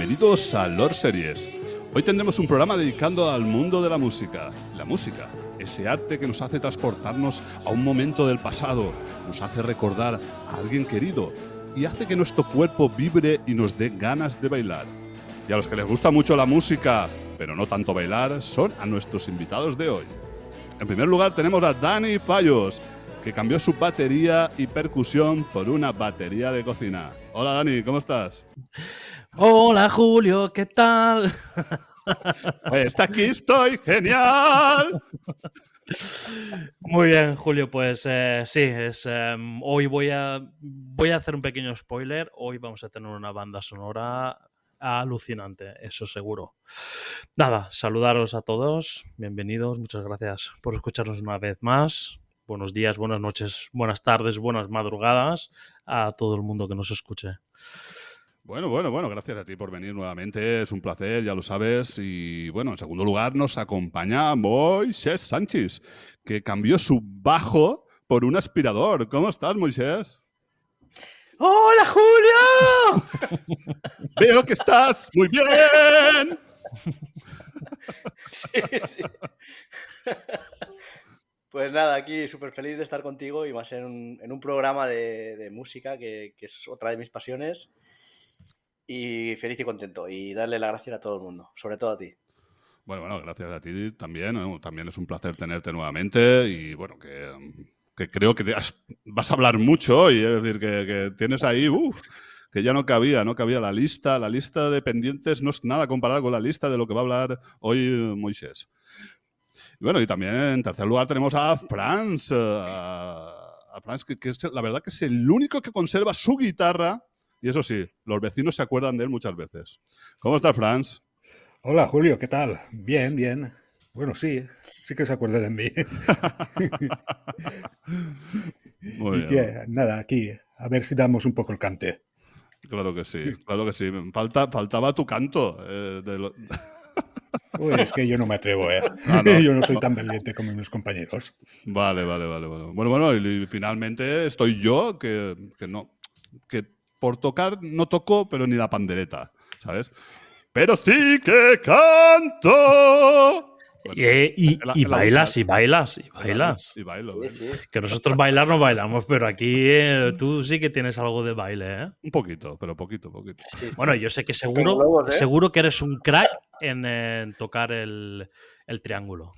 bienvenidos a Lord Series. Hoy tendremos un programa dedicado al mundo de la música. La música, ese arte que nos hace transportarnos a un momento del pasado, nos hace recordar a alguien querido y hace que nuestro cuerpo vibre y nos dé ganas de bailar. Y a los que les gusta mucho la música, pero no tanto bailar, son a nuestros invitados de hoy. En primer lugar tenemos a Dani Fallos, que cambió su batería y percusión por una batería de cocina. Hola Dani, ¿cómo estás? Hola Julio, ¿qué tal? Pues aquí estoy, genial. Muy bien, Julio, pues eh, sí, es, em, hoy voy a, voy a hacer un pequeño spoiler. Hoy vamos a tener una banda sonora alucinante, eso seguro. Nada, saludaros a todos, bienvenidos, muchas gracias por escucharnos una vez más. Buenos días, buenas noches, buenas tardes, buenas madrugadas a todo el mundo que nos escuche. Bueno, bueno, bueno, gracias a ti por venir nuevamente, es un placer, ya lo sabes. Y bueno, en segundo lugar nos acompaña Moisés Sánchez, que cambió su bajo por un aspirador. ¿Cómo estás, Moisés? ¡Hola, Julio! Veo que estás muy bien. sí, sí. Pues nada, aquí súper feliz de estar contigo y más en un, en un programa de, de música que, que es otra de mis pasiones y feliz y contento y darle la gracia a todo el mundo, sobre todo a ti. Bueno, bueno, gracias a ti también. También es un placer tenerte nuevamente y bueno, que, creo que vas a hablar mucho hoy, es decir, que, tienes ahí, uf, que ya no cabía, no cabía la lista. La lista de pendientes no es nada comparada con la lista de lo que va a hablar hoy Moisés. Y bueno, y también en tercer lugar tenemos a Franz, eh, a, a Franz, que, que es la verdad que es el único que conserva su guitarra. Y eso sí, los vecinos se acuerdan de él muchas veces. ¿Cómo está Franz? Hola Julio, ¿qué tal? Bien, bien. Bueno, sí, sí que se acuerda de mí. Muy y bien. que nada, aquí, a ver si damos un poco el cante. Claro que sí, claro que sí. Falta, faltaba tu canto. eh, de lo- Uy, es que yo no me atrevo, ¿eh? Ah, ¿no? yo no soy tan valiente como mis compañeros. Vale, vale, vale. Bueno, bueno, y, y finalmente estoy yo que, que no, que por tocar no toco, pero ni la pandereta, ¿sabes? Pero sí que canto. Bueno, Y, eh, y- la- bailas, y bailas, y bailas. Y bailo. Sí, sí. Que nosotros bailar no bailamos, pero aquí eh, tú sí que tienes algo de baile, ¿eh? Un poquito, pero poquito, poquito. sí, sí. Bueno, yo sé que seguro, ¿eh? seguro que eres un crack en, en tocar el, el triángulo.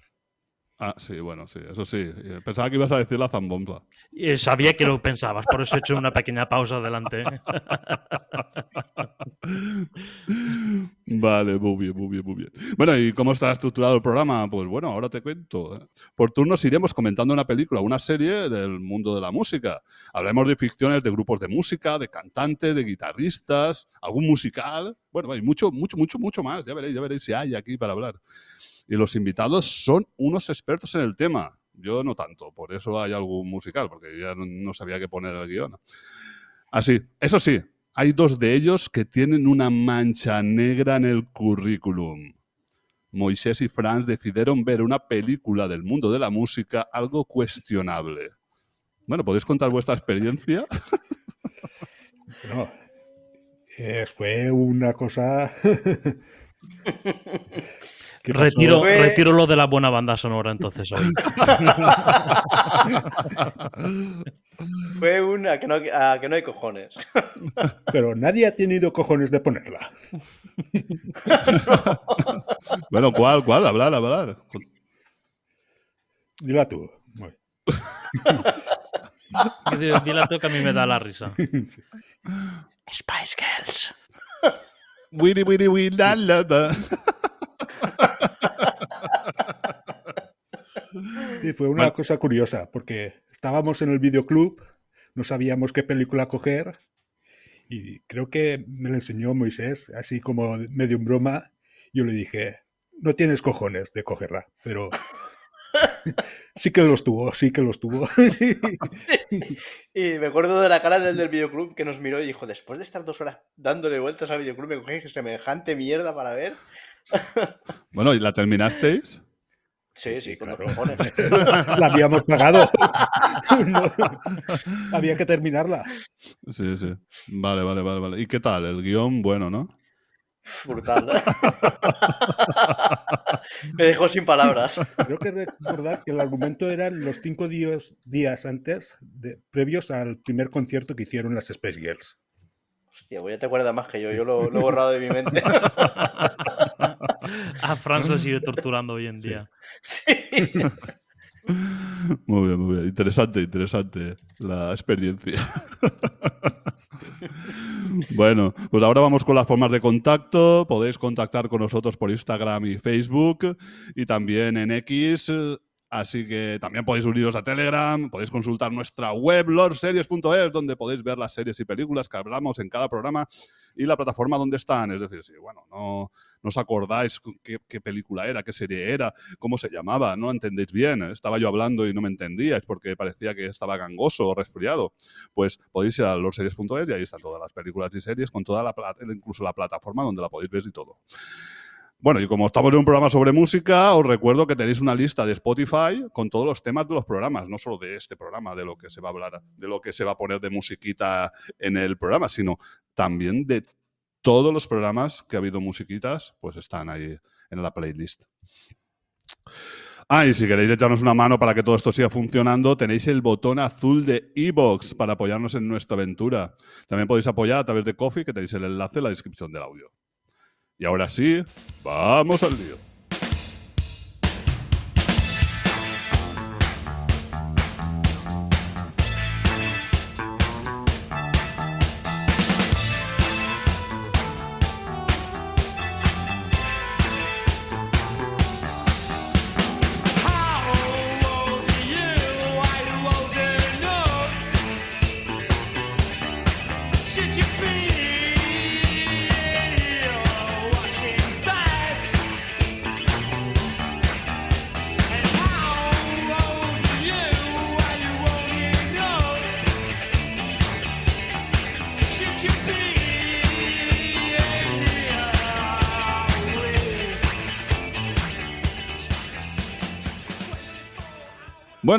Ah, sí, bueno, sí, eso sí. Eh, Pensaba que ibas a decir la zambomba. Y sabía que lo pensabas, por eso he hecho una pequeña pausa adelante. Vale, muy bien, muy bien, muy bien. Bueno, ¿y cómo está estructurado el programa? Pues bueno, ahora te cuento. ¿eh? Por turnos iremos comentando una película, una serie del mundo de la música. Hablaremos de ficciones de grupos de música, de cantantes, de guitarristas, algún musical. Bueno, hay mucho, mucho, mucho, mucho más. Ya veréis, ya veréis si hay aquí para hablar. Y los invitados son unos expertos en el tema. Yo no tanto, por eso hay algún musical, porque ya no, no sabía qué poner el guion. Así, eso sí, hay dos de ellos que tienen una mancha negra en el currículum. Moisés y Franz decidieron ver una película del mundo de la música algo cuestionable. Bueno, ¿podéis contar vuestra experiencia? Bueno, eh, fue una cosa... pasó- Retiro, retiro lo de la buena banda sonora entonces hoy. Fue una que no, a que no hay cojones. Pero nadie ha tenido cojones de ponerla. Bueno, ¿cuál? ¿Cuál? Hablar, hablar. Dila tú. Muy. Di- Dile tú que a mí me da la risa. Sí. Spice Girls. Wiri, wiri, la, la, la. Y fue una cosa curiosa, porque estábamos en el videoclub, no sabíamos qué película coger, y creo que me lo enseñó Moisés, así como medio en broma. Yo le dije, no tienes cojones de cogerla, pero sí que los tuvo, sí que los tuvo. Y me acuerdo de la cara del del videoclub que nos miró y dijo, después de estar dos horas dándole vueltas al videoclub, me cogí semejante mierda para ver. Bueno, ¿y la terminasteis? Sí, sí, Sí, con los cojones. la habíamos pagado. No, había que terminarla. Sí, sí. Vale, vale, vale, vale. ¿Y qué tal? El guion, bueno, ¿no? Brutal. Me dejó sin palabras. Creo que recordar que el argumento eran los cinco días, días antes, de, previos al primer concierto que hicieron las Space Girls. Hostia, pues ya te acuerdas más que yo. Yo lo, lo he borrado de mi mente. A Franz lo sigue torturando hoy en día. Sí. Muy bien, muy bien. Interesante, interesante la experiencia. Bueno, pues ahora vamos con las formas de contacto. Podéis contactar con nosotros por Instagram y Facebook y también en X. Así que también podéis uniros a Telegram, podéis consultar nuestra web, lorseries.es, donde podéis ver las series y películas que hablamos en cada programa y la plataforma donde están. Es decir, si bueno, no, no os acordáis qué, película era, qué serie era, cómo se llamaba, no entendéis bien. Estaba yo hablando y no me entendíais porque parecía que estaba gangoso o resfriado. Pues podéis ir a lorseries.es y ahí están todas las películas y series con toda la incluso la plataforma donde la podéis ver y todo. Bueno, y como estamos en un programa sobre música, os recuerdo que tenéis una lista de Spotify con todos los temas de los programas, no solo de este programa, de lo que se va a hablar, de lo que se va a poner de musiquita en el programa, sino también de todos los programas que ha habido musiquitas, pues están ahí en la playlist. Ah, y si queréis echarnos una mano para que todo esto siga funcionando, tenéis el botón azul de iBox para apoyarnos en nuestra aventura. También podéis apoyar a través de Coffee, que tenéis el enlace en la descripción del audio. Y ahora sí, vamos al lío.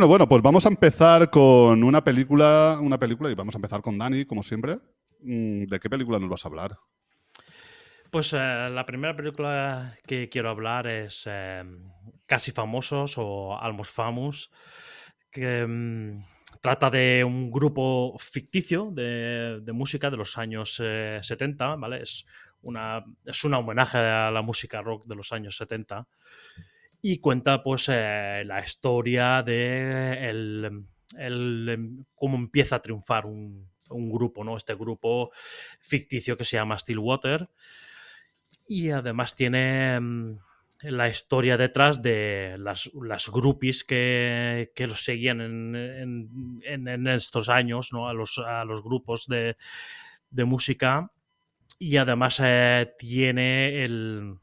Bueno, bueno, pues vamos a empezar con una película, una película y vamos a empezar con Dani, como siempre. Mm, ¿De qué película nos vas a hablar? Pues eh, la primera película que quiero hablar es eh, Casi Famosos o Almost Famous, que mm, trata de un grupo ficticio de, música de los años eh, 70, ¿vale? Es una, es una homenaje a la música rock de los años 70 y cuenta pues eh, la historia de el, cómo empieza a triunfar un, un, grupo, ¿no? Este grupo ficticio que se llama Stillwater y además tiene mm, la historia detrás de las, las groupies que, que los seguían en, en, en, estos años, ¿no? A los, a los grupos de, de música y además eh, tiene el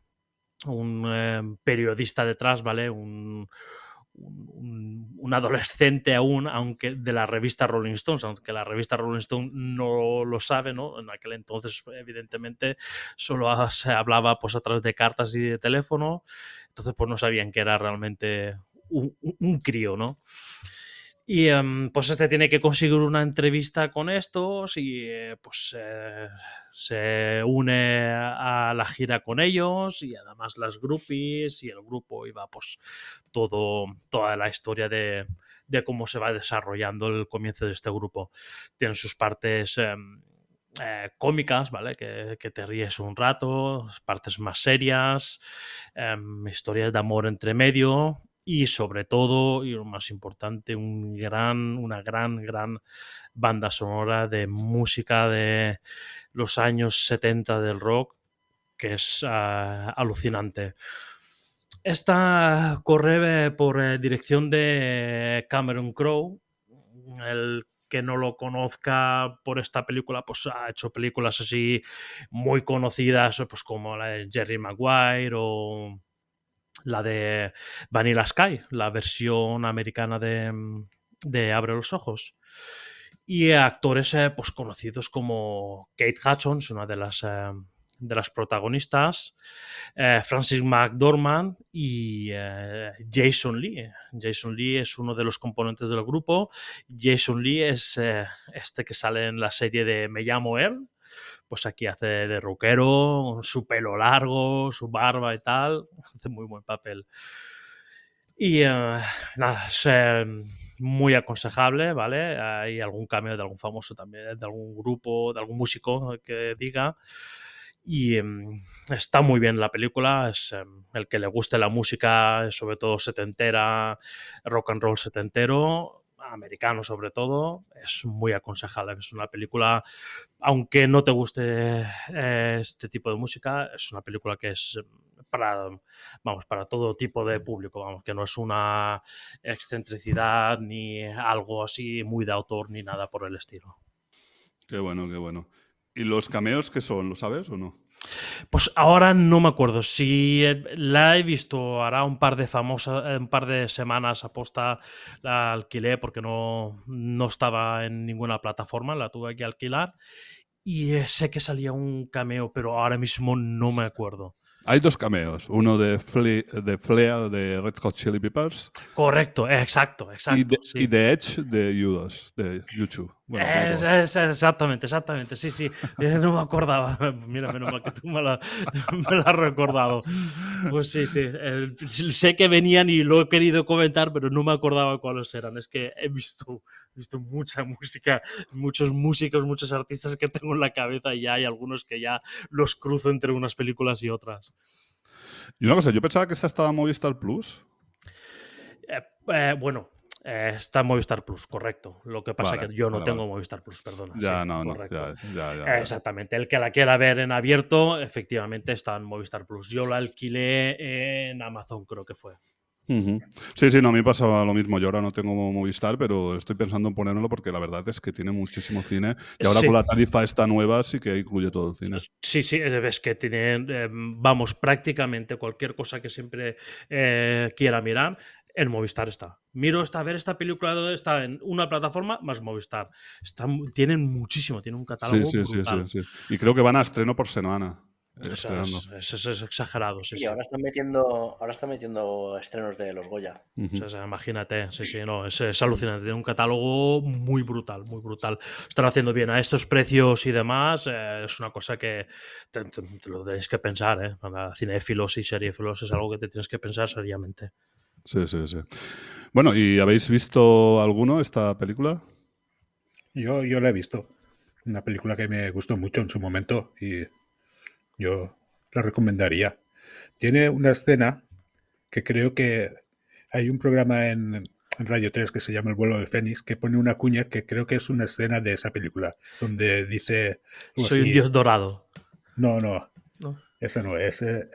un eh, periodista detrás, ¿vale? Un, un, un, adolescente aún, aunque de la revista Rolling Stones, aunque la revista Rolling Stone no lo sabe, ¿no? En aquel entonces, evidentemente, solo se hablaba pues a través de cartas y de teléfono, entonces pues no sabían que era realmente un, un crío, ¿no? Y um, pues este tiene que conseguir una entrevista con estos y eh, pues se une a la gira con ellos y además las groupies y el grupo iba pues todo, toda la historia de, de cómo se va desarrollando el comienzo de este grupo. Tiene sus partes eh, eh, cómicas, ¿vale? Que, te ríes un rato, partes más serias, eh, historias de amor entre medio y sobre todo, y lo más importante, un gran, una gran, gran banda sonora de música de los años 70 del rock, que es uh, alucinante. Esta corre por eh, dirección de Cameron Crowe, el que no lo conozca por esta película, pues ha hecho películas así muy conocidas, pues como la de Jerry Maguire o la de Vanilla Sky, la versión americana de, de Abre los Ojos. Y actores eh, pues, conocidos como Kate Hudson, una de las, eh, de las protagonistas, eh, Francis McDormand y Jason Lee. Jason Lee es uno de los componentes del grupo. Jason Lee es este que sale en la serie de Me llamo él, pues aquí hace de rockero, su pelo largo, su barba y tal, hace muy buen papel. Y eh, nada, es eh, muy aconsejable, ¿vale? Hay algún cameo de algún famoso también, de algún grupo, de algún músico que diga. Y em, está muy bien la película. Es em, el que le guste la música, sobre todo setentera, rock and roll setentero, americano sobre todo, es muy aconsejable. Es una película, aunque no te guste eh, este tipo de música, es una película que es para, vamos, para todo tipo de público, vamos, que no es una excentricidad ni algo así muy de autor ni nada por el estilo. Qué bueno, qué bueno. ¿Y los cameos qué son? ¿Lo sabes o no? Pues ahora no me acuerdo. Si la he visto hará un par de famosas, un par de semanas aposta la alquilé porque no, no estaba en ninguna plataforma, la tuve que alquilar. Y eh, sé que salía un cameo, pero ahora mismo no me acuerdo. Hay dos cameos, uno de, Flea, de Flea de Red Hot Chili Peppers. Correcto, exacto, exacto. Y de, sí. y de Edge de U2, de YouTube. Bueno, Es- no, es- exactamente, exactamente, sí, sí, Eh, no me acordaba. Mira, menos mal que tú me la, me la has recordado. Pues sí, sí, eh, sé que venían y lo he querido comentar, pero no me acordaba cuáles eran. Es que he visto, visto mucha música, muchos músicos, muchos artistas que tengo en la cabeza y ya hay algunos que ya los cruzo entre unas películas y otras. Y una cosa, yo pensaba que esta estaba en Movistar Plus. Eh, eh, bueno, eh, está en Movistar Plus, correcto. Lo que pasa Vale, que yo no vale, tengo vale. Movistar Plus, perdona. Ya, sí, no, no, correcto. ya, ya, ya, ya. Exactamente, el que la quiera ver en abierto, efectivamente está en Movistar Plus. Yo la alquilé en Amazon, creo que fue. Sí, sí, no, a mí me pasa lo mismo. Yo ahora no tengo Movistar, pero estoy pensando en ponérmelo porque la verdad es que tiene muchísimo cine. Y ahora Sí. con la tarifa esta nueva sí que incluye todo el cine. Sí, sí, eh, ves que tienen, eh, vamos, prácticamente cualquier cosa que siempre eh, quiera mirar, en Movistar está. Miro esta, a ver esta película está en una plataforma más Movistar. Está tienen muchísimo, tienen un Sí, catálogo sí, sí, brutal. sí, sí. Y creo que van a estreno por semana. Eh, O sea, estrenando. es, es- es exagerado, sí, Sí, sí. ahora están metiendo, ahora están metiendo estrenos de los Goya. O sea, imagínate, sí, sí, no, es, es alucinante. Tiene un catálogo muy brutal, muy brutal. Están haciendo bien a estos precios y demás. eh, es una cosa que te, te- te lo tenéis que pensar, ¿eh? Para cinéfilos y seriéfilos es algo que te tienes que pensar seriamente. Sí, sí, sí. Bueno, ¿y habéis visto alguno esta película? Yo, yo la he visto. Una película que me gustó mucho en su momento y yo la recomendaría. Tiene una escena que creo que hay un programa en, en Radio 3 que se llama El vuelo de Fénix que pone una cuña que creo que es una escena de esa película donde dice... Soy un dios dorado. No, no, ¿no? esa no es. eh,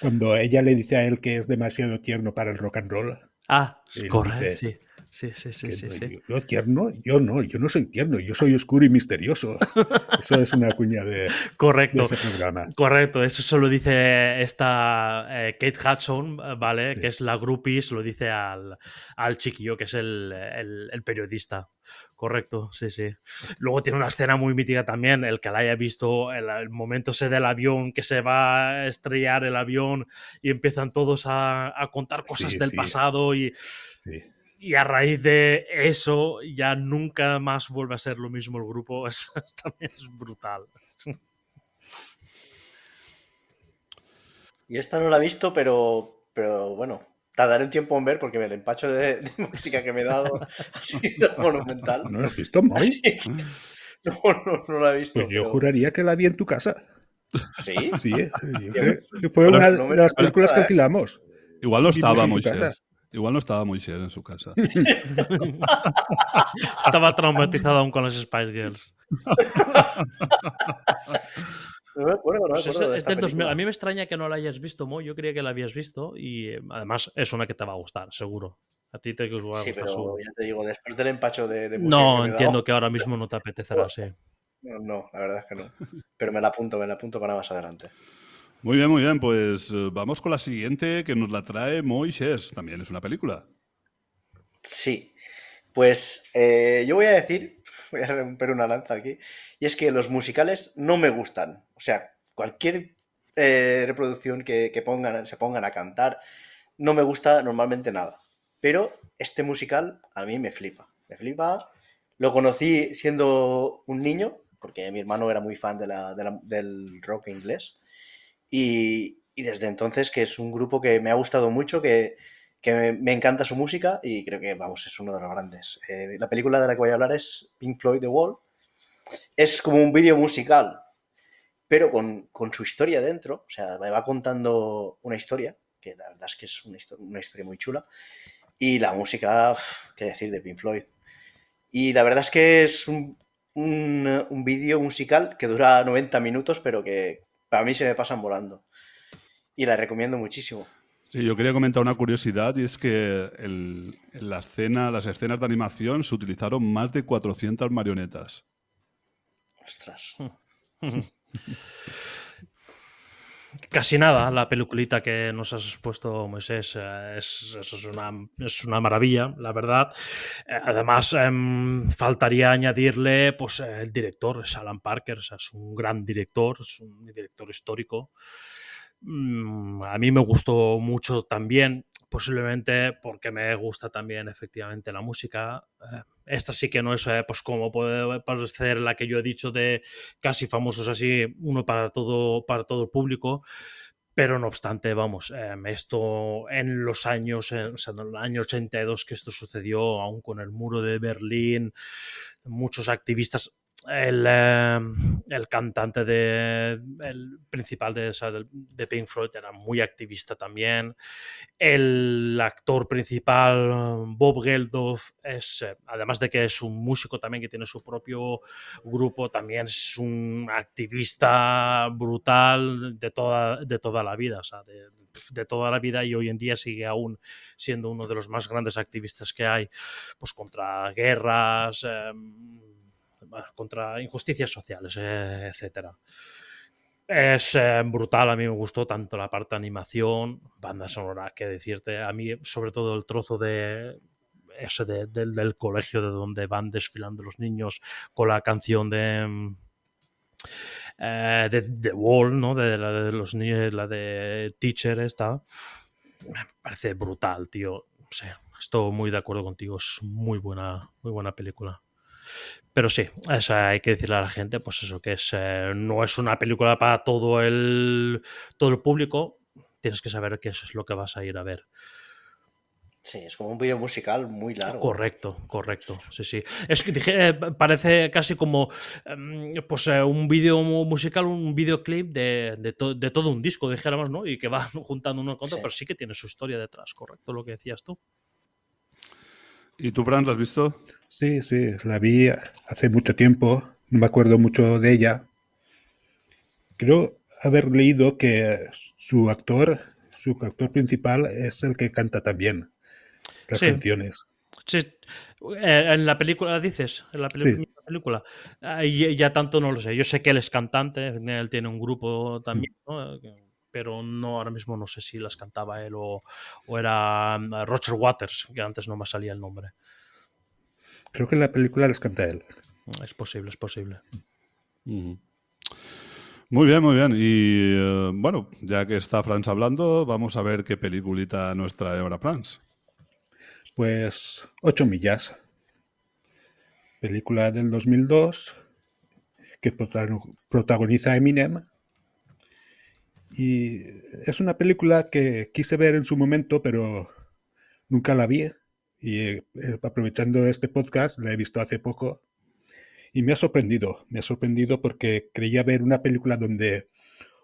cuando ella le dice a él que es demasiado tierno para el rock and roll. Ah, correcto, sí. Sí, sí, sí, sí, no, sí. Yo, tierno, yo no, yo no soy tierno, yo soy oscuro y misterioso. Eso es una cuña de, de Correcto. ese programa. Correcto, eso se lo dice esta eh, Kate Hudson, ¿vale? Sí. Que es la groupie, se lo dice al, al chiquillo, que es el, el- el periodista. Correcto, sí, sí. Luego tiene una escena muy mítica también, el que la haya visto, el, el momento ese del avión, que se va a estrellar el avión y empiezan todos a, a contar cosas Sí, del sí. pasado y, Sí. Y a raíz de eso ya nunca más vuelve a ser lo mismo el grupo. Es, también es brutal. Y esta no la he visto, pero, pero bueno, tardaré un tiempo en ver porque el empacho de, de música que me he dado ha sido monumental. ¿No lo has visto, Moy? No, no, no la he visto. Pues yo pero- juraría que la vi en tu casa. Sí, Sí, eh, que fue una no me de las películas que ¿eh? alquilamos. Igual no estaba Moisés. Igual no estaba Moisés en su casa. Estaba traumatizado aún con las Spice Girls. no me acuerdo, no me Pues es- acuerdo de es esta del 2000. película. A mí me extraña que no la hayas visto, Mo. Yo creía que la habías visto y eh, además es una que te va a gustar, seguro. A ti te va a Sí, pero seguro. ya te digo, después del empacho de, de que No, entiendo dado, que ahora mismo no te apetecerá, sí. no, no, la verdad es que no. Pero me la apunto, me la apunto para más adelante. Muy bien, muy bien. Pues eh, vamos con la siguiente que nos la trae Moisés. También es una película. Sí, pues eh, yo voy a decir, voy a romper una lanza aquí, y es que los musicales no me gustan. O sea, cualquier eh, reproducción que, que pongan, se pongan a cantar, no me gusta normalmente nada. Pero este musical a mí me flipa, me flipa. Lo conocí siendo un niño porque mi hermano era muy fan de la, de la- del rock inglés. Y, desde entonces que es un grupo que me ha gustado mucho, que, que me, encanta su música y creo que, vamos, es uno de los grandes. Eh, la película de la que voy a hablar es Pink Floyd The Wall. Es como un vídeo musical, pero con, con su historia dentro. O sea, me va contando una historia, que la verdad es que es una, histo- una historia muy chula. Y la música, qué decir de Pink Floyd. Y la verdad es que es un, un, musical que dura 90 minutos, pero que para mí se me pasan volando. Y la recomiendo muchísimo. Sí, yo quería comentar una curiosidad y es que el- en la escena, las escenas de animación se utilizaron más de 400 marionetas. Ostras. Casi nada, la peliculita que nos has expuesto, Moisés, eh, es, es una, es una maravilla, la verdad. Eh, además, em, faltaría añadirle pues, el director, es Alan Parker, es un gran director, es un director histórico. Mm, a mí me gustó mucho también, posiblemente porque me gusta también efectivamente la música. Eh, esta sí que no es eh, pues como puede parecer la que yo he dicho de casi famosos así, uno para todo, para todo el público. Pero no obstante, vamos, eh, esto en los años, eh, o sea, en el año 82 que esto sucedió, aún con el muro de Berlín, muchos activistas, el, eh, el cantante de, el principal de, Pink Floyd era muy activista también. El actor principal, Bob Geldof, es, eh, además de que es un músico también que tiene su propio grupo, también es un activista brutal de toda, de toda la vida, de toda la vida y hoy en día sigue aún siendo uno de los más grandes activistas que hay, pues contra guerras, em, contra injusticias sociales, eh, etcétera. Es eh, brutal, a mí me gustó tanto la parte de animación, banda sonora, que decirte, a mí sobre todo el trozo de ese de- del- del colegio de donde van desfilando los niños con la canción de mm, eh, The Wall, ¿no? De la de los niños, la de Teacher esta. Me parece brutal, tío. Estoy muy de acuerdo contigo, es muy buena, muy buena película. Pero sí, hay que decirle a la gente, pues eso, que es, eh, no es una película para todo el, todo el público. Tienes que saber que eso es lo que vas a ir a ver. Sí, es como un vídeo musical muy largo. Correcto, correcto. Sí, sí. Es que dije, eh, parece casi como em, pues, eh, un vídeo mu- musical, un videoclip de, de, to- de todo un disco, dijéramos, ¿no? Y que van juntando uno con otro, Sí. pero sí que tiene su historia detrás, correcto, lo que decías tú. ¿Y tú, Fran, lo has visto? Sí, sí, la vi hace mucho tiempo, no me acuerdo mucho de ella. Creo haber leído que su actor, su actor principal es el que canta también las Sí. canciones. Sí, eh, en la película dices, en la Sí. película. Ahí ya tanto no lo sé. Yo sé que él es cantante, él tiene un grupo también, ¿no? Pero no ahora mismo no sé si las cantaba él o, o era mm, Roger Waters, que antes no me salía el nombre. Creo que en la película les canta él. Es posible, es posible. Muy bien, muy bien. Y eh, bueno, ya que está Franz hablando, vamos a ver qué peliculita nos trae ahora Franz. Pues Ocho millas. Película del 2002 que protago- protagoniza Eminem. Y es una película que quise ver en su momento, pero nunca la vi. Y eh, aprovechando este podcast, la he visto hace poco. Y me ha sorprendido. Me ha sorprendido porque creía ver una película donde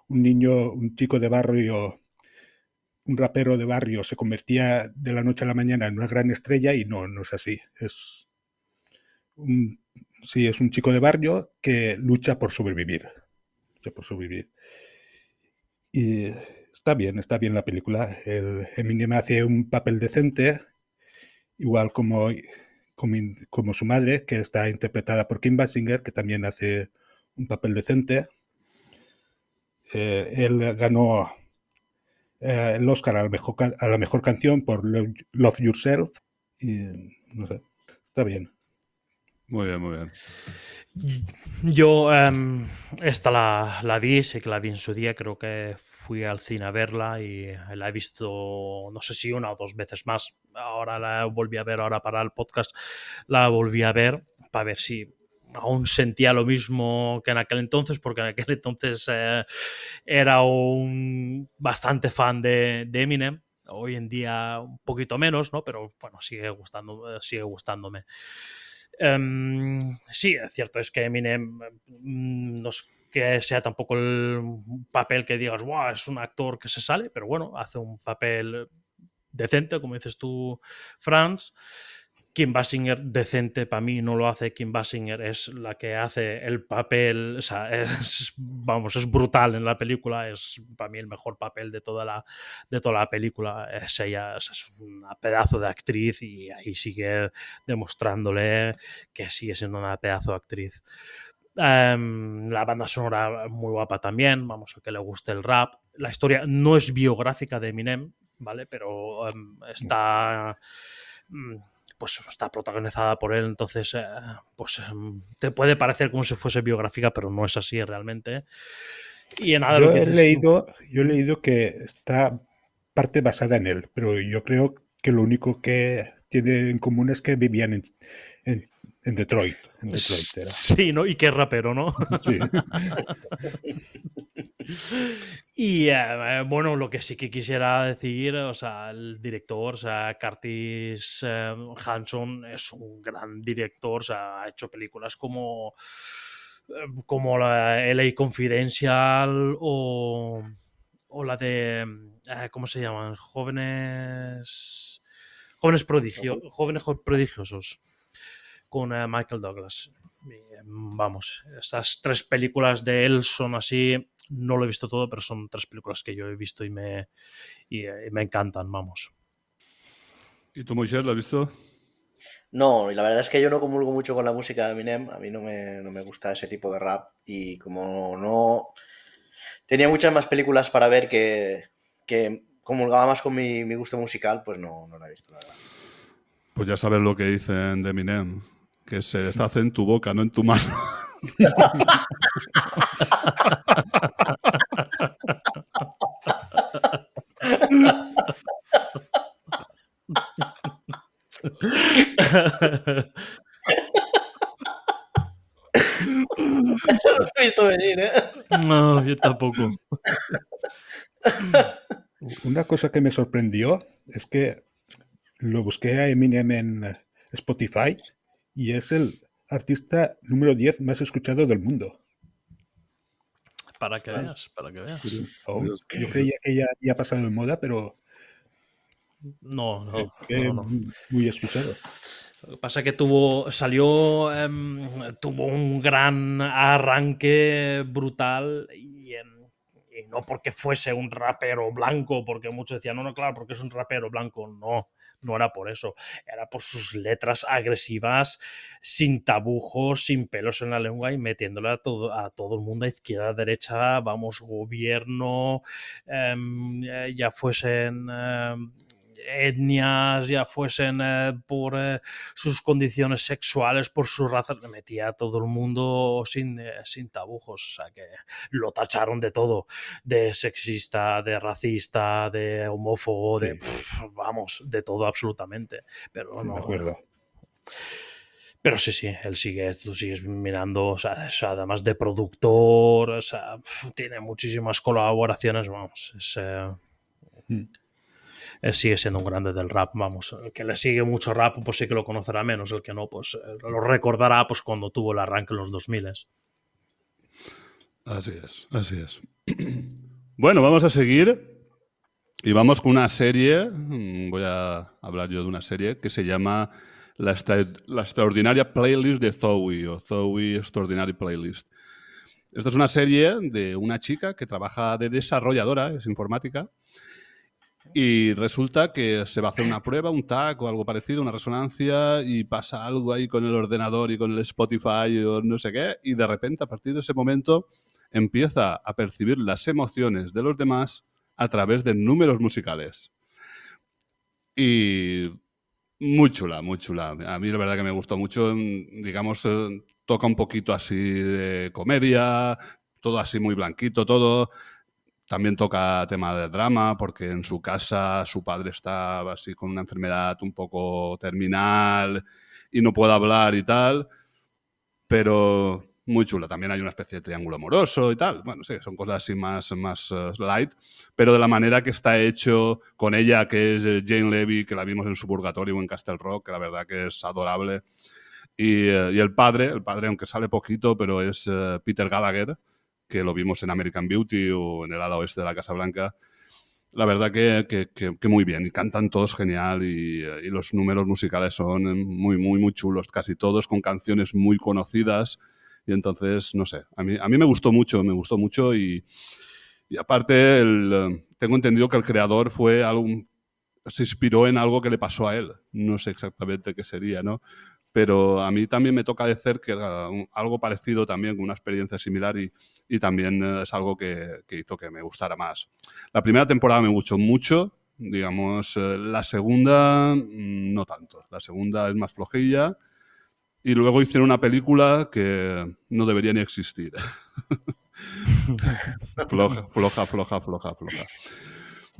un niño, un chico de barrio un rapero de barrio se convertía de la noche a la mañana en una gran estrella y no, no es así. Es un, sí, es un chico de barrio que lucha por sobrevivir. Lucha por sobrevivir. Y está bien, está bien la película. El Eminem hace un papel decente, igual como, como, su madre, que está interpretada por Kim Basinger, que también hace un papel decente. Eh, él ganó eh, el Oscar a la, mejor, a la mejor canción por Lo- Love Yourself. Y no sé, está bien. Muy bien, muy bien. Yo em, esta la, la vi, sé que la vi en su día, creo que fui al cine a verla y la he visto, no sé si una o dos veces más. Ahora la volví a ver, ahora para el podcast la volví a ver para ver si aún sentía lo mismo que en aquel entonces, porque en aquel entonces eh, era un bastante fan de, de, Eminem. Hoy en día un poquito menos, ¿no? Pero bueno, sigue, gustando, sigue gustándome. Um, sí, es cierto, es que Eminem mm, no es que sea tampoco el papel que digas, wow, es un actor que se sale, pero bueno, hace un papel decente, como dices tú, Franz. Kim Basinger decente para mí no lo hace. Kim Basinger es la que hace el papel, o sea, es, vamos, es brutal en la película, es para mí el mejor papel de toda la, de toda la película. Es ella, es un pedazo de actriz y ahí sigue demostrándole que sigue siendo una pedazo de actriz. Um, la banda sonora muy guapa también, vamos, a que le guste el rap. La historia no es biográfica de Eminem, ¿vale? Pero um, está... Um, pues está protagonizada por él, entonces eh, pues em, te puede parecer como si fuese biográfica, pero no es así realmente. Y en nada yo, he leído, yo he leído que está parte basada en él, pero yo creo que lo único que tiene en común es que vivían en, en, en Detroit. En Detroit era. Sí, ¿no? Y que rapero, ¿no? Sí. y eh, bueno, lo que sí que quisiera decir, o sea, el director, o sea, Curtis eh, Hanson es un gran director, o sea, ha hecho películas como como la LA Confidential o, o la de eh, ¿cómo se llaman? Jóvenes jóvenes prodigio, jóvenes prodigiosos con Michael Douglas. Y, vamos, estas tres películas de él son así, no lo he visto todo, pero son tres películas que yo he visto y me, y, y me encantan, vamos. ¿Y tú, Moisés, lo has visto? No, y la verdad es que yo no comulgo mucho con la música de Eminem, a mí no me, no me gusta ese tipo de rap y como no... Tenía muchas más películas para ver que, que comulgaba más con mi, mi gusto musical, pues no, no la he visto, la verdad. Pues ya sabes lo que dicen de Eminem, que se deshace en tu boca, no en tu mano. No lo he visto venir, ¿eh? No, yo tampoco. Una cosa que me sorprendió es que lo busqué a Eminem en Spotify y es el artista número 10 más escuchado del mundo. Para que veas, para que veas. Oh, yo creía que ya había pasado de moda, pero No, no, es que no, no. muy escuchado. Lo que pasa es que tuvo, salió, em, tuvo un gran arranque brutal y, em, y no porque fuese un rapero blanco, porque muchos decían, no, no, claro, porque es un rapero blanco, no, no era por eso, era por sus letras agresivas, sin tabujos, sin pelos en la lengua y metiéndole a todo, a todo el mundo izquierda, derecha, vamos, gobierno, em, eh, ya fuesen... em, etnias, ya fuesen eh, por eh, sus condiciones sexuales, por sus razas, le metía a todo el mundo sin, eh, sin tabujos, o sea que lo tacharon de todo, de sexista, de racista, de homófobo, de, vamos, de todo absolutamente, pero Sí, no, me acuerdo. pero sí, sí, él sigue, tú sigues mirando, o sea, además de productor, o sea, tiene muchísimas colaboraciones, vamos, es, eh, Mm. Sigue siendo un grande del rap, vamos, el que le sigue mucho rap, pues sí que lo conocerá menos, el que no, pues eh, lo recordará pues cuando tuvo el arranque en los 2000. Así es, así es. Bueno, vamos a seguir y vamos con una serie, mm, voy a hablar yo de una serie que se llama La, La Extraordinaria Playlist de Zoe o Zoe Extraordinary Playlist. Esta es una serie de una chica que trabaja de desarrolladora, es informática, y resulta que se va a hacer una prueba, un TAC o algo parecido, una resonancia, y pasa algo ahí con el ordenador y con el Spotify o no sé qué, y de repente, a partir de ese momento, empieza a percibir las emociones de los demás a través de números musicales. Y muy chula, muy chula. A mí la verdad que me gustó mucho, digamos, eh, toca un poquito así de comedia, todo así muy blanquito, todo. También toca tema de drama, porque en su casa su padre está así con una enfermedad un poco terminal y no puede hablar y tal. pero muy chula. También hay una especie de triángulo amoroso y tal. Bueno, sí, son cosas así más, más eh, light, pero de la manera que está hecho con ella, que es eh, Jane Levy, que la vimos en su purgatorio en Castle Rock, que la verdad que es adorable. Y, eh, el padre, el padre, aunque sale poquito, pero es Peter Gallagher, que lo vimos en American Beauty o en el ala oeste de la Casa Blanca. La verdad que, que, que, muy bien, y cantan todos genial y, y, los números musicales son muy, muy, muy chulos, casi todos con canciones muy conocidas y entonces, no sé, a mí, a mí me gustó mucho, me gustó mucho y, y aparte el, tengo entendido que el creador fue algún, se inspiró en algo que le pasó a él. No sé exactamente qué sería, ¿no? Pero a mí también me toca decir que algo parecido también, con una experiencia similar y, y también eh, es algo que, que, hizo que me gustara más. La primera temporada me gustó mucho, digamos, eh, la segunda mm, no tanto. La segunda es más flojilla y luego hicieron una película que no debería ni existir. floja, floja, floja, floja, floja.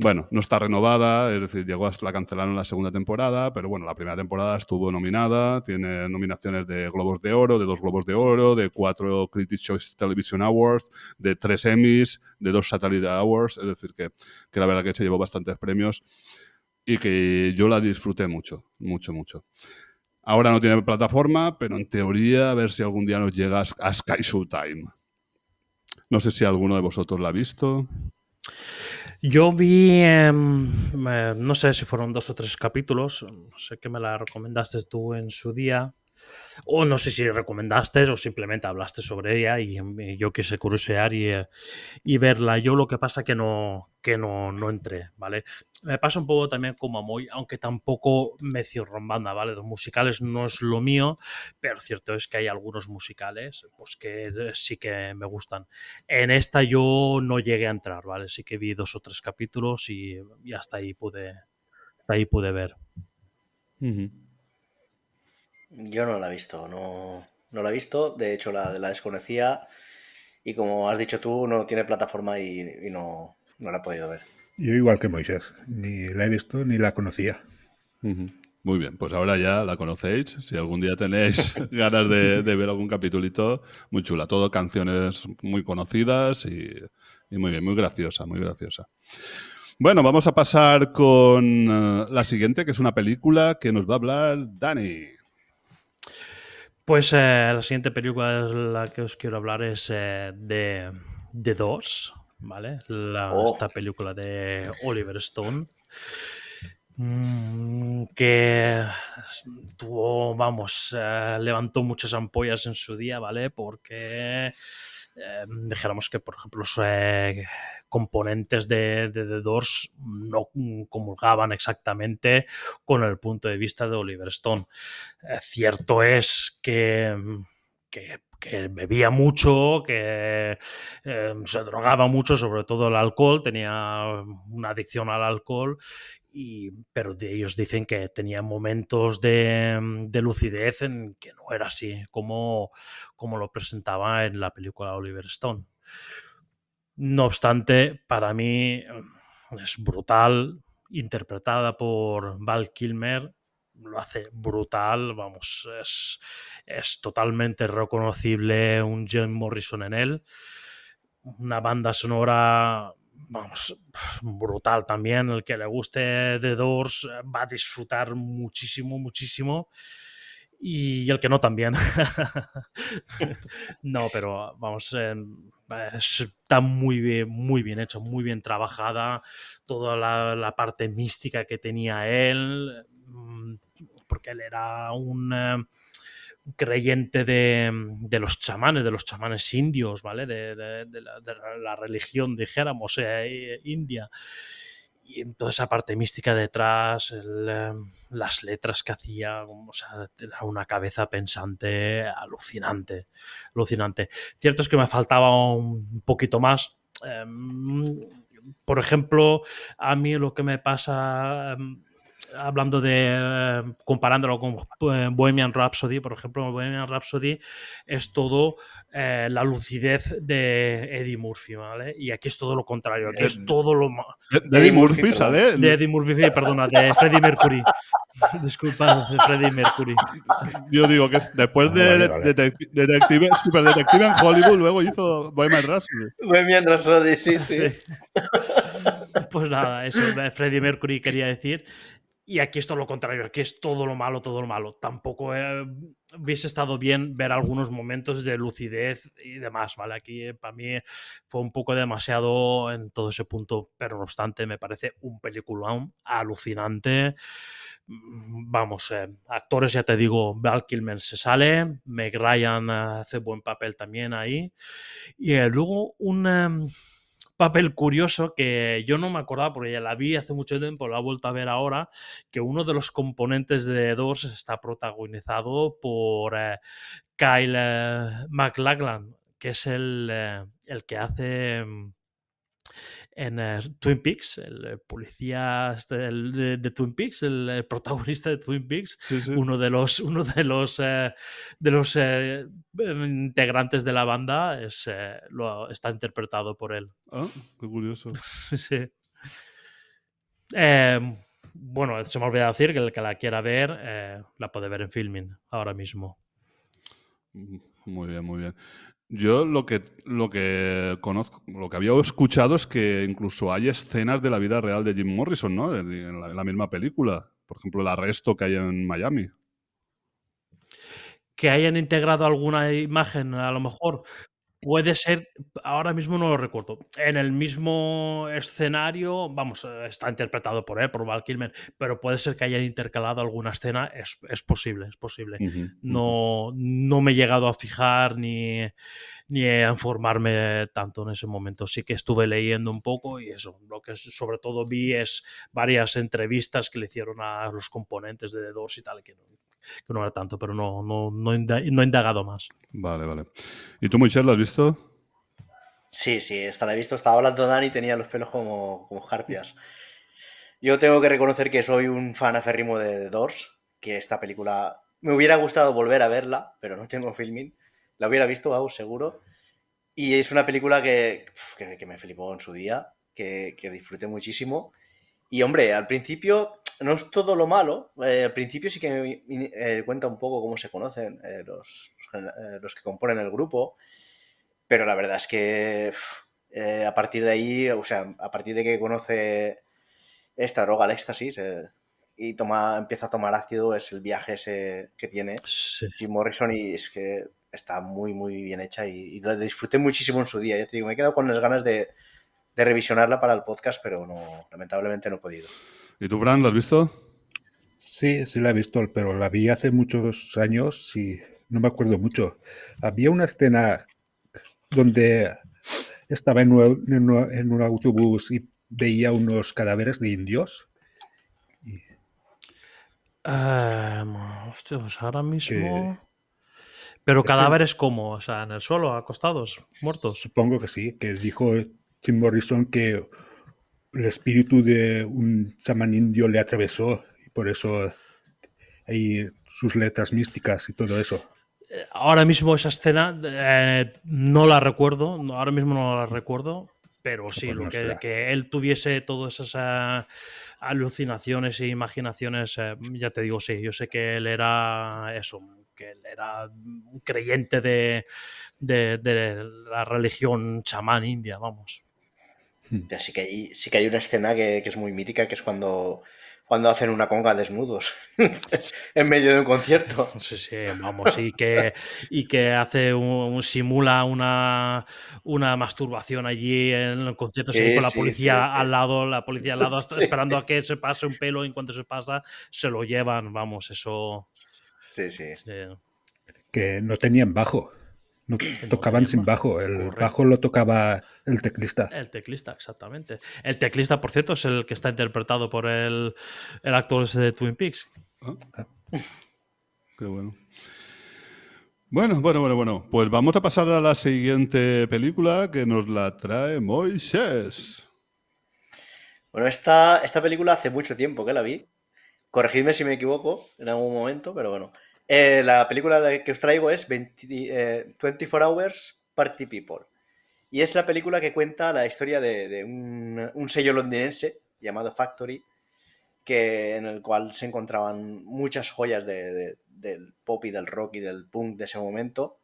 Bueno, no está renovada, es decir, llegó hasta la cancelaron la segunda temporada, pero bueno, la primera temporada estuvo nominada, tiene nominaciones de Globos de Oro, de dos Globos de Oro, de cuatro Critics' Choice Television Awards, de tres Emmys, de dos Satellite Awards, es decir, que, que la verdad que se llevó bastantes premios y que yo la disfruté mucho, mucho, mucho. Ahora no tiene plataforma, pero en teoría a ver si algún día nos llega a Sky Showtime. No sé si alguno de vosotros la ha visto. Yo vi, eh, no sé si fueron dos o tres capítulos, sé que me la recomendaste tú en su día, o no sé si recomendaste o simplemente hablaste sobre ella y, y yo quise curiosear y, y, verla. Yo lo que pasa que no, que no, no entré, ¿vale? Me pasa un poco también como a Moy, aunque tampoco me cierro en banda, ¿vale? Los musicales no es lo mío, pero cierto es que hay algunos musicales pues que sí que me gustan. En esta yo no llegué a entrar, ¿vale? Sí que vi dos o tres capítulos y, y hasta ahí pude, hasta ahí pude ver. Uh. Yo no la he visto, no, no la he visto, de hecho la, la desconocía y como has dicho tú, no tiene plataforma y, y no, no la he podido ver. Yo igual que Moisés, ni la he visto ni la conocía. Uh -huh. Muy bien, pues ahora ya la conocéis. Si algún día tenéis ganas de, de, ver algún capitulito, muy chula. Todo canciones muy conocidas y, y, muy bien, muy graciosa, muy graciosa. Bueno, vamos a pasar con uh, la siguiente, que es una película que nos va a hablar Dani. Pues eh, la siguiente película de la que os quiero hablar es eh, de The Doors, ¿vale? La, oh. Esta película de Oliver Stone. Mmm, que tuvo, vamos, eh, levantó muchas ampollas en su día, ¿vale? Porque eh, dijéramos que, por ejemplo, eh, componentes de, de, The Doors no comulgaban exactamente con el punto de vista de Oliver Stone. Eh, cierto es que, bebía mucho, que eh, se drogaba mucho, sobre todo el alcohol, tenía una adicción al alcohol, y, pero ellos dicen que tenía momentos de, de, lucidez en que no era así, como, como lo presentaba en la película Oliver Stone. No obstante, para mí es brutal, interpretada por Val Kilmer, lo hace brutal, vamos, es, es totalmente reconocible un Jim Morrison en él. Una banda sonora, vamos, brutal también. El que le guste The Doors va a disfrutar muchísimo, muchísimo. Y el que no también. no, pero vamos, eh, está muy bien, muy bien hecho, muy bien trabajada. Toda la, parte mística que tenía él, porque él era un eh, creyente de, de, los chamanes, de los chamanes indios, ¿vale? De, la, religión, dijéramos, eh, india. Y en toda esa parte mística detrás, eh, las letras que hacía, o sea, una cabeza pensante alucinante, alucinante. Cierto es que me faltaba un poquito más. Eh, por ejemplo, a mí lo que me pasa hablando de, eh, comparándolo con eh, Bohemian Rhapsody, por ejemplo, Bohemian Rhapsody es todo eh, la lucidez de Eddie Murphy, ¿vale? Y aquí es todo lo contrario, aquí es todo lo malo. De, Eddie Murphy, ¿sale? De Eddie Murphy, perdona, de Freddie Mercury. Disculpa, de Freddie Mercury. Yo digo que después de, vale, vale. Detective, Super Detective en Hollywood, luego hizo Bohemian Rhapsody. Bohemian Rhapsody, sí, sí. sí. Pues nada, eso Freddie Mercury quería decir. Y aquí es todo lo contrario, aquí es todo lo malo, todo lo malo. Tampoco eh, hubiese estado bien ver algunos momentos de lucidez y demás, ¿vale? Aquí eh, para mí fue un poco demasiado en todo ese punto, pero no obstante me parece un peliculón alucinante. Mm, vamos, eh, actores, ya te digo, Val Kilmer se sale, Meg Ryan hace buen papel también ahí. Y luego un em, papel curioso que yo no me acordaba porque ya la vi hace mucho tiempo, la he vuelto a ver ahora, que uno de los componentes de Doors está protagonizado por eh, Kyle eh, que es el, eh, el que hace mm, en eh, Twin Peaks, el eh, policía este, el de, de, Twin Peaks, el, el, protagonista de Twin Peaks, Sí, sí. uno de los, uno de los, eh, de los eh, integrantes de la banda es, lo, está interpretado por él. Ah, qué curioso. sí. Eh, bueno, se me ha olvidado decir que el que la quiera ver la puede ver en filming ahora mismo. Mm, Muy bien, muy bien. Yo lo que, lo que conozco, lo que había escuchado es que incluso hay escenas de la vida real de Jim Morrison, ¿no? En, la, en la, misma película. Por ejemplo, el arresto que hay en Miami. Que hayan integrado alguna imagen, a lo mejor. Puede ser, ahora mismo no lo recuerdo. En el mismo escenario, vamos, está interpretado por él, por Val Kilmer, pero puede ser que hayan intercalado alguna escena, es, es posible, es posible. Uh -huh, no, no me he llegado a fijar ni, ni a informarme tanto en ese momento. Sí que estuve leyendo un poco y eso, lo que sobre todo vi es varias entrevistas que le hicieron a los componentes de The Doors y tal, que no, que no era tanto, pero no, no, no, no he indagado más. Vale, vale. ¿Y tú, Michelle, lo has visto? Sí, sí, esta la he visto. Estaba hablando Dani y tenía los pelos como, como harpias. Yo tengo que reconocer que soy un fan aférrimo de The Doors, que esta película me hubiera gustado volver a verla, pero no tengo filming. La hubiera visto, vamos, seguro. Y es una película que, que, que me flipó en su día, que, que disfruté muchísimo. Y hombre, al principio no es todo lo malo. Eh, al principio sí que me eh, cuenta un poco cómo se conocen eh, los, los, los, que componen el grupo. Pero la verdad es que eh, a partir de ahí, o sea, a partir de que conoce esta droga, el éxtasis, y toma, empieza a tomar ácido, es el viaje ese que tiene Sí. Jim Morrison y es que está muy, muy bien hecha y, y la disfruté muchísimo en su día. Ya te digo, me he quedado con las ganas de, de revisionarla para el podcast, pero no, lamentablemente no he podido. ¿Y tú, Fran, lo has visto? Sí, sí la he visto, pero la vi hace muchos años y no me acuerdo mucho. Había una escena donde estaba en un, en un, en un autobús y veía unos cadáveres de indios. Y... Um, hostia, pues ahora mismo... Que... Pero cadáveres como, o sea, en el suelo, acostados, muertos. Supongo que sí, que dijo Jim Morrison que el espíritu de un chamán indio le atravesó y por eso hay sus letras místicas y todo eso. Ahora mismo esa escena eh, no la recuerdo, ahora mismo no la recuerdo, pero sí, pues lo que, que, él tuviese todas esas alucinaciones e imaginaciones, eh, ya te digo, sí, yo sé que él era eso, que él era un creyente de, de, de la religión chamán india, vamos. Sí que hay, sí que hay una escena que, que, es muy mítica, que es cuando, cuando hacen una conga desnudos en medio de un concierto. Sí, sí, vamos, y que, y que hace un, simula una, una masturbación allí en el concierto sí, con la policía sí, sí, al lado, la policía al lado esperando a que se pase un pelo y en cuanto se pasa se lo llevan, vamos, eso... Sí, sí. Que no tenían bajo. No, tocaban sin bajo. El Correcto. bajo lo tocaba el teclista. El teclista, exactamente. El teclista, por cierto, es el que está interpretado por el, el actor de Twin Peaks. Ah. Qué bueno. Bueno, bueno, bueno, bueno. Pues vamos a pasar a la siguiente película que nos la trae Moisés. Bueno, esta, esta película hace mucho tiempo que la vi corregidme si me equivoco en algún momento, pero bueno. Eh, la película que os traigo es 24 Hours Party People. Y es la película que cuenta la historia de, un, sello londinense llamado Factory, que, en el cual se encontraban muchas joyas del pop y del rock y del punk de ese momento.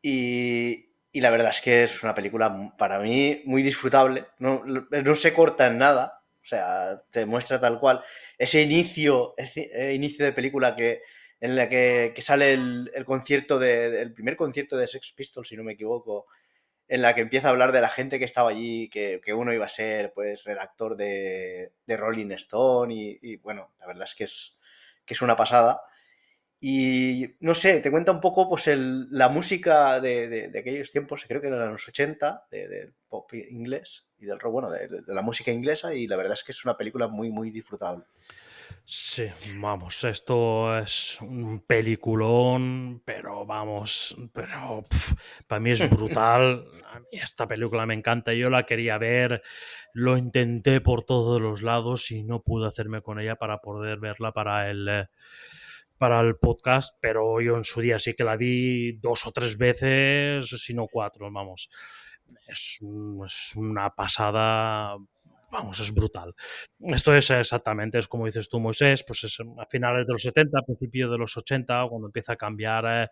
Y, la verdad es que es una película para mí muy disfrutable. No, no se corta en nada. O sea, te muestra tal cual ese inicio, ese inicio de película que, en la que, sale el, concierto de, primer concierto de Sex Pistols, si no me equivoco, en la que empieza a hablar de la gente que estaba allí, que, uno iba a ser pues redactor de, Rolling Stone y, bueno, la verdad es que es, que es una pasada. Y no sé, te cuenta un poco pues la música de, aquellos tiempos, creo que eran los 80, del pop inglés y del rock, bueno, de, la música inglesa y la verdad es que es una película muy, muy disfrutable. Sí, vamos, esto es un peliculón, pero vamos, pero para mí es brutal. A mí esta película me encanta, yo la quería ver, lo intenté por todos los lados y no pude hacerme con ella para poder verla para el, eh, para el podcast, pero yo en su día sí que la vi dos o tres veces, si no cuatro, vamos. Es, es una pasada vamos, es brutal. Esto es exactamente, es como dices tú, Moisés, pues es a finales de los 70, a principios de los 80, cuando empieza a cambiar eh,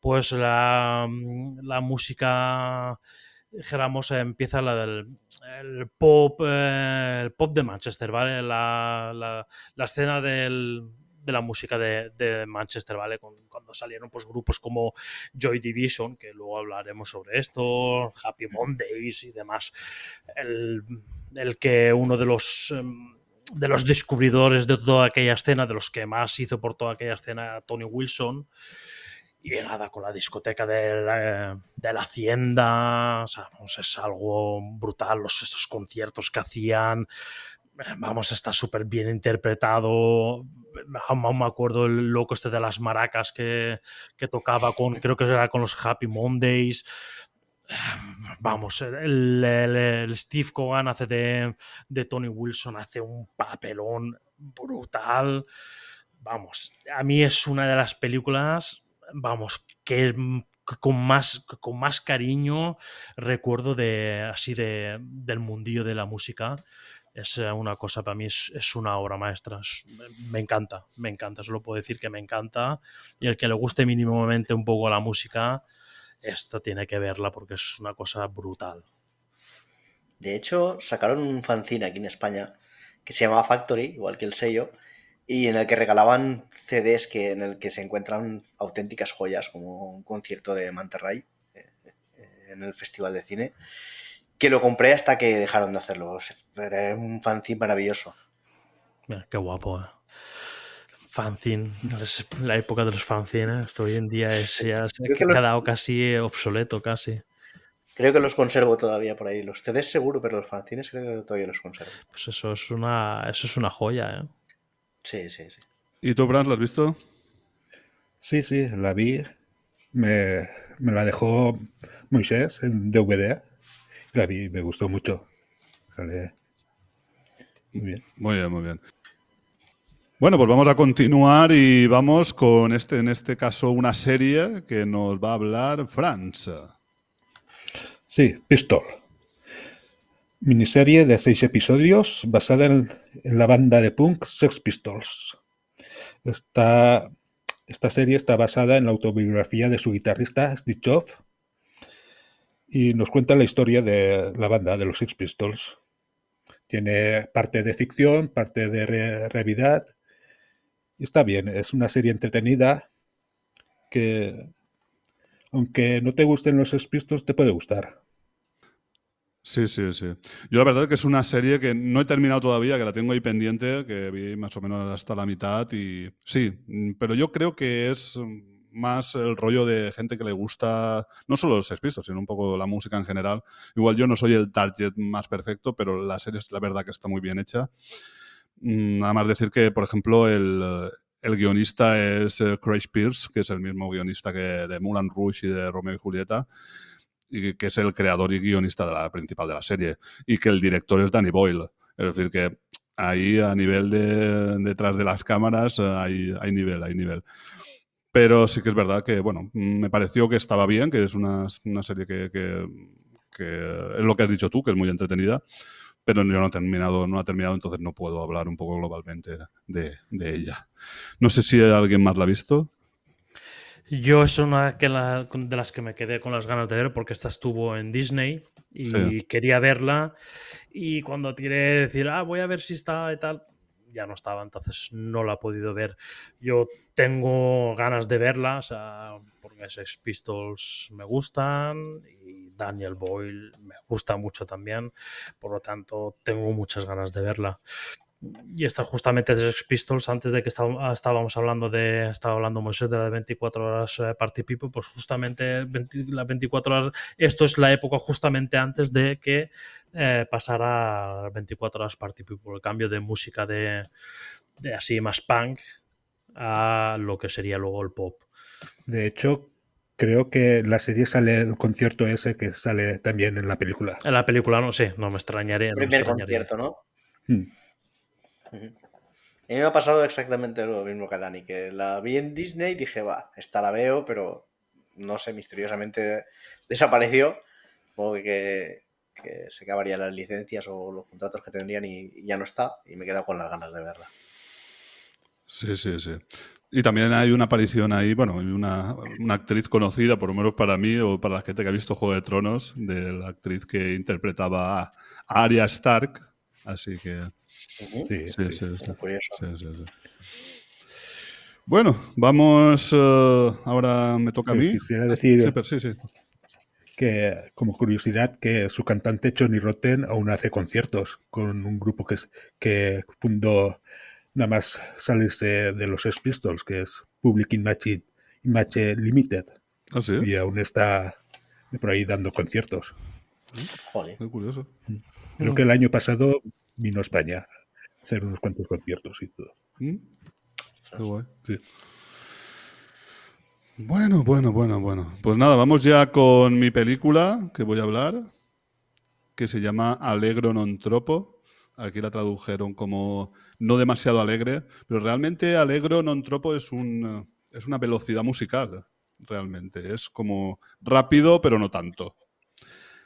pues la, mm, la música dijéramos, empieza la del el pop, eh, el pop de Manchester, ¿vale? La, la, la escena del, de la música de, de Manchester, ¿vale? cuando salieron pues, grupos como Joy Division, que luego hablaremos sobre esto, Happy Mondays y demás. El, el que uno de los... Em, de los descubridores de toda aquella escena, de los que más hizo por toda aquella escena, Tony Wilson, y nada, con la discoteca de la, de la hacienda, o sea, pues es algo brutal, los, esos conciertos que hacían, vamos, está súper bien interpretado. Aún me acuerdo el loco este de las maracas que, que tocaba con, creo que era con los Happy Mondays. Vamos, el, Steve Cogan hace de, de, Tony Wilson, hace un papelón brutal. Vamos, a mí es una de las películas, vamos, que con más, con más cariño recuerdo de así de, del mundillo de la música es eh, una cosa para mí, es, una obra maestra. me encanta, me encanta, solo puedo decir que me encanta. Y el que le guste mínimamente un poco la música, esto tiene que verla porque es una cosa brutal. De hecho, sacaron un fanzine aquí en España que se llamaba Factory, igual que el sello, y en el que regalaban CDs que, en el que se encuentran auténticas joyas, como un concierto de Manterray eh, eh, en el Festival de Cine que lo compré hasta que dejaron de hacerlo. Era un fanzine maravilloso. qué guapo, eh. Fanzine, la época de los fanzines, esto hoy en día es, ya se ha quedado casi obsoleto, casi. Creo que los conservo todavía por ahí. Los CDs seguro, pero los fanzines creo que todavía los conservo. Pues eso es una, eso es una joya, ¿eh? Sí, sí, sí. ¿Y tú, Brand, lo has visto? Sí, sí, la vi. Me, me la dejó Moisés en DVD la vi, me gustó mucho. Muy bien. Muy bien, muy bien. Bueno, pues vamos a continuar y vamos con este, en este caso, una serie que nos va a hablar Franz. Sí, Pistol. Miniserie de seis episodios basada en, la banda de punk Sex Pistols. Esta, esta serie está basada en la autobiografía de su guitarrista Steve Jobs y nos cuenta la historia de la banda de los Six Pistols. Tiene parte de ficción, parte de realidad. Y está bien, es una serie entretenida que, aunque no te gusten los Sex Pistols, te puede gustar. Sí, sí, sí. Yo la verdad es que es una serie que no he terminado todavía, que la tengo ahí pendiente, que vi más o menos hasta la mitad y sí, pero yo creo que es más el rollo de gente que le gusta no solo los Sex sino un poco la música en general. Igual yo no soy el target más perfecto, pero la serie es la verdad que está muy bien hecha. Mm, nada más decir que, por ejemplo, el, el guionista es eh, Craig Pierce, que es el mismo guionista que de Mulan Rouge y de Romeo y Julieta, y que es el creador y guionista de la principal de la serie, y que el director es Danny Boyle. Es decir, que ahí a nivel de detrás de las cámaras hay, hay nivel, hay nivel. Pero sí que es verdad que, bueno, me pareció que estaba bien, que es una, una serie que, que, que, es lo que has dicho tú, que es muy entretenida, pero yo no he terminado, no ha terminado, entonces no puedo hablar un poco globalmente de, de ella. No sé si alguien más la ha visto. Yo es una que la, de las que me quedé con las ganas de ver porque esta estuvo en Disney y Sí. quería verla y cuando tiré decir, ah, voy a ver si está y tal, ya no estaba, entonces no la he podido ver. Yo tengo ganas de verla, o sea, porque Sex Pistols me gustan y Daniel Boyle me gusta mucho también, por lo tanto tengo muchas ganas de verla. Y esta justamente Sex Pistols, antes de que está- estábamos hablando de, estaba hablando Moisés de la de 24 horas eh, Party People, pues justamente 20 las 24 horas, esto es la época justamente antes de que eh, pasara a las 24 horas Party People, el cambio de música de, de así más punk a lo que sería luego el pop. De hecho, creo que la serie sale el concierto ese que sale también en la película. En la película no sé, no me extrañaría. El primer concierto, ¿no? Hmm. A mí me ha pasado exactamente lo mismo que a Dani, que la vi en Disney y dije, va, esta la veo, pero no sé, misteriosamente desapareció. Supongo que, que se acabarían las licencias o los contratos que tendrían y, y ya no está. Y me he quedado con las ganas de verla. Sí, sí, sí. Y también hay una aparición ahí, bueno, hay una, una actriz conocida, por lo menos para mí o para la gente que ha visto Juego de Tronos, de la actriz que interpretaba a Arya Stark. Así que. Sí, sí, sí. sí, sí. Muy curioso. Sí, sí, sí. Bueno, vamos. eh, ahora me toca a mí. Quisiera decir Sí, pero sí, sí. que, como curiosidad, que su cantante Johnny Rotten aún hace conciertos con un grupo que, es- que fundó nada más salirse de los Sex Pistols, que es Public Image, Image Limited, Ah, sí. y aún está por ahí dando conciertos. Joder. Qué curioso. Creo que el año pasado vino a España a hacer unos cuantos conciertos y todo. ¿Mm? Qué guay. Sí. Bueno, bueno, bueno, bueno. Pues nada, vamos ya con mi película que voy a hablar, que se llama Alegro non tropo. Aquí la tradujeron como no demasiado alegre, pero realmente Alegro non tropo es, un, es una velocidad musical, realmente. Es como rápido, pero no tanto.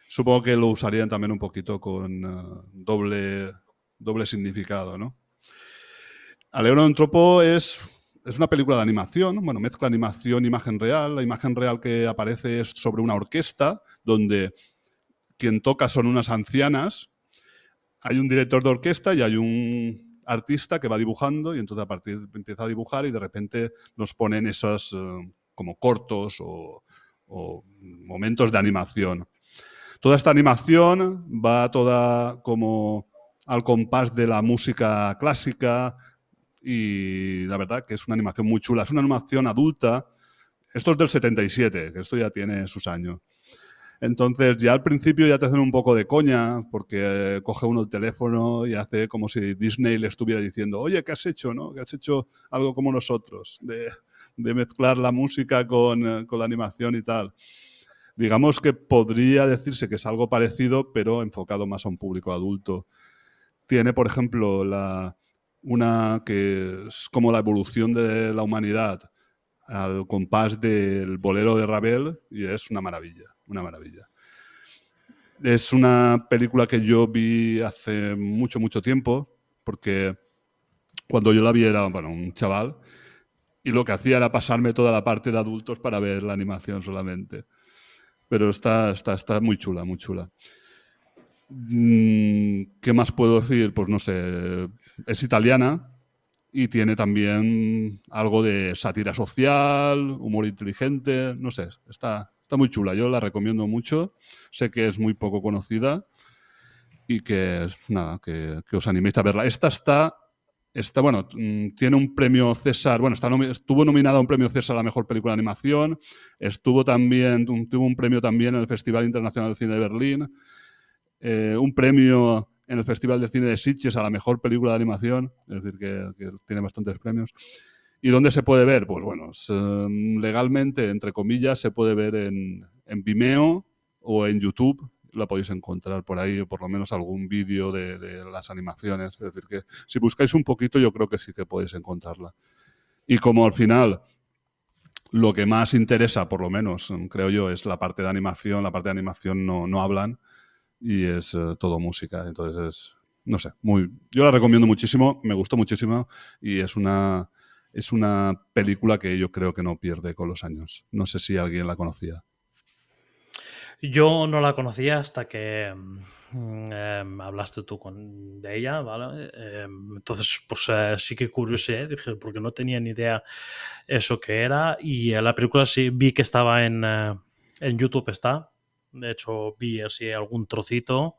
Supongo que lo usarían también un poquito con eh, doble, doble significado, ¿no? Alegro non tropo es es una película de animación, bueno, mezcla animación imagen real. La imagen real que aparece es sobre una orquesta donde quien toca son unas ancianas. Hay un director de orquesta y hay un artista que va dibujando y entonces a partir empieza a dibujar y de repente nos ponen esos eh, como cortos o, o momentos de animación. Toda esta animación va toda como al compás de la música clásica, y la verdad que es una animación muy chula. Es una animación adulta. Esto es del 77, que esto ya tiene sus años. Entonces, ya al principio ya te hacen un poco de coña, porque eh, coge uno el teléfono y hace como si Disney le estuviera diciendo, oye, ¿qué has hecho? No? Que has hecho algo como nosotros, de, mezclar la música con, eh, con la animación y tal. Digamos que podría decirse que es algo parecido, pero enfocado más a un público adulto. Tiene, por ejemplo, la, una que es como la evolución de la humanidad al compás del bolero de Ravel y es una maravilla, una maravilla. Es una película que yo vi hace mucho, mucho tiempo, porque cuando yo la vi era un chaval y lo que hacía era pasarme toda la parte de adultos para ver la animación solamente. Pero está, está, está muy chula, muy chula. Mm, ¿Qué más puedo decir? Pues no sé, es italiana y tiene también algo de sátira social, humor inteligente, no sé, está, está muy chula, yo la recomiendo mucho, sé que es muy poco conocida y que, nada, que, que os animéis a verla. Esta está, está bueno, mm, tiene un premio César, bueno, está estuvo nominada a un premio César a la mejor película de animación, estuvo también, tuvo un premio también en el Festival Internacional de Cine de Berlín, eh, un premio en el Festival de Cine de Sitges a la mejor película de animación, es decir, que tiene bastantes premios. ¿Y dónde se puede ver? Pues bueno, eh, legalmente, entre comillas, se puede ver en, en Vimeo o en YouTube. la podéis encontrar por ahí, o por lo menos algún vídeo de, de las animaciones. Es decir, que si buscáis un poquito, yo creo que sí que podéis encontrarla. Y como al final lo que más interesa, por lo menos, creo yo, es la parte de animación. La parte de animación no, no hablan y es eh, todo música. Entonces, es, no sé, muy, yo la recomiendo muchísimo, me gustó muchísimo y es una, es una película que yo creo que no pierde con los años. No sé si alguien la conocía. Yo no la conocía hasta que mm, em, hablaste tú con, de ella, ¿vale? Em, entonces, pues eh, sí que curiosé, dije, porque no tenía ni idea eso que era. Y eh, la película sí vi que estaba en, eh, en YouTube, está. De hecho, vi así algún trocito.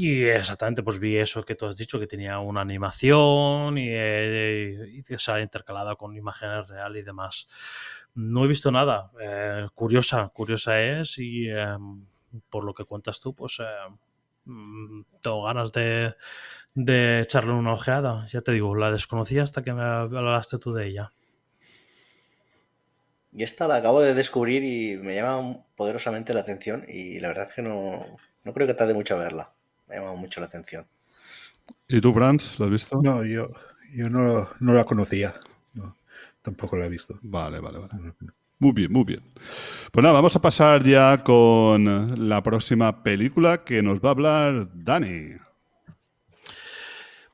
Y exactamente, pues vi eso que tú has dicho, que tenía una animación y, eh, y se ha intercalada con imágenes reales y demás. No he visto nada. Eh, curiosa, curiosa es y eh, por lo que cuentas tú, pues mm, tengo ganas de, de echarle una ojeada. Ya te digo, la desconocía hasta que me hablaste tú de ella. Y esta la acabo de descubrir y me llama poderosamente la atención y la verdad es que no, no creo que tarde mucho a verla. Me ha llamado mucho la atención. ¿Y tú, Franz, la has visto? No, yo, yo no, no la conocía. No, tampoco la he visto. Vale, vale, vale. Muy bien, muy bien. Pues nada, vamos a pasar ya con la próxima película que nos va a hablar Dani.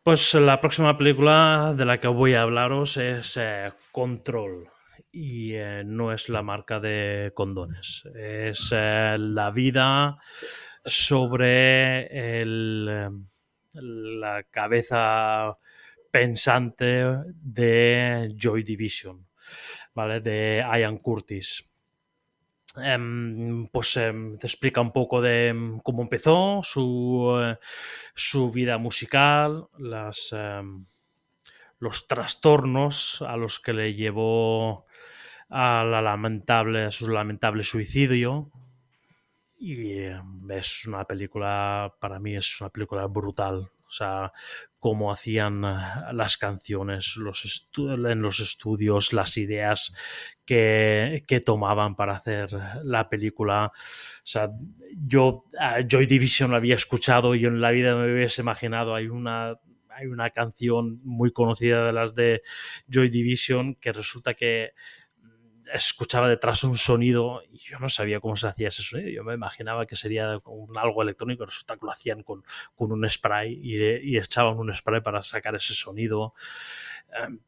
Pues la próxima película de la que voy a hablaros es eh, Control. Y eh, no es la marca de condones. Es eh, la vida sobre el, eh, la cabeza pensante de Joy Division, ¿vale? De Ian Curtis. Em, pues em, te explica un poco de em, cómo empezó, su, eh, su vida musical, las, em, los trastornos a los que le llevó a la lamentable, a su lamentable suicidio. Y eh, es una película, para mí es una película brutal. O sea, cómo hacían eh, las canciones los en los estudios, las ideas que, que tomaban para hacer la película. O sea, yo Joy Division lo había escuchado y en la vida me hubiese imaginado, hay una, hay una canción muy conocida de las de Joy Division que resulta que mm, escuchaba detrás un sonido y yo no sabía cómo se hacía ese sonido. Yo me imaginaba que sería un algo electrónico, resulta que lo hacían con, con un spray y, echaban un spray para sacar ese sonido. Eh,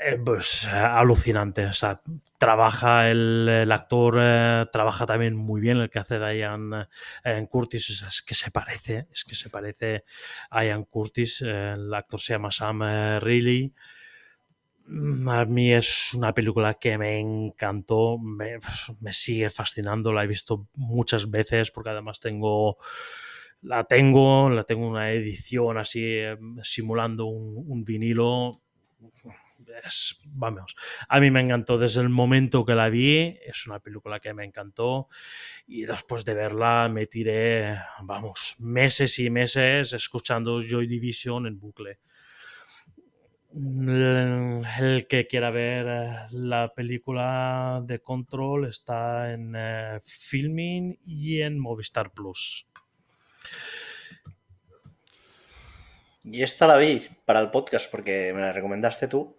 eh, pues eh, alucinante. O sea, trabaja el, actor, eh, trabaja también muy bien el que hace Diane Ian Curtis. Es que se parece, es que se parece a Ian Curtis. eh, el actor se llama Sam eh, Reilly. Mm, A mí es una película que me encantó, me, sigue fascinando, la he visto muchas veces porque además tengo, la tengo, la tengo una edición así eh, simulando un, un vinilo. Es- vamos, a mí me encantó desde el momento que la vi, es una película que me encantó y después de verla me tiré, vamos, meses y meses escuchando Joy Division en bucle. El, el que quiera ver eh, la película de Control está en eh, Filming y en Movistar Plus. Y esta la vi para el podcast porque me la recomendaste tú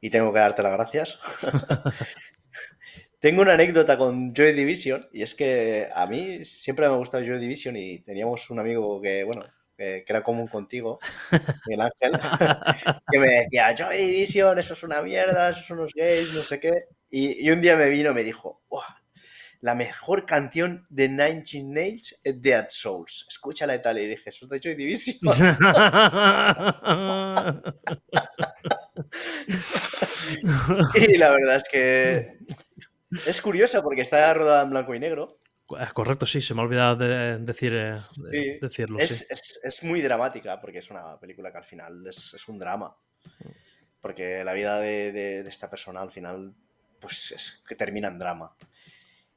y tengo que darte las gracias. tengo una anécdota con Joy Division y es que a mí siempre me ha gustado Joy Division y teníamos un amigo que, bueno, que, que era común contigo, Miguel Ángel, que me decía, Joy Division, eso es una mierda, eso son unos gays, no sé qué. Y, y un día me vino y me dijo, "Buah, la mejor canción de Nine Inch Nails es Dead Souls. Escúchala y tal. Y dije, eso es de Joy Division. Y la verdad es que es curioso porque está rodada en blanco y negro. Eh, Correcto, sí, se me ha olvidado de decir, eh, de Sí. decirlo. Es, sí. es- es muy dramática porque es una película que al final es, es un drama. Porque la vida de, de- de esta persona al final pues es que termina en drama.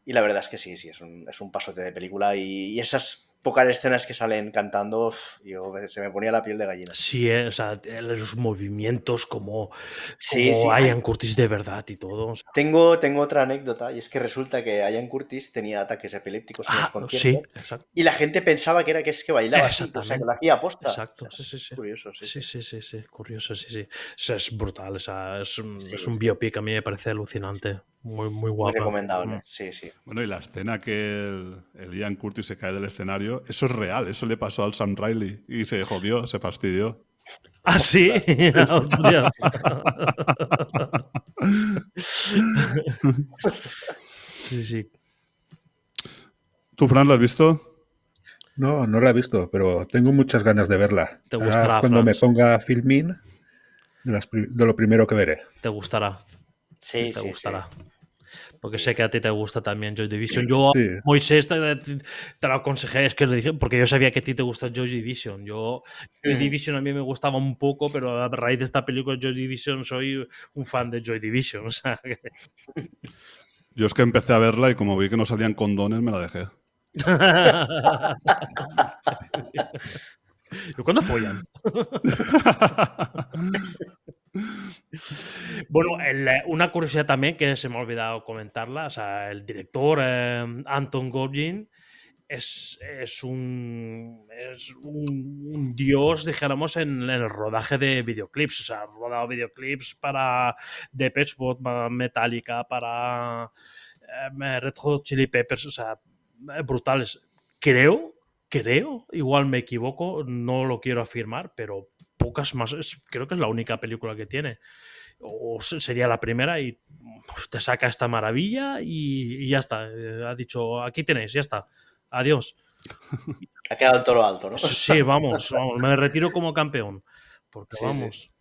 Y la verdad es que sí, sí, es un, es un pasote de película y, y esas pocas escenas que salen cantando, uf, yo, se me ponía la piel de gallina. Sí, eh, o sea, eh, los movimientos como, como sí. Ian Curtis de verdad y todo. o sea. Tengo, tengo otra anécdota y es que resulta que Ian Curtis tenía ataques epilépticos en los Ah, conciertos sí, exacto. y la gente pensaba que era que es que bailaba así, o sea, que lo hacía aposta. Exacto, sí, sí, sí. Curioso, sí. Sí, sí, sí, sí, curioso, sí, sí. O sea, es brutal, o sea, es un, es un biopic, a mí me parece alucinante. Muy, muy Muy guapo. recomendable, sí, sí. Bueno, y la escena que el, el Ian Curtis se cae del escenario, eso es real, eso le pasó al Sam Riley y se jodió, se fastidió. Ah, sí, hostias. sí, sí. ¿Tú, Fran, lo has visto? No, no la he visto, pero tengo muchas ganas de verla. Te Ahora, gustará, cuando me ponga Filmin, de, las de lo primero que veré. Te gustará, Sí, te sí, gustará. sí. Porque sé que a ti te gusta también Joy Division. Yo, Sí. Moisés, te, te- lo aconsejé, es que le dije, porque yo sabía que a ti te gusta Joy Division. Yo, Joy. Division a mí me gustaba un poco, pero a raíz de esta película Joy Division soy un fan de Joy Division. O sea, que- Yo es que empecé a verla y como vi que no salían condones, me la dejé. ¿Y cuándo follan? Bueno, eh, una curiosidad también que se me ha olvidado comentarla, o sea, el director eh, Anton Gorgin es, es un es un, dios, dijéramos, en, el rodaje de videoclips, o sea, ha rodado videoclips para Mode, para Metallica, para eh, Red Hot Chili Peppers, o sea, brutales. Creo, creo, igual me equivoco, no lo quiero afirmar, pero pocas más, es- creo que es la única película que tiene. O se- sería la primera y pues, te saca esta maravilla y, y ya está. Eh, Ha dicho, aquí tenéis, ya está. Adiós. Ha quedado en todo lo alto, ¿no? Sí, vamos, vamos, me retiro como campeón. Porque Sí, sí. vamos.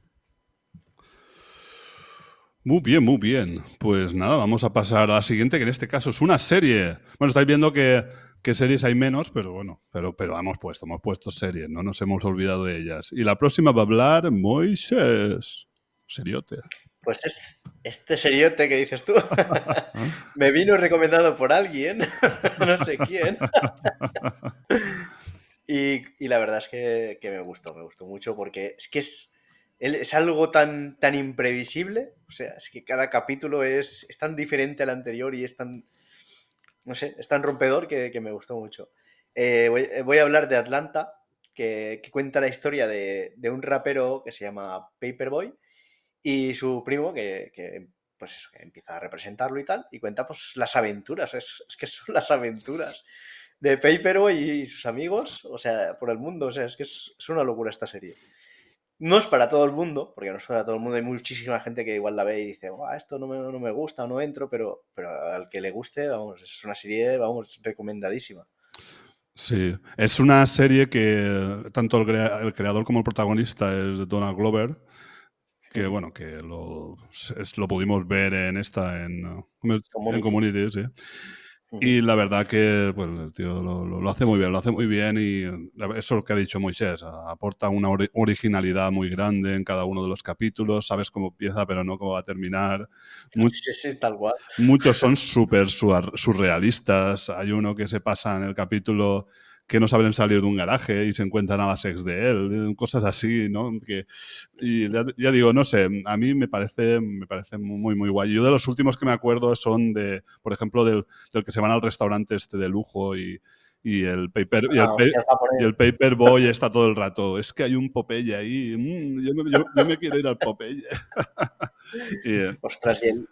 Muy bien, muy bien. Pues nada, vamos a pasar a la siguiente, que en este caso es una serie. Bueno, estáis viendo que, que series hay menos, pero bueno, pero, pero hemos puesto, hemos puesto series, no nos hemos olvidado de ellas. Y la próxima va a hablar Moisés. Seriote. Pues es este seriote que dices tú. me vino recomendado por alguien, no sé quién. y, y la verdad es que, que me gustó, me gustó mucho porque es que es, es algo tan, tan imprevisible. O sea, es que cada capítulo es, es tan diferente al anterior y es tan, no sé, es tan rompedor que, que me gustó mucho. Eh, voy, eh, voy a hablar de Atlanta, que, que cuenta la historia de, de un rapero que se llama Paperboy y su primo que, que, pues eso, que empieza a representarlo y tal, y cuenta pues las aventuras, es, es que son las aventuras de Paperboy y sus amigos, o sea, por el mundo, o sea, es que es, es una locura esta serie. No es para todo el mundo, porque no es para todo el mundo, hay muchísima gente que igual la ve y dice, "Buah, esto no me, no me gusta o no entro, pero, pero al que le guste, vamos, es una serie, vamos, recomendadísima. Sí, es una serie que tanto el, crea- el creador como el protagonista es Donald Glover, que bueno, que lo, es- lo pudimos ver en esta, en, en. Community, sí. Y la verdad que pues, el tío lo, lo- lo hace muy bien, lo hace muy bien y eso es lo que ha dicho Moisés, aporta una ori- originalidad muy grande en cada uno de los capítulos, sabes cómo empieza pero no cómo va a terminar. Mu- Sí, sí, tal cual. muchos son súper surrealistas, hay uno que se pasa en el capítulo que no saben salir de un garaje y se encuentran a la sex de él, cosas así, ¿no? Que, y ya, ya digo, no sé, a mí me parece, me parece muy, muy guay. Yo de los últimos que me acuerdo son de, por ejemplo, del, del que se van al restaurante este de lujo y, y el paper y el, Ah, hostia, y el paperboy está todo el rato. Es que hay un Popeye ahí. mm, yo, me, yo- yo me quiero ir al Popeye. y, eh, Ostras, y el,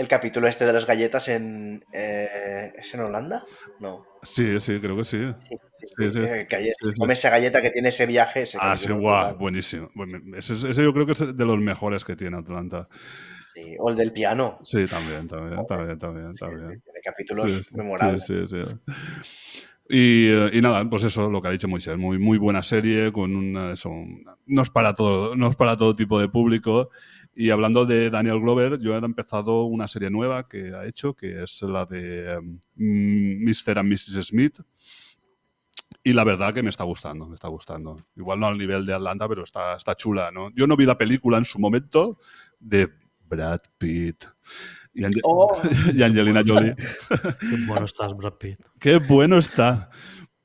el capítulo este de las galletas en. eh, ¿Es en Holanda? No. sí, sí, creo que sí. Sí, sí, Sí, que come esa galleta que tiene ese viaje. Ese Ah, sí, guau, buenísimo. Ese, ese yo creo que es de los mejores que tiene Atlanta. Sí, O el del piano. Sí, también, también, también, también, también. Tiene capítulos memorables. sí, sí, sí. Y, eh, y nada, pues eso, lo que ha dicho Moisés, muy, muy buena serie, con una, eso, una- no, es para todo, no es para todo tipo de público. Y hablando de Daniel Glover, yo he empezado una serie nueva que ha hecho, que es la de mm, Mr. and Mrs. Smith. Y la verdad que me está gustando, me está gustando. Igual no al nivel de Atlanta, pero está, está chula, ¿no? Yo no vi la película en su momento de Brad Pitt y, Ange- Oh. y Angelina Jolie. Qué bueno estás, Brad Pitt. Qué bueno está.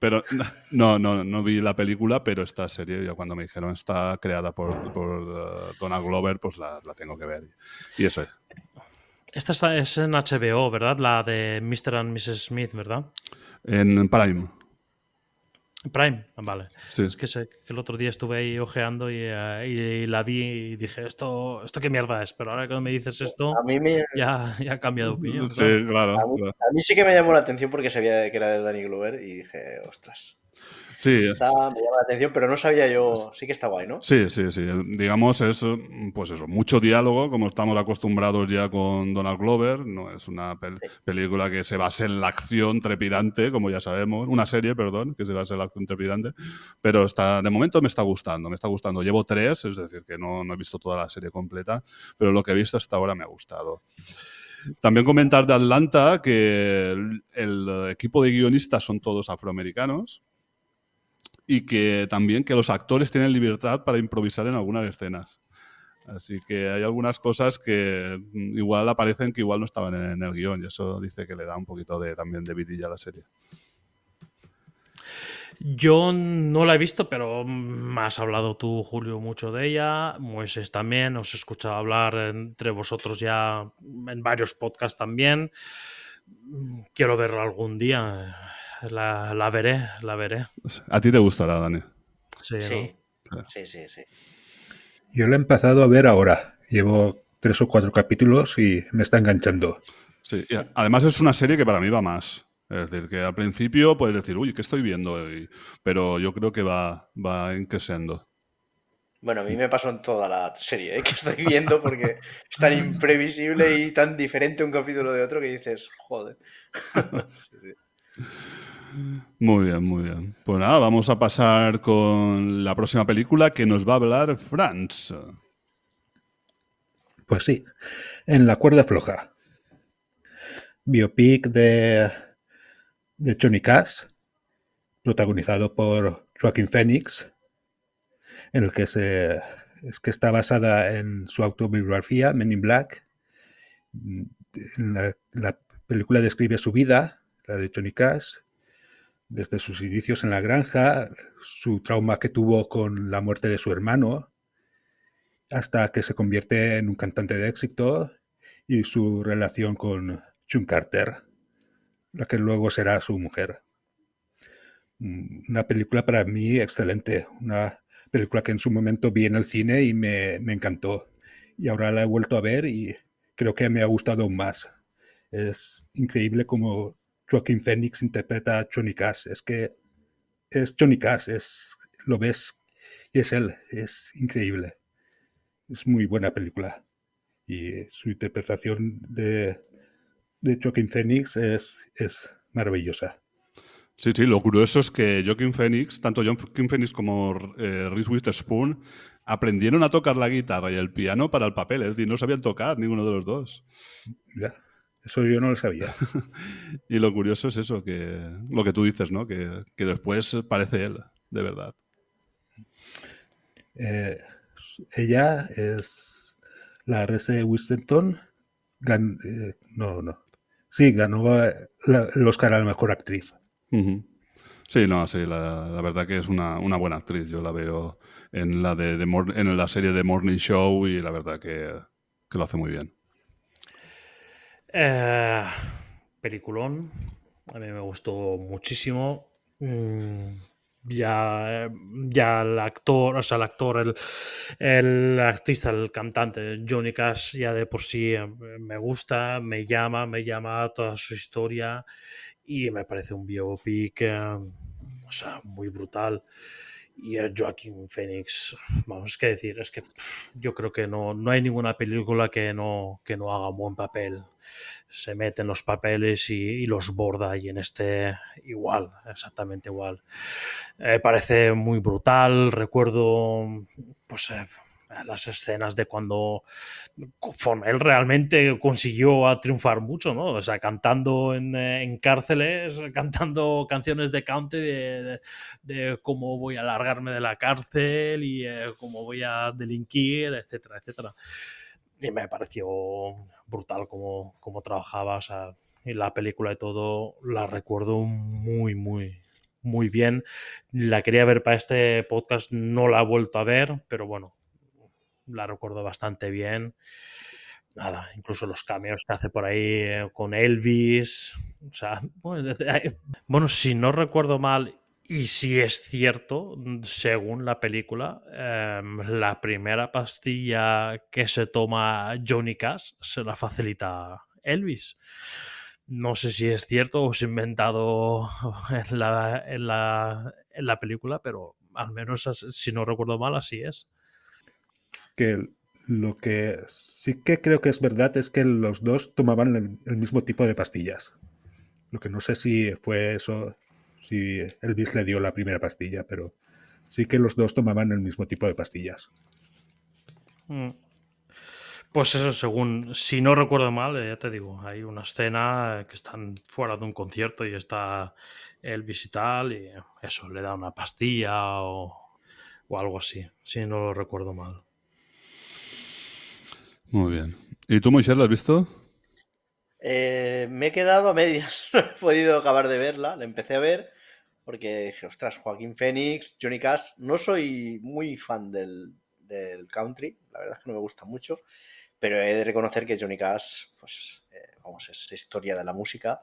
Pero no, no, no vi la película, pero esta serie, ya cuando me dijeron está creada por, por uh, Donald Glover, pues la, la tengo que ver. Y eso es. Esta es en HBO, ¿verdad? La de Mr. and Mrs. Smith, ¿verdad? En Prime. Prime, Ah, vale. Sí. Es que, sé que el otro día estuve ahí ojeando y, eh, y la vi y dije, ¿esto, ¿esto qué mierda es? Pero ahora que me dices esto, A mí, me, ya, ya ha cambiado de opinión. Sí, claro. a, mí, claro. a mí sí que me llamó la atención porque sabía que era de Danny Glover y dije, ostras, Sí, está, me llama la atención, pero no sabía yo, sí que está guay, ¿no? Sí, sí, sí. Digamos, es pues eso, mucho diálogo, como estamos acostumbrados ya con Donald Glover. No es una pel- Sí. película que se base en la acción trepidante, como ya sabemos. Una serie, perdón, que se base en la acción trepidante. Pero está, de momento me está gustando, me está gustando. Llevo tres, es decir, que no, no he visto toda la serie completa, pero lo que he visto hasta ahora me ha gustado. También comentar de Atlanta que el, el equipo de guionistas son todos afroamericanos y que también que los actores tienen libertad para improvisar en algunas escenas. Así que hay algunas cosas que mm, igual aparecen que igual no estaban en, el guion y eso dice que le da un poquito de, también de vidilla a la serie. Yo no la he visto, pero me has hablado tú, Julio, mucho de ella. Moisés también. Os he escuchado hablar entre vosotros ya en varios podcasts también. Quiero verla algún día. La, la veré, la veré. A ti te gustará, Dani. Sí, ¿no? Sí, sí, sí, sí. Yo lo he empezado a ver ahora. Llevo tres o cuatro capítulos y me está enganchando. Sí, y además es una serie que para mí va más. Es decir, que al principio puedes decir, uy, ¿qué estoy viendo? Pero yo creo que va, va creciendo. Bueno, a mí me pasó en toda la serie, ¿eh? que estoy viendo porque es tan imprevisible y tan diferente un capítulo de otro que dices, joder. Sí, sí. Muy bien, muy bien. Pues nada, vamos a pasar con la próxima película que nos va a hablar Franz. Pues sí, en la cuerda floja. Biopic de, de Johnny Cash, protagonizado por Joaquín Phoenix, en el que se, es que está basada en su autobiografía, Men in Black. La, la película describe su vida, la de Johnny Cash, desde sus inicios en la granja, su trauma que tuvo con la muerte de su hermano, hasta que se convierte en un cantante de éxito y su relación con June Carter, la que luego será su mujer. Una película para mí excelente, una película que en su momento vi en el cine y me, me encantó. Y ahora la he vuelto a ver y creo que me ha gustado aún más. Es increíble como Joaquín Phoenix interpreta a Johnny Cash. Es que es Johnny Cash, es, lo ves y es él, es increíble. Es muy buena película. Y su interpretación de, de Joaquin Phoenix es, es maravillosa. Sí, sí, lo curioso es que Joaquin Phoenix, tanto Joaquin Phoenix como eh, Reese Witherspoon, aprendieron a tocar la guitarra y el piano para el papel, es decir, no sabían tocar ninguno de los dos. Mira, eso yo no lo sabía. Y lo curioso es eso, que lo que tú dices, ¿no? Que, que después parece él, de verdad. Eh, ella es la RC Winston. Gan- eh, no, no. Sí, ganó la- el Oscar a la mejor actriz. Sí, no, sí, la, la verdad que es una, una buena actriz. Yo la veo en la, de, de en la serie de Morning Show y la verdad que, que lo hace muy bien. Eh, peliculón. A mí me gustó muchísimo. Mm, ya, ya el actor, o sea, el actor, el, el artista, el cantante, Johnny Cash, ya de por sí eh, me gusta, me llama, me llama toda su historia y me parece un biopic, eh, o sea, muy brutal. Y el Joaquin Phoenix, vamos, qué decir, es que yo creo que no, no hay ninguna película que no, que no haga un buen papel. Se mete en los papeles y, los borda, y en este igual, exactamente igual. Eh, parece muy brutal. Recuerdo pues, eh, las escenas de cuando él realmente consiguió triunfar mucho, ¿no? O sea, cantando en, eh, cárceles, cantando canciones de country de, de- cómo voy a largarme de la cárcel y cómo voy a delinquir, etcétera, etcétera. Y me pareció brutal cómo, cómo trabajaba, o sea, y la película y todo la recuerdo muy, muy, muy bien. La quería ver para este podcast, no la he vuelto a ver, pero bueno, la recuerdo bastante bien. Nada, incluso los cameos que hace por ahí eh, con Elvis. O sea, bueno, si no recuerdo mal, y si es cierto, según la película, em, la primera pastilla que se toma Johnny Cash se la facilita Elvis. No sé si es cierto o si inventado en la, en la, en la película, pero al menos si no recuerdo mal, así es. Que lo que sí que creo que es verdad es que los dos tomaban el, el mismo tipo de pastillas. Lo que no sé si fue eso si Elvis le dio la primera pastilla, pero sí que los dos tomaban el mismo tipo de pastillas. Mm. Pues eso, según, si no recuerdo mal, eh, ya te digo, hay una escena que están fuera de un concierto y está Elvis y tal, y eso, le da una pastilla o, o algo así, si no lo recuerdo mal. Muy bien. ¿Y tú, Moisés, lo has visto? Eh, me he quedado a medias, no he podido acabar de verla, la empecé a ver porque dije, ostras, Joaquín Phoenix, Johnny Cash, no soy muy fan del, del, country, la verdad es que no me gusta mucho, pero he de reconocer que Johnny Cash, pues, eh, vamos, es historia de la música,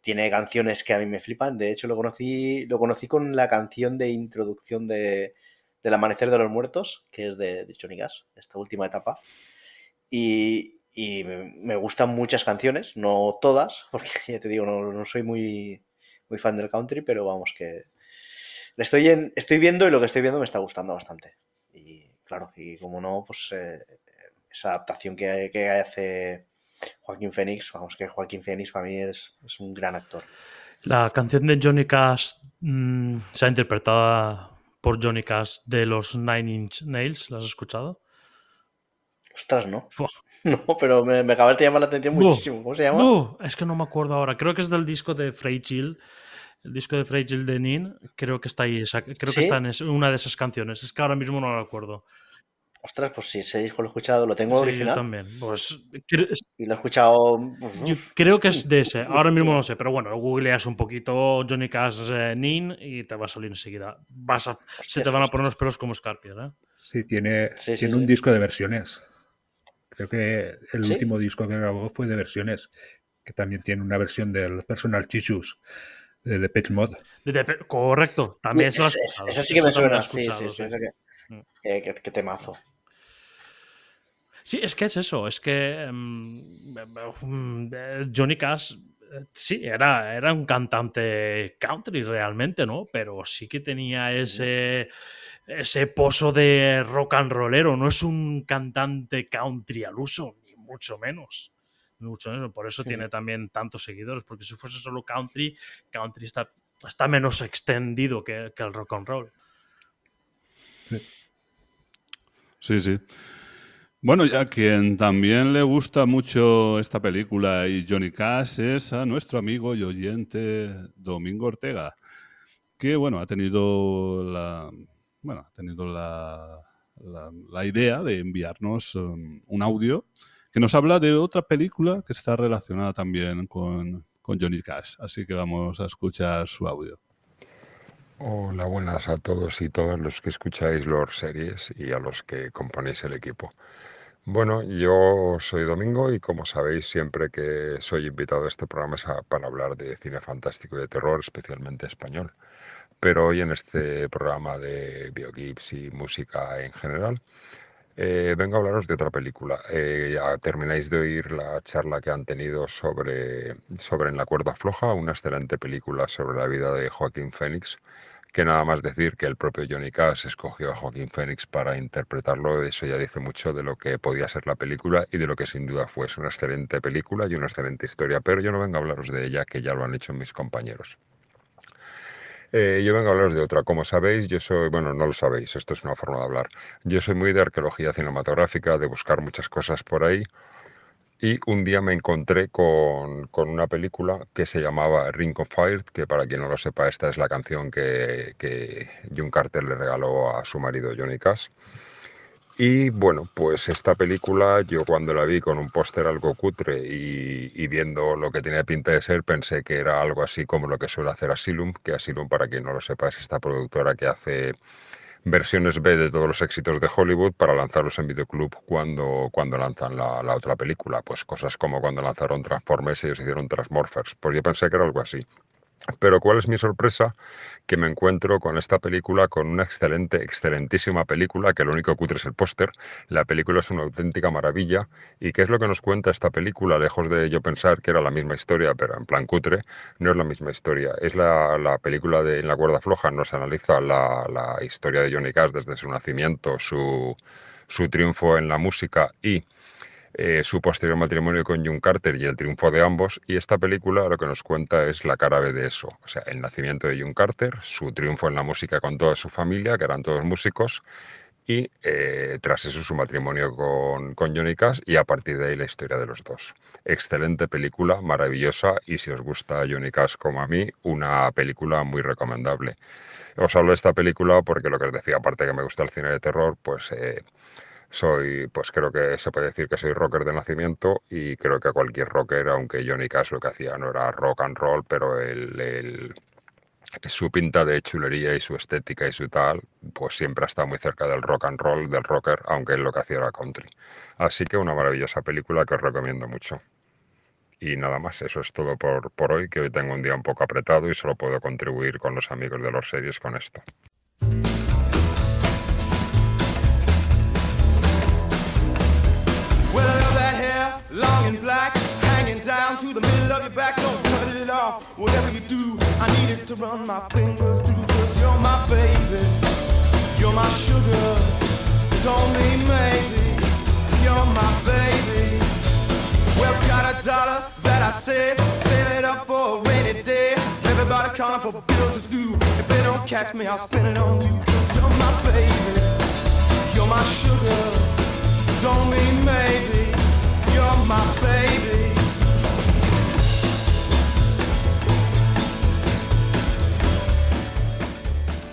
tiene canciones que a mí me flipan, de hecho lo conocí, lo conocí con la canción de introducción de, del Amanecer de los Muertos, que es de, Johnny Cash, esta última etapa, y, y me gustan muchas canciones, no todas, porque ya te digo, no, no soy muy muy fan del country, pero vamos que le estoy, en, estoy viendo y lo que estoy viendo me está gustando bastante. Y claro, y como no, pues eh, esa adaptación que, hace Joaquín Phoenix, vamos que Joaquín Phoenix para mí es, es un gran actor. La canción de Johnny Cash mmm, se ha interpretada por Johnny Cash de los Nine Inch Nails, ¿la has escuchado? Ostras, no. No, pero me, me acaba de llamar la atención muchísimo. ¿Cómo se llama? No, es que no me acuerdo ahora. Creo que es del disco de Fragile. El disco de Fragile de Nin. Creo que está ahí. Creo ¿Sí? que está en una de esas canciones. Es que ahora mismo no lo acuerdo. Ostras, pues sí, ese disco lo he escuchado, lo tengo sí, original. Yo también. Pues, y lo he escuchado. Yo creo que es de ese. Ahora mismo no sé, pero bueno, googleas un poquito Johnny Cash eh, Nin y te va a salir enseguida. Vas a, Hostia, se te van a poner los pelos como escarpias. ¿eh? Sí, tiene, sí, tiene sí, un disco de versiones. Creo que el ¿Sí? último disco que grabó fue de versiones, que también tiene una versión del Personal Chichus de Depeche. De Depe correcto, también eso es, Esa sí que me suena, sí, sí, sí, sí. Que, que, que temazo. Sí, es que es eso, es que um, Johnny Cash sí, era, era un cantante country realmente, ¿no? Pero sí que tenía ese, ese pozo de rock and rollero. No es un cantante country al uso, ni mucho menos. Mucho menos. Por eso sí. tiene también tantos seguidores. Porque si fuese solo country, country está, está menos extendido que, que, el rock and roll. Sí, sí. sí. Bueno, ya quien también le gusta mucho esta película y Johnny Cash es a nuestro amigo y oyente Domingo Ortega, que bueno, ha tenido la, bueno, ha tenido la, la, idea de enviarnos um, un audio que nos habla de otra película que está relacionada también con, con Johnny Cash. Así que vamos a escuchar su audio. Hola, buenas a todos y todas los que escucháis Lord Series y a los que componéis el equipo. Bueno, yo soy Domingo y como sabéis, siempre que soy invitado a este programa es para hablar de cine fantástico y de terror, especialmente español. Pero hoy en este programa de biogips y música en general, eh, vengo a hablaros de otra película. Eh, ya termináis de oír la charla que han tenido sobre, sobre En la cuerda floja, una excelente película sobre la vida de Joaquín Phoenix, que nada más decir que el propio Johnny Cash escogió a Joaquín Phoenix para interpretarlo, eso ya dice mucho de lo que podía ser la película y de lo que sin duda fue. Es una excelente película y una excelente historia, pero yo no vengo a hablaros de ella, que ya lo han hecho mis compañeros. Eh, yo vengo a hablaros de otra. Como sabéis, yo soy, bueno, no lo sabéis, esto es una forma de hablar. Yo soy muy de arqueología cinematográfica, de buscar muchas cosas por ahí. Y un día me encontré con, con, una película que se llamaba Ring of Fire, que para quien no lo sepa, esta es la canción que, que June Carter le regaló a su marido Johnny Cash. Y bueno, pues esta película yo cuando la vi con un póster algo cutre y, y, viendo lo que tenía pinta de ser, pensé que era algo así como lo que suele hacer Asylum, que Asylum, para quien no lo sepa, es esta productora que hace versiones B de todos los éxitos de Hollywood para lanzarlos en videoclub cuando, cuando lanzan la, la otra película. Pues cosas como cuando lanzaron Transformers y ellos hicieron Transmorphers. Pues yo pensé que era algo así. Pero ¿cuál es mi sorpresa? Que me encuentro con esta película, con una excelente, excelentísima película, que lo único que cutre es el póster. La película es una auténtica maravilla. ¿Y qué es lo que nos cuenta esta película? Lejos de yo pensar que era la misma historia, pero en plan cutre, no es la misma historia. Es la, la película de En la cuerda floja, nos analiza la, la historia de Johnny Cash desde su nacimiento, su, su triunfo en la música y eh, su posterior matrimonio con June Carter y el triunfo de ambos. Y esta película lo que nos cuenta es la cara B de eso. O sea, el nacimiento de June Carter, su triunfo en la música con toda su familia, que eran todos músicos, y eh, tras eso su matrimonio con, con, Johnny Cash y a partir de ahí la historia de los dos. Excelente película, maravillosa y si os gusta Johnny Cash como a mí, una película muy recomendable. Os hablo de esta película porque lo que os decía, aparte que me gusta el cine de terror, pues... Eh, soy, pues creo que se puede decir que soy rocker de nacimiento y creo que cualquier rocker, aunque Johnny Cash lo que hacía no era rock and roll, pero el, su pinta de chulería y su estética y su tal, pues siempre ha estado muy cerca del rock and roll, del rocker, aunque él lo que hacía era country. Así que una maravillosa película que os recomiendo mucho. Y nada más, eso es todo por, por hoy, que hoy tengo un día un poco apretado y solo puedo contribuir con los amigos de los series con esto. To run my fingers through. Cause you're my baby, you're my sugar. Don't mean maybe, you're my baby. Well, got a dollar that I save, save it up for a rainy day. Everybody calling for bills to do. If they don't catch me, I'll spend it on you. Cause you're my baby, you're my sugar. Don't mean maybe.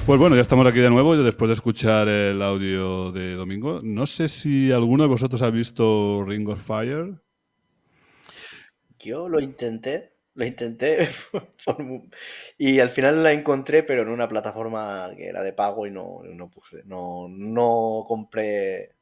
Pues bueno, ya estamos aquí de nuevo después de escuchar el audio de Domingo. No sé si alguno de vosotros ha visto Ring of Fire. Yo lo intenté, lo intenté y al final la encontré, pero en una plataforma que era de pago y no, no puse, no, no compré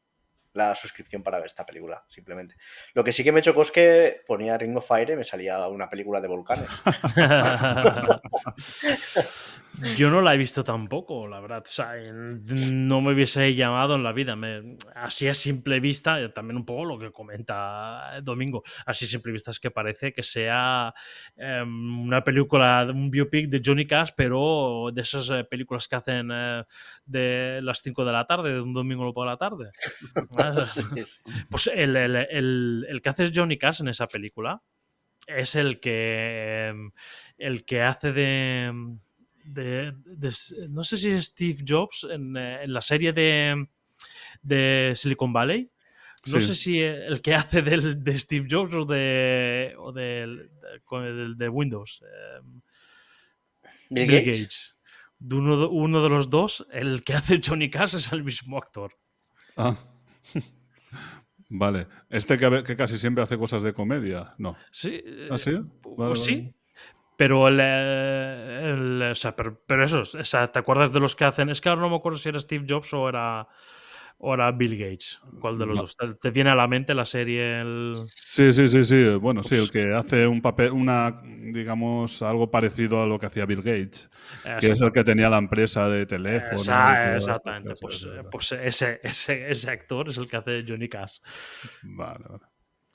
la suscripción para ver esta película, simplemente. Lo que sí que me chocó es que ponía Ring of Fire y me salía una película de volcanes. Yo no la he visto tampoco, la verdad. O sea, no me hubiese llamado en la vida. Me, así a simple vista, también un poco lo que comenta Domingo, así a simple vista es que parece que sea eh, una película, un biopic de Johnny Cash, pero de esas eh, películas que hacen eh, de las 5 de la tarde, de un domingo por la tarde. pues el, el, el, el, que hace Johnny Cash en esa película es el que, el que hace de de, de, no sé si es Steve Jobs en, eh, en la serie de, de, Silicon Valley. No sí. sé si el que hace del, de Steve Jobs o de, o de, Windows. Eh, Bill, Bill Gates. Gates. De uno, de uno de los dos, el que hace Johnny Cash es el mismo actor. Ah. Vale. Este que, que, casi siempre hace cosas de comedia, no. Sí. ¿Ah, sí? Vale, sí. Vale. Pero el, el, o sea, pero, pero, eso, o sea, ¿te acuerdas de los que hacen? Es que ahora no me acuerdo si era Steve Jobs o era, o era Bill Gates. ¿Cuál de los no. dos? ¿Te, ¿Te, viene a la mente la serie? El... Sí, sí, sí, sí. Bueno, sí, el que hace un papel, una, digamos, algo parecido a lo que hacía Bill Gates. Que es el que tenía la empresa de teléfono. Exactamente. Pues, pues ese, ese, ese, actor es el que hace Johnny Cash. Vale, vale.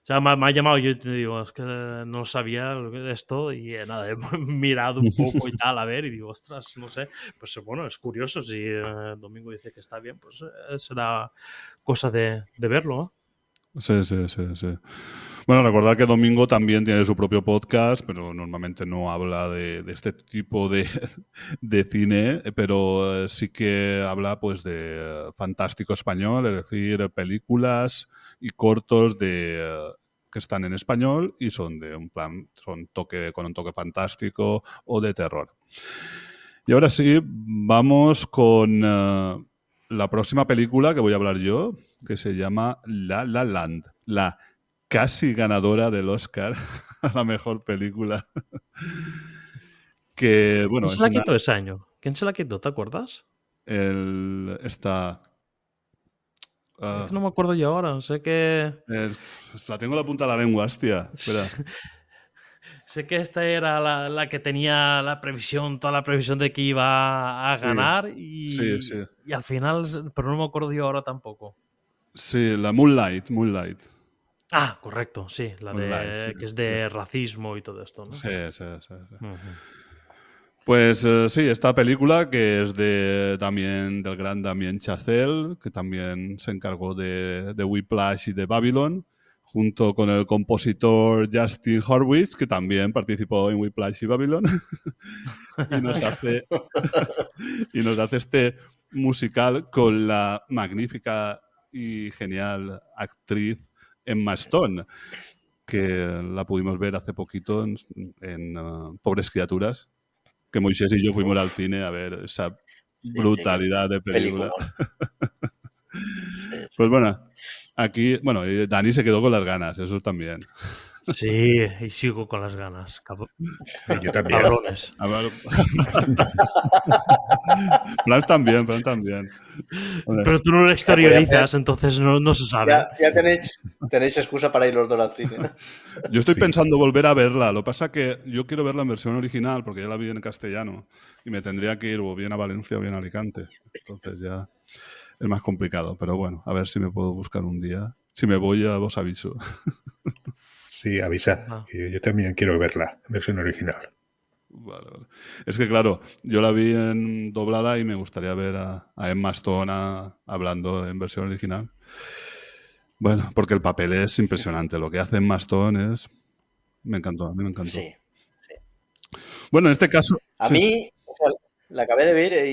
O sea, me, me, ha llamado, yo te digo, es que no sabía lo que es esto y eh, nada, he mirado un poco y tal, a ver, y digo, ostras, no sé. Pues bueno, es curioso, si eh, Domingo dice que está bien, pues eh, será cosa de, de verlo. Sí, sí, sí, sí. Bueno, recordad que Domingo también tiene su propio podcast, pero normalmente no habla de, este tipo de, de, cine, pero sí que habla pues de fantástico español, es decir, películas y cortos de que están en español y son de un plan, son toque con un toque fantástico o de terror. Y ahora sí, vamos con la próxima película que voy a hablar yo, que se llama La La Land, la casi ganadora del Oscar a la mejor película. que, bueno, ¿Quién se la una- quitó ese año? ¿Quién se la quitó? ¿Te acuerdas? el, esta... ah, Es que no me acuerdo yo ahora. Sé que. el- la tengo en la punta de la lengua, hostia. Espera. Sé que esta era la, la que tenía la previsión, toda la previsión de que iba a Sí, ganar y, sí, sí. y al final, pero no me acuerdo yo ahora tampoco. Sí, la Moonlight, Moonlight. Ah, correcto, sí, la de sí, que es de racismo y todo esto, ¿no? Sí, sí, sí. Pues eh, sí, esta película que es de también del gran Damien Chazelle, que también se encargó de, de Whiplash y de Babylon, junto con el compositor Justin Horwitz, que también participó en Whiplash y Babylon, y, nos hace, y nos hace este musical con la magnífica y genial actriz Emma Stone, que la pudimos ver hace poquito en, en, uh, Pobres Criaturas, que Moisés y yo fuimos al cine a ver esa Sí, brutalidad de película. Sí. Pues bueno, aquí, bueno, Dani se quedó con las ganas, eso también. Sí, y sigo con las ganas. yo también. Cabrones. A ver- Plans también, Plans también. Pero tú no lo exteriorizas, entonces no, no se sabe. Ya, ya tenéis, tenéis excusa para ir los dos al cine. Yo estoy Sí. pensando volver a verla. Lo que pasa que yo quiero verla en versión original porque ya la vi en castellano y me tendría que ir o bien a Valencia o bien a Alicante. Entonces ya es más complicado. Pero bueno, a ver si me puedo buscar un día. Si me voy, ya os aviso. Sí, avisa. Ah. Yo también quiero verla, en versión original. Vale, vale. Es que claro, yo la vi en doblada y me gustaría ver a, a Emma Stone a- hablando en versión original. Bueno, porque el papel es impresionante. Lo que hace Emma Stone es... Me encantó, a mí me encantó. Sí. Bueno, en este caso... A sí. mí, o sea, la acabé de ver y,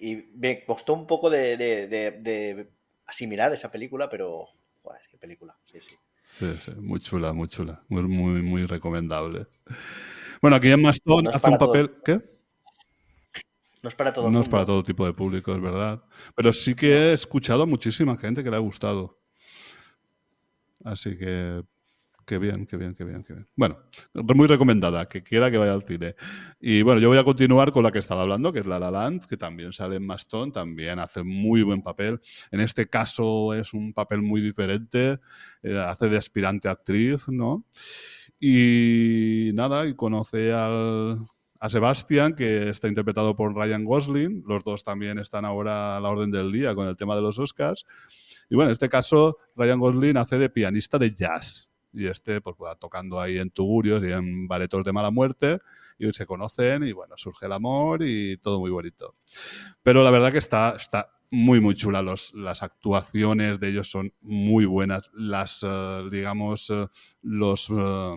y- y me costó un poco de, de- de- de asimilar esa película, pero. Joder, qué película. Sí, sí. Sí, sí, muy chula, muy chula. Muy, muy, muy recomendable. Bueno, aquí No es hace un todo. papel... ¿Qué? No es para todo el No es mundo. para todo tipo de público, es verdad. Pero sí que he escuchado a muchísima gente que le ha gustado. Así que, qué bien, qué bien, qué bien, qué bien. Bueno, muy recomendada, que quiera que vaya al cine. Y bueno, yo voy a continuar con la que estaba hablando, que es La La Land, que también sale en Mastón, también hace muy buen papel. En este caso es un papel muy diferente, eh, hace de aspirante actriz, ¿no? Y nada, y conoce al, a Sebastian, que está interpretado por Ryan Gosling. Los dos también están ahora a la orden del día con el tema de los Oscars. Y bueno, en este caso, Ryan Gosling hace de pianista de jazz. Y este, pues, va tocando ahí en tugurios y en baretos de mala muerte. Y se conocen y bueno, surge el amor y todo muy bonito. Pero la verdad que está, está muy, muy chula. Los, las actuaciones de ellos son muy buenas. Las, eh, digamos, eh, los, eh,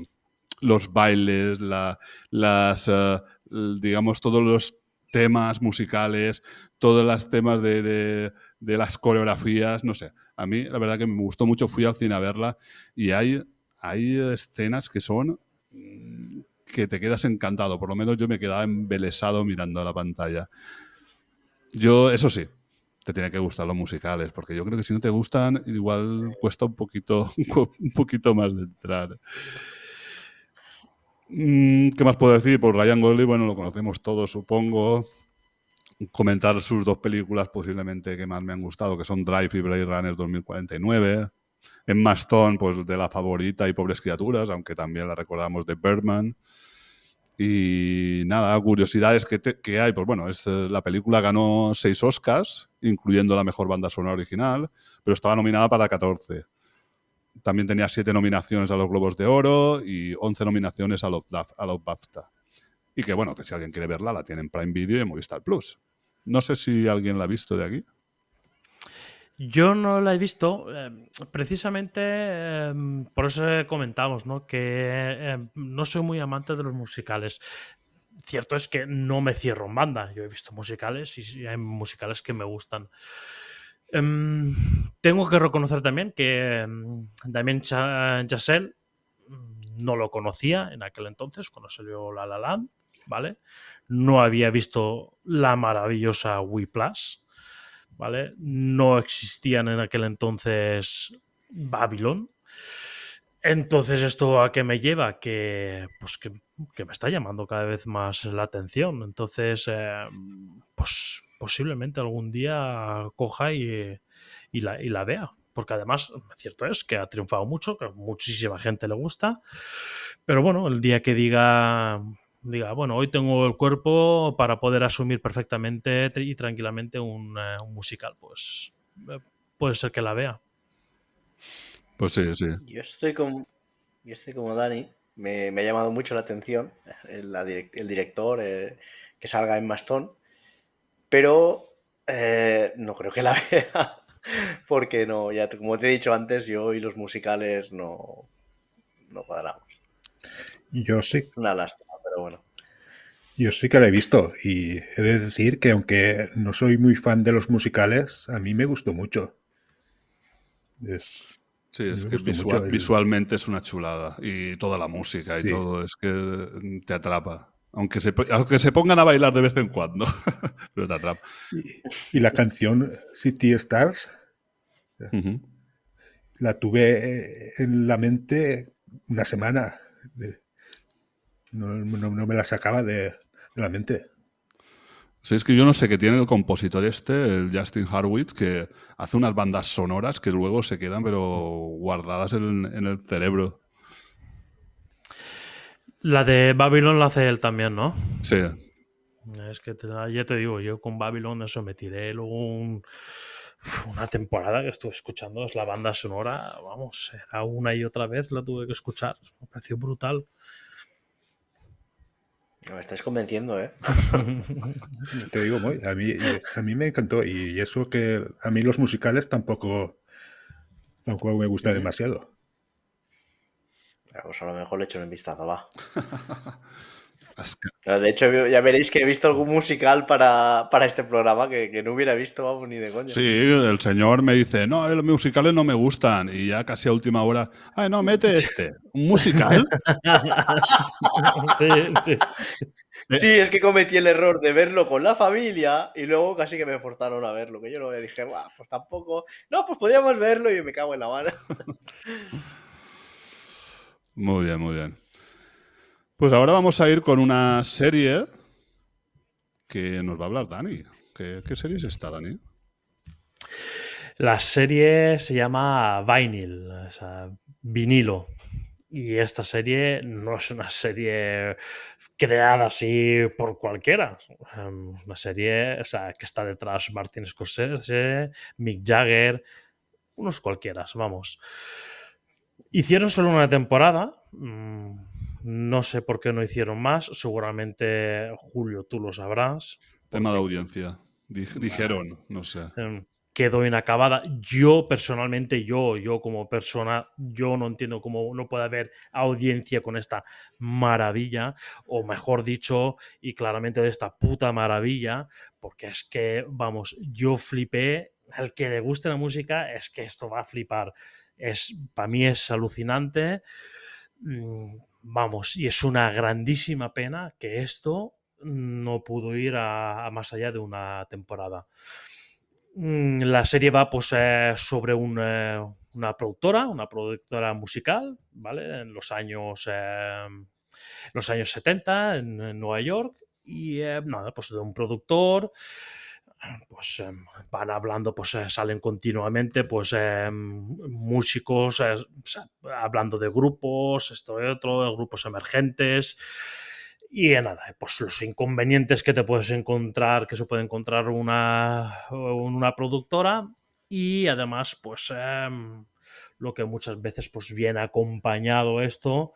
los bailes, la, las, digamos, todos los temas musicales, todos los temas de, de- de las coreografías, no sé. A mí, la verdad que me gustó mucho, fui al cine a verla y hay, hay escenas que son mm, que te quedas encantado. Por lo menos yo me quedaba embelesado mirando a la pantalla. Yo, eso sí, te tiene que gustar los musicales, porque yo creo que si no te gustan, igual cuesta un poquito, un poquito más de entrar. Mm, ¿Qué más puedo decir? Pues Ryan Gosling, bueno, lo conocemos todos, supongo. Comentar sus dos películas posiblemente que más me han gustado, que son Drive y Blade Runner 2049. Emma Stone, pues de la favorita y Pobres Criaturas, aunque también la recordamos de Birdman. Y nada, curiosidades que, hay, pues bueno, es, eh, la película ganó seis Oscars, incluyendo la mejor banda sonora original, pero estaba nominada para 14. También tenía siete nominaciones a los Globos de Oro y 11 nominaciones a los, a los BAFTA. Y que bueno, que si alguien quiere verla, la tiene en Prime Video y en Movistar Plus. No sé si alguien la ha visto de aquí. Yo no la he visto, eh, precisamente eh, por eso comentamos, ¿no? Que eh, no soy muy amante de los musicales. Cierto es que no me cierro en banda. Yo he visto musicales y hay musicales que me gustan. Em, tengo que reconocer también que em, Damien Cha- Chazelle mm, no lo conocía en aquel entonces, cuando salió La La Land, ¿vale? No había visto la maravillosa Wii Plus ¿vale? No existían en aquel entonces Babylon. Entonces, ¿esto a qué me lleva? Que, pues que, que me está llamando cada vez más la atención. Entonces, eh, pues posiblemente algún día coja y, y, la, y la vea. Porque además, cierto es que ha triunfado mucho, que a muchísima gente le gusta. Pero bueno, el día que diga, diga, bueno, hoy tengo el cuerpo para poder asumir perfectamente y tranquilamente un, eh, un musical, pues eh, puede ser que la vea. Pues sí, sí. Yo estoy como, yo estoy como Dani. Me, me ha llamado mucho la atención el, la direc- el director eh, que salga en Mastón, pero eh, no creo que la vea, porque no, ya como te he dicho antes, yo y los musicales no, no cuadramos. Yo sí, Una lástima, pero bueno. yo sí que la he visto y he de decir que aunque no soy muy fan de los musicales, a mí me gustó mucho. Es, Sí, es que el- visualmente es una chulada. Y toda la música y todo, es que te atrapa. Aunque se, aunque se pongan a bailar de vez en cuando, pero te atrapa. y, y la canción City Stars la tuve eh, en la mente una semana. No, no- no me la sacaba de, de la mente. Sí, es que yo no sé qué tiene el compositor este, el Justin Harwitz, que hace unas bandas sonoras que luego se quedan pero guardadas en, en el cerebro. La de Babylon la hace él también, ¿no? Sí, Es que te- ya te digo, yo con Babylon eso me tiré luego un- una temporada que estuve escuchando, es la banda sonora, vamos, era una y otra vez la tuve que escuchar, me pareció brutal. Me estáis convenciendo, ¿eh? Te digo, muy, a mí, a mí me encantó. Y eso que a mí los musicales tampoco, tampoco me gusta demasiado. Pues a lo mejor le echo un vistazo, va. De hecho, ya veréis que he visto algún musical para, para este programa que, que no hubiera visto, vamos, ni de coña. sí, el señor me dice, no, los musicales no me gustan. Y ya casi a última hora, ay, no, mete este. ¿Un musical? Sí, sí. Sí, es que cometí el error de verlo con la familia y luego casi que me forzaron a verlo. Que yo no dije, "Buah, pues tampoco. No, pues podíamos verlo y me cago en la mano. Muy bien, muy bien. Pues ahora vamos a ir con una serie que nos va a hablar Dani. ¿Qué, qué serie es esta, Dani? La serie se llama Vinyl, o sea, vinilo. Y esta serie no es una serie creada así por cualquiera. Es una serie que está detrás Martin Scorsese, Mick Jagger, unos cualquiera, vamos. Hicieron solo una temporada. mm, No sé por qué no hicieron más. Seguramente, Julio, tú lo sabrás. Tema de audiencia. Di- dijeron, no sé. em, quedó inacabada. Yo personalmente, yo, yo como persona, yo no entiendo cómo no puede haber audiencia con esta maravilla, o mejor dicho, y claramente de esta puta maravilla, porque es que, vamos, yo flipé. Al que le guste la música, es que esto va a flipar. Es, para mí es alucinante. Mm, Vamos, y es una grandísima pena que esto no pudo ir a, más allá de una temporada. Mm, La serie va pues, eh, sobre eh, una productora, una productora musical, ¿vale? En los años, eh, los años 70 en, en Nueva York. Y nada, pues de un productor, pues eh, van hablando, pues eh, salen continuamente, pues eh, músicos, hablando de grupos, esto y otro, grupos emergentes. Y nada, pues los inconvenientes que te puedes encontrar, que se puede encontrar una, una productora. Y además, pues em, lo que muchas veces pues viene acompañado esto,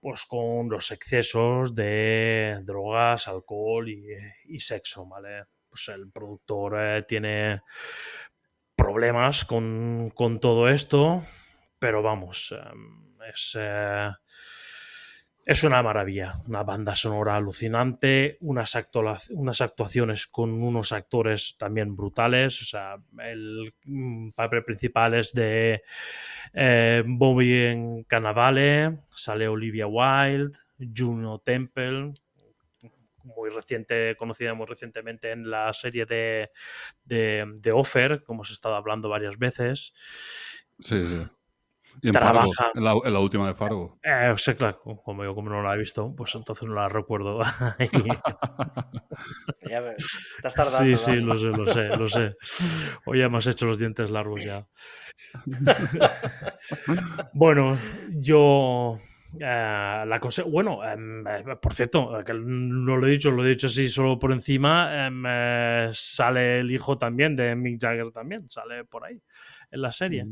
pues con los excesos de drogas, alcohol y, y sexo, ¿vale? Pues el productor eh, tiene problemas con, con todo esto, pero vamos, em, es, eh, es una maravilla, una banda sonora alucinante, unas, unas actuaciones con unos actores también brutales, o sea, el mm, papel principal es de eh, Bobby en Cannavale, sale Olivia Wilde, Juno Temple, muy reciente, conocida muy recientemente en la serie de, de, de Offer, como se ha estado hablando varias veces. Sí, sí. Y en, Trabaja. Fargo, en, la, en la última de Fargo. Eh, sí, claro, como yo como no la he visto, pues entonces no la recuerdo. Ya me- estás tardando. sí, ¿no? sí, lo sé, lo sé, lo sé. Hoy ya me has hecho los dientes largos ya. bueno, yo eh, la cosa. Bueno, em, eh, por cierto, eh, que no lo he dicho, lo he dicho así solo por encima. em, sale el hijo también de Mick Jagger, también sale por ahí en la serie.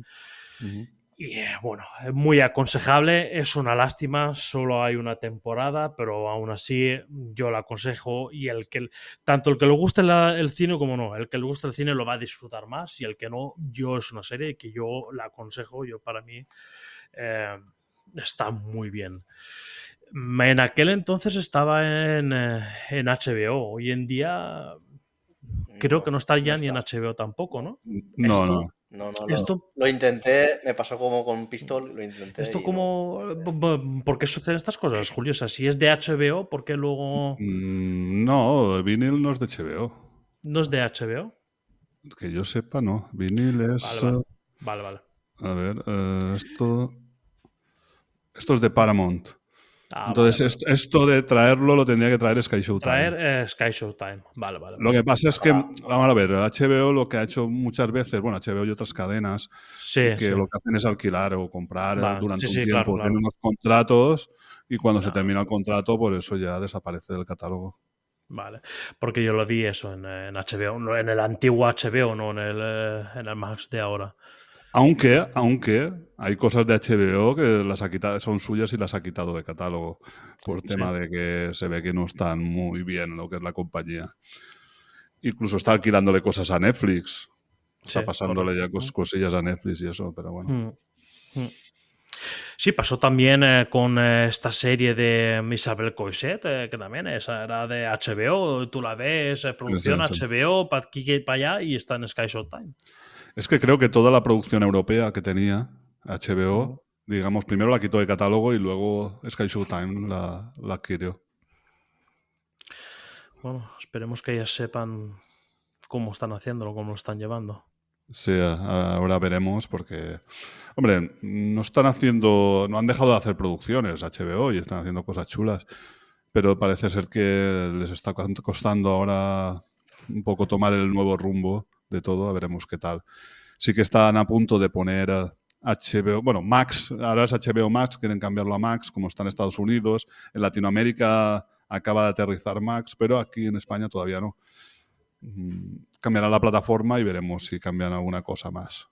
Ujú. Y eh, bueno, es muy aconsejable, es una lástima, solo hay una temporada, pero aún así yo la aconsejo y el que tanto el que le guste la- el cine como no, el que le guste el cine lo va a disfrutar más y el que no, yo es una serie que yo la aconsejo, yo para mí eh, está muy bien. En aquel entonces estaba en, eh, en HBO, hoy en día creo que no está ya ni en HBO tampoco, ¿no? No, Esto- no. No, no, lo, Esto lo intenté, me pasó como con Pistol, lo intenté. Esto no. como... ¿Por qué suceden estas cosas, Julio? O sea, si es de HBO, ¿por qué luego Mm, No, vinil no es de HBO. no es de HBO? Que yo sepa, no. Vinil es. Vale, vale. eh, Vale, vale. A ver, eh, esto. Esto es de Paramount. Ah, Entonces, vale, esto, de traerlo lo tendría que traer Sky Showtime. Traer eh, Sky Showtime. Vale, vale. Lo que pasa es que, Ah. vamos a ver, HBO lo que ha hecho muchas veces, bueno, HBO y otras cadenas, Sí, que sí. lo que hacen es alquilar o comprar eh, durante sí, un sí, tiempo. claro, claro. Tienen unos contratos y cuando se termina el contrato, por eso ya desaparece del catálogo. Vale. Porque yo lo vi eso en, en HBO, en el antiguo HBO, no en el, eh, en el Max de ahora. Aunque, aunque hay cosas de HBO que las ha quitado, son suyas y las ha quitado de catálogo por tema de que se ve que no están muy bien lo que es la compañía. Incluso está alquilándole cosas a Netflix. Está Sí, pasándole ya cos- cosillas a Netflix y eso, pero bueno. Mm, mm. Sí, pasó también eh, con eh, esta serie de Isabel Coixet, eh, que también esa era de HBO. Tú la ves, producción sí, sí. HBO, para aquí y para allá, y está en Sky Showtime. Es que creo que toda la producción europea que tenía HBO, digamos, primero la quitó de catálogo y luego Sky Showtime la, la adquirió. Bueno, esperemos que ellas sepan cómo están haciéndolo, cómo lo están llevando. Sí, ahora veremos porque, hombre, no están haciendo, no han dejado de hacer producciones HBO y están haciendo cosas chulas, pero parece ser que les está co- costando ahora un poco tomar el nuevo rumbo de todo, a veremos qué tal. Sí que están a punto de poner eh, HBO, bueno, Max, ahora es HBO Max, quieren cambiarlo a Max, como está en Estados Unidos, en Latinoamérica acaba de aterrizar Max, pero aquí en España todavía no. Mm, Cambiarán la plataforma y veremos si cambian alguna cosa más.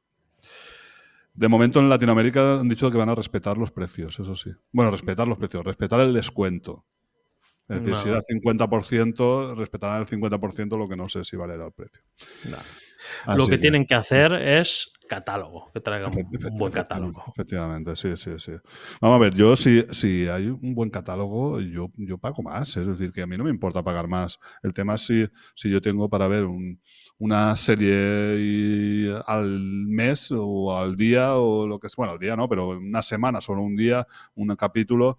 De momento en Latinoamérica han dicho que van a respetar los precios, eso sí. Bueno, respetar los precios, respetar el descuento. Es decir, si No. era 50%, respetarán el 50%, lo que no sé si vale el precio. lo Así que tienen que hacer es catálogo, que traigan un buen catálogo. Efectivamente, sí, sí, sí. Vamos a ver, yo si, si hay un buen catálogo, yo, yo pago más. Es decir, que a mí no me importa pagar más. El tema es si, si yo tengo para ver un- una serie y- al mes o al día o lo que es. Bueno, al día no, pero una semana, solo un día, un capítulo.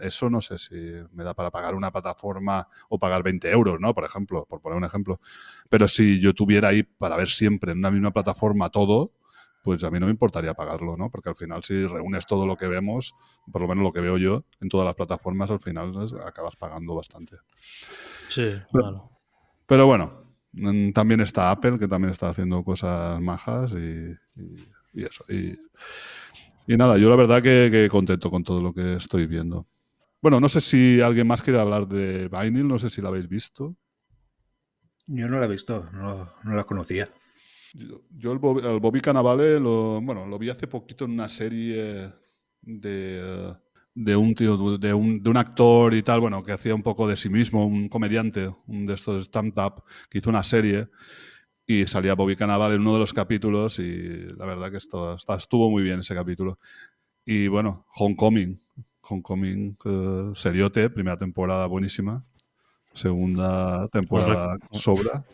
Eso no sé si me da para pagar una plataforma o pagar 20 euros, ¿no? Por ejemplo, por poner un ejemplo. Pero si yo tuviera ahí para ver siempre en una misma plataforma todo, pues a mí no me importaría pagarlo, ¿no? Porque al final si reúnes todo lo que vemos, por lo menos lo que veo yo en todas las plataformas, al final acabas pagando bastante. Sí, claro. Pero bueno, mm, también está Apple, que también está haciendo cosas majas y, y- y eso. Y, y nada, yo la verdad que, que contento con todo lo que estoy viendo. Bueno, no sé si alguien más quiere hablar de Vinyl, no sé si la habéis visto. Yo no la he visto, no, no la conocía. Yo, yo el, Bobby, el Bobby Cannavale lo, bueno, lo vi hace poquito en una serie de, de un tío, de un, de un actor y tal, bueno, que hacía un poco de sí mismo, un comediante, un de estos stand-up, que hizo una serie y salía Bobby Cannavale en uno de los capítulos y la verdad que esto, estuvo muy bien ese capítulo. Y bueno, Homecoming, Homecoming, eh, seriote, primera temporada buenísima, segunda temporada sobra.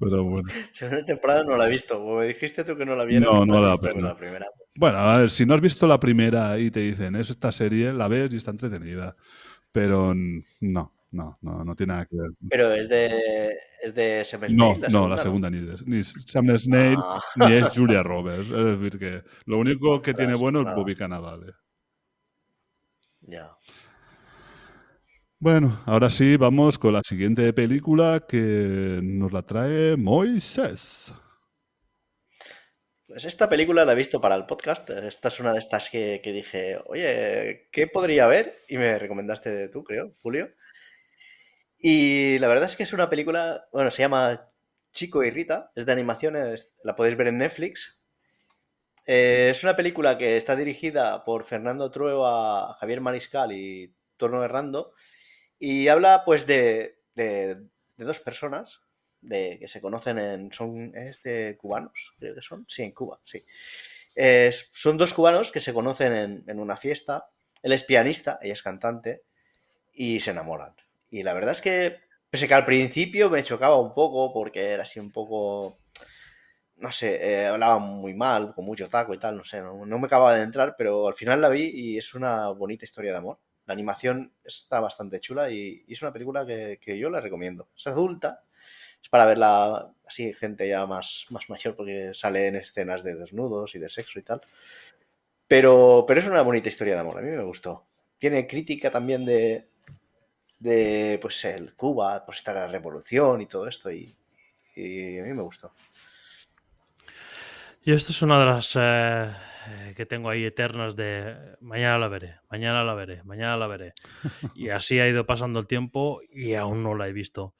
Pero bueno. Segunda temporada no la he visto. Me dijiste tú que no la vieras, No, no la visto pena. la primera. Bueno, a ver, si no has visto la primera y te dicen, es esta serie, la ves y está entretenida. pero no, no, no, no tiene nada que ver. Pero es de, es de Sam No, Smith, no, la segunda ni, es- ni es Sam Snail Ah. ni es Julia Roberts. Es decir, que lo único que tiene bueno es. Bobby Cannavale. Ya. Bueno, ahora sí, vamos con la siguiente película que nos la trae Moisés. Pues esta película la he visto para el podcast. Esta es una de estas que, que dije, oye, ¿qué podría ver? Y me recomendaste tú, creo, Julio. Y la verdad es que es una película, bueno, se llama Chico y Rita, es de animación, es- la podéis ver en Netflix. Eh, es una película que está dirigida por Fernando Trueba, Javier Mariscal y Torno Errando. Y habla pues de, de- de dos personas de, que se conocen en... Son es de cubanos, creo que son. Sí, en Cuba, sí. Son dos cubanos que se conocen en, en una fiesta. Él es pianista, ella es cantante, y se enamoran. Y la verdad es que, pese que al principio me chocaba un poco, porque era así un poco, no sé, eh, hablaba muy mal, con mucho taco y tal, no sé, no, me acababa de entrar, pero al final la vi y es una bonita historia de amor. La animación está bastante chula y, y es una película que, que yo la recomiendo. Es adulta, es para verla así, gente ya más, más mayor, porque sale en escenas de desnudos y de sexo y tal. Pero, pero es una bonita historia de amor, a mí me gustó. Tiene crítica también de, de pues el Cuba, pues está la revolución y todo esto, y, y a mí me gustó. Y esto es una de las eh, eh, que tengo ahí eternas de mañana la veré, mañana la veré, mañana la veré. Y así ha ido pasando el tiempo y aún no la he visto.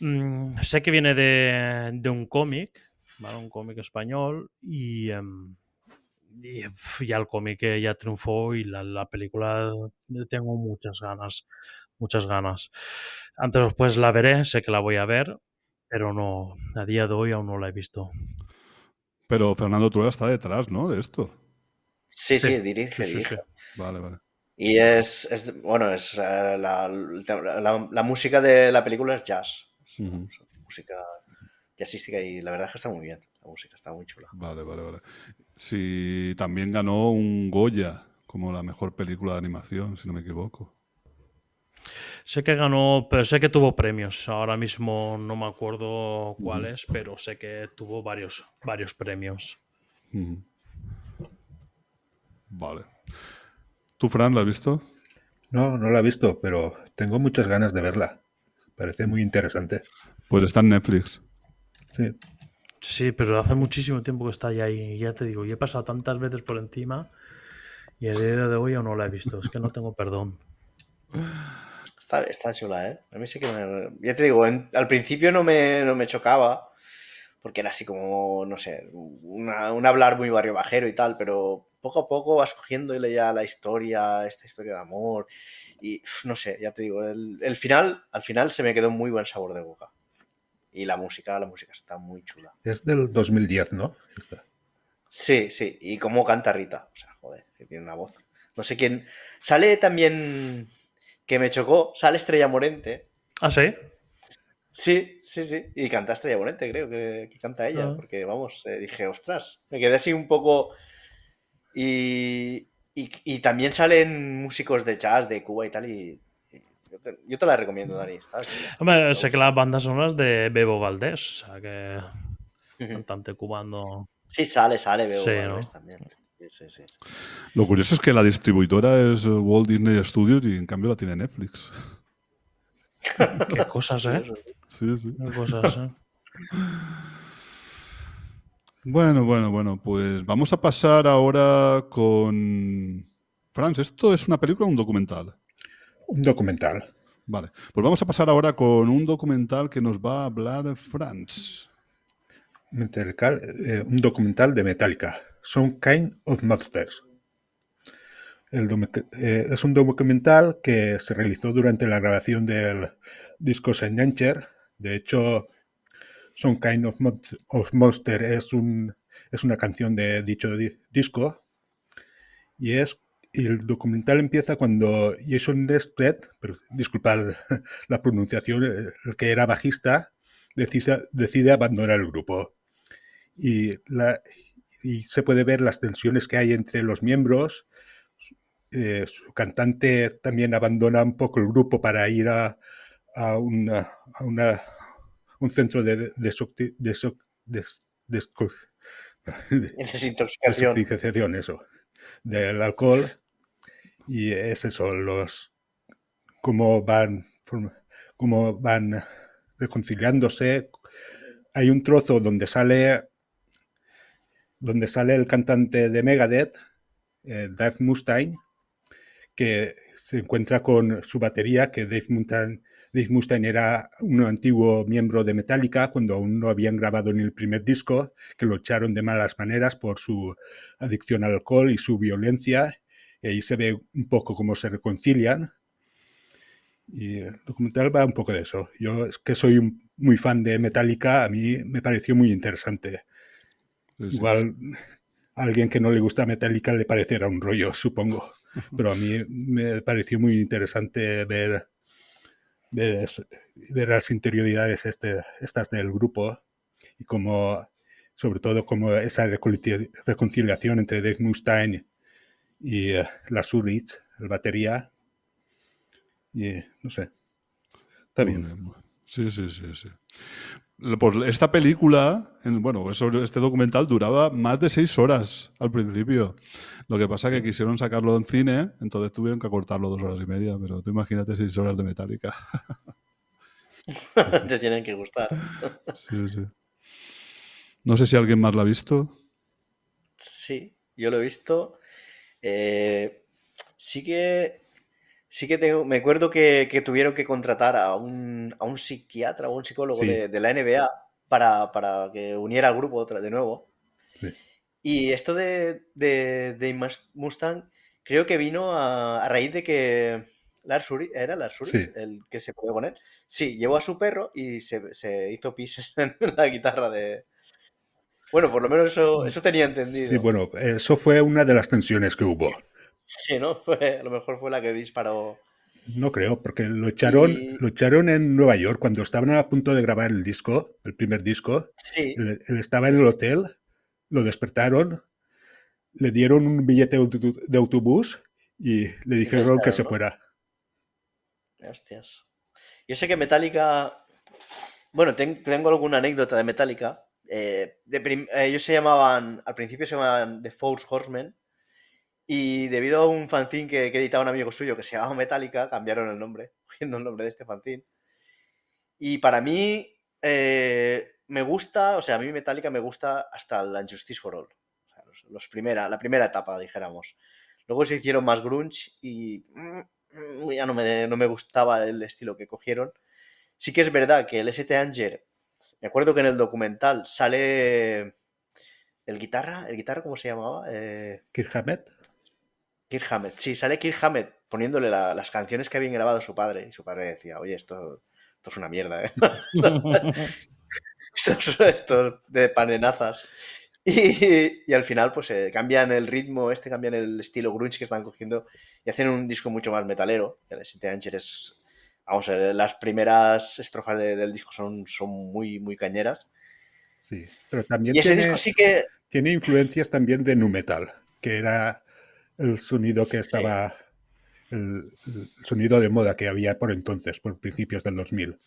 Mm, sé que viene de, de un cómic, ¿vale? un cómic español, y, em, y, ya el cómic ya triunfó y la, la película tengo muchas ganas, muchas ganas. Antes o después la veré, sé que la voy a ver, pero no, a día de hoy aún no la he visto. Pero Fernando Trueba está detrás, ¿no? De esto. Sí, sí, Sí, dirige, sí, sí, dirige. sí. Vale, vale. Y es, es- bueno, es eh, la, la- la música de la película es jazz. Es. Música jazzística y la verdad es que está muy bien. La música está muy chula. Vale, vale, vale. Sí, también ganó un Goya como la mejor película de animación, si no me equivoco. Sé que ganó, pero sé que tuvo premios. Ahora mismo no me acuerdo cuáles, pero sé que tuvo varios, varios premios. Vale. ¿Tú, Fran, la has visto? No, no la he visto, pero tengo muchas ganas de verla. Parece muy interesante. Pues está en Netflix. Sí. Sí, pero hace muchísimo tiempo que está ya ahí. Ya te digo, y he pasado tantas veces por encima y a día de hoy aún no la he visto. Es que no tengo perdón. Está, está chula, ¿eh? A mí sí que me... Ya te digo, en- al principio no me, no me chocaba, porque era así como, no sé, una- un hablar muy barrio bajero y tal, pero poco a poco vas cogiéndole ya la historia, esta historia de amor, y no sé, ya te digo, el, el final, al final se me quedó un muy buen sabor de boca. Y la música, la música está muy chula. Es del 2010, ¿no? Esta. Sí, sí, y cómo canta Rita, o sea, joder, que tiene una voz. No sé quién... Sale también, que me chocó, sale Estrella Morente, ¿Ah, sí? Sí, sí, sí. Y canta Estrella Bonete, creo que, que canta ella, Ah. porque vamos, eh, dije, ostras, me quedé así un poco. Y, y, y también salen músicos de jazz de Cuba y tal, y, y yo, te, yo te la recomiendo, Dani. Está chula. Hombre, sé que las bandas son las de Bebo Valdés, o sea que cantante cubano. Sí, sale, sale, Sí, Valdés ¿no? también. Sí, sí, sí. sí. Lo curioso es que la distribuidora es Walt Disney Studios y en cambio la tiene Netflix. Qué cosas, ¿eh? Sí, sí. Qué cosas, ¿eh? Bueno, bueno, bueno, pues vamos a pasar ahora con... Franz, ¿esto es una película o un documental? Un documental. Vale, pues vamos a pasar ahora con un documental que nos va a hablar Franz. Metallica, eh, un documental de Metallica. Some Kind of docu- eh, es un documental que se realizó durante la grabación del disco Saint Encher. De hecho, Some Kind of, Mon- of Monster es, un, es una canción de dicho di- disco. Y es el documental empieza cuando Jason Newsted, pero disculpad la pronunciación, el que era bajista, decide, decide abandonar el grupo. Y, la, y se puede ver las tensiones que hay entre los miembros eh, su cantante también abandona un poco el grupo para ir a, a, una, a una- un centro de, de- Desintoxicación. eso, del alcohol. Y es eso, los cómo van, cómo van reconciliándose. Hay un trozo donde sale donde sale el cantante de Megadeth, eh, Dave Mustaine, que se encuentra con su batería, que Dave Mustaine, Dave era un antiguo miembro de Metallica cuando aún no habían grabado ni el primer disco, que lo echaron de malas maneras por su adicción al alcohol y su violencia. Y ahí se ve un poco cómo se reconcilian. Y el documental va un poco de eso. Yo es que soy muy fan de Metallica, a mí me pareció muy interesante. Sí, sí. Igual a alguien que no le gusta Metallica le parecerá un rollo, supongo. Pero a mí me pareció muy interesante ver, ver, las interioridades este, estas del grupo y como, sobre todo, como esa reconcilia- reconciliación entre Dave Mustaine y eh, Lars Ulrich, el batería. Y no sé. Está bien. Sí, sí, sí, sí. Pues esta película, en- bueno, este documental duraba más de seis horas al principio. Lo que pasa es que quisieron sacarlo en cine, entonces tuvieron que acortarlo dos horas y media, pero tú imagínate seis horas de Metallica. Te tienen que gustar. Sí, sí. No sé si alguien más la ha visto. Sí, yo lo he visto. Eh, sí que. Sí que tengo. Me acuerdo que, que tuvieron que contratar a un, a un psiquiatra o un psicólogo Sí. de, de la NBA para, para que uniera al grupo otra, de nuevo. Sí. Y esto de, de, de Mus- Mustang creo que vino a, a raíz de que Lars Ulrich, ¿era Lars Sí. el que se puede poner? Sí, llevó a su perro y se, se hizo pis en la guitarra de... Bueno, por lo menos eso, eso tenía entendido. Sí, bueno, eso fue una de las tensiones que hubo. Sí, ¿no? Fue- a lo mejor fue la que disparó. No creo, porque lo echaron, Y- lo echaron en Nueva York cuando estaban a punto de grabar el disco, el primer disco. Sí, Él, él estaba en el hotel, lo despertaron, le dieron un billete de auto- de autobús y le dijeron que se fuera. hostias. Yo sé que Metallica. Bueno, ten- tengo alguna anécdota de Metallica. Eh, de prim- eh, ellos se llamaban. Al principio se llamaban The Force Horsemen. Y debido a un fanzine que, que editaba un amigo suyo que se llamaba Metallica, cambiaron el nombre, cogiendo el nombre de este fanzine. Y para mí, eh, me gusta, o sea, a mí Metallica me gusta hasta la Injustice for All. O sea, los, los primera, la primera etapa, dijéramos. Luego se hicieron más grunge y mm, ya no me, no me gustaba el estilo que cogieron. Sí que es verdad que el ST Anger, me acuerdo que en el documental sale el guitarra, el guitarra, ¿cómo se llamaba? Eh, Kirk Hammett. Sí, sale Kirk Hammett poniéndole la- las canciones que habían grabado su padre. Y su padre decía, oye, esto, esto es una mierda, ¿eh? esto, es- esto es de panenazas. Y, y al final, pues eh, cambian el ritmo, este cambian el estilo grunge que están cogiendo y hacen un disco mucho más metalero. El. Anger es. Vamos, eh, las primeras estrofas de- del disco son, son muy, muy cañeras. sí. Pero también Y ese tiene, disco sí que. tiene influencias también de nu metal, que era el sonido que Sí. estaba, el, el sonido de moda que había por entonces, por principios del 2000.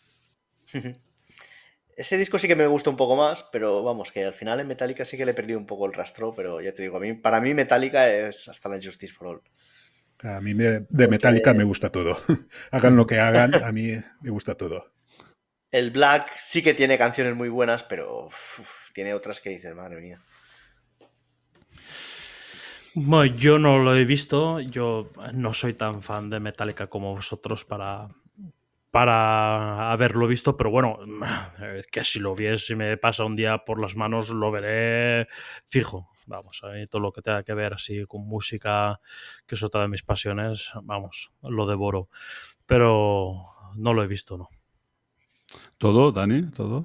Ese disco sí que me gusta un poco más, pero vamos, que al final en Metallica sí que le he perdido un poco el rastro, pero ya te digo, a mí, para mí Metallica es hasta la Justice for All. A mí me- de Metallica me gusta todo. hagan lo que hagan, a mí me gusta todo. El Black sí que tiene canciones muy buenas, pero uf, tiene otras que dices, madre mía. Bueno, yo no lo he visto, yo no soy tan fan de Metallica como vosotros para, para haberlo visto, pero bueno, que si lo vies, si me pasa un día por las manos, lo veré fijo. Vamos, a mí todo lo que tenga que ver así con música, que es otra de mis pasiones, vamos, lo devoro. Pero no lo he visto, no. ¿Todo, Dani? ¿Todo?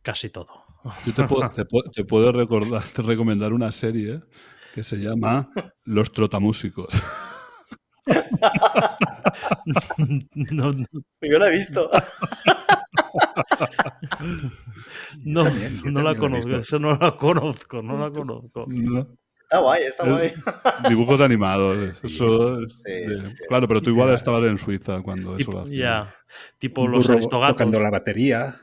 Casi todo. Yo te puedo, te te puedo recordar, te recomendar una serie que se llama Los Trotamúsicos. No, no, Yo la he visto. no, también, no la conozco, eso no la conozco, no la conozco. ¿No? Está guay, está guay. Dibujos animados. Eso Sí, de-. Claro, pero tú igual estabas en Suiza cuando eso Tipo- lo hacían. ya. Tipo los aristogatos. tocando la batería.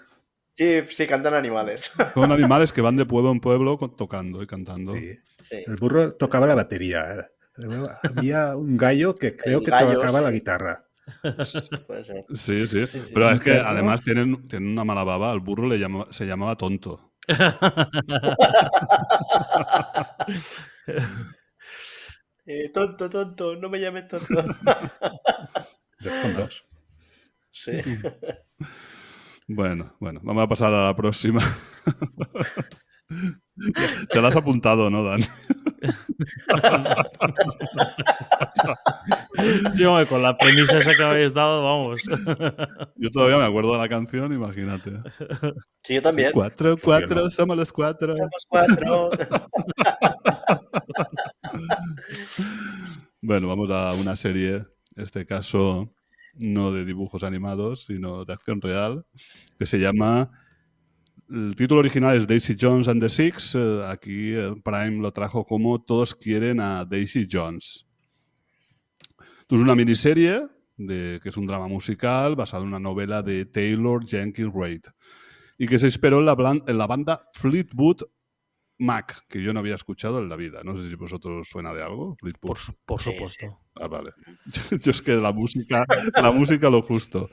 Sí, sí, cantan animales. Son animales que van de pueblo en pueblo tocando y cantando. Sí. Sí. El burro tocaba la batería. Había un gallo que creo El que gallo, tocaba sí. la guitarra. Puede ser. Sí, sí. Sí, sí. Pero es que además tienen, tienen una mala baba. Al burro le llama- se llamaba tonto. Eh, tonto, tonto, no me llames tonto. Defcondos. Sí. Bueno, bueno, vamos a pasar a la próxima. Te la has apuntado, ¿no, Dan? Yo, con la premisa esa que habéis dado, vamos. Yo todavía me acuerdo de la canción, imagínate. Sí, yo también. Cuatro, cuatro, somos los cuatro. Somos cuatro. Bueno, vamos a una serie, en este caso no de dibujos animados, sino de acción real, que se llama... El título original es Daisy Jones and the Six. eh, aquí eh, Prime lo trajo como Todos quieren a Daisy Jones. Es una miniserie de, que es un drama musical basado en una novela de Taylor Jenkins Reid y que se inspiró en la, en la banda Fleetwood Mac, que yo no había escuchado en la vida. No sé si vosotros suena de algo, Fleetwood. Por, por Sí, supuesto. Ah, vale. Yo es que la música, la música lo justo.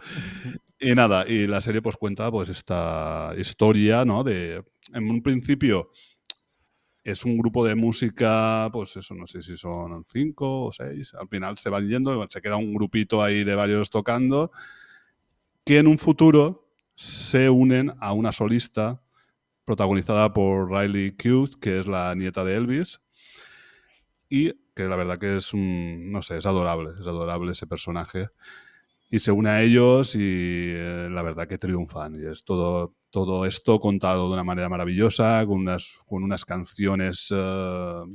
Y nada, y la serie pues cuenta pues esta historia, ¿no? De, en un principio es un grupo de música, pues eso, no sé si son cinco o seis, al final se van yendo, se queda un grupito ahí de varios tocando, que en un futuro se unen a una solista protagonizada por Riley Cute, que es la nieta de Elvis, y que la verdad que es no sé, es adorable, es adorable ese personaje. Y se une a ellos y eh, la verdad que triunfan. Y es todo, todo esto contado de una manera maravillosa, con unas, con unas canciones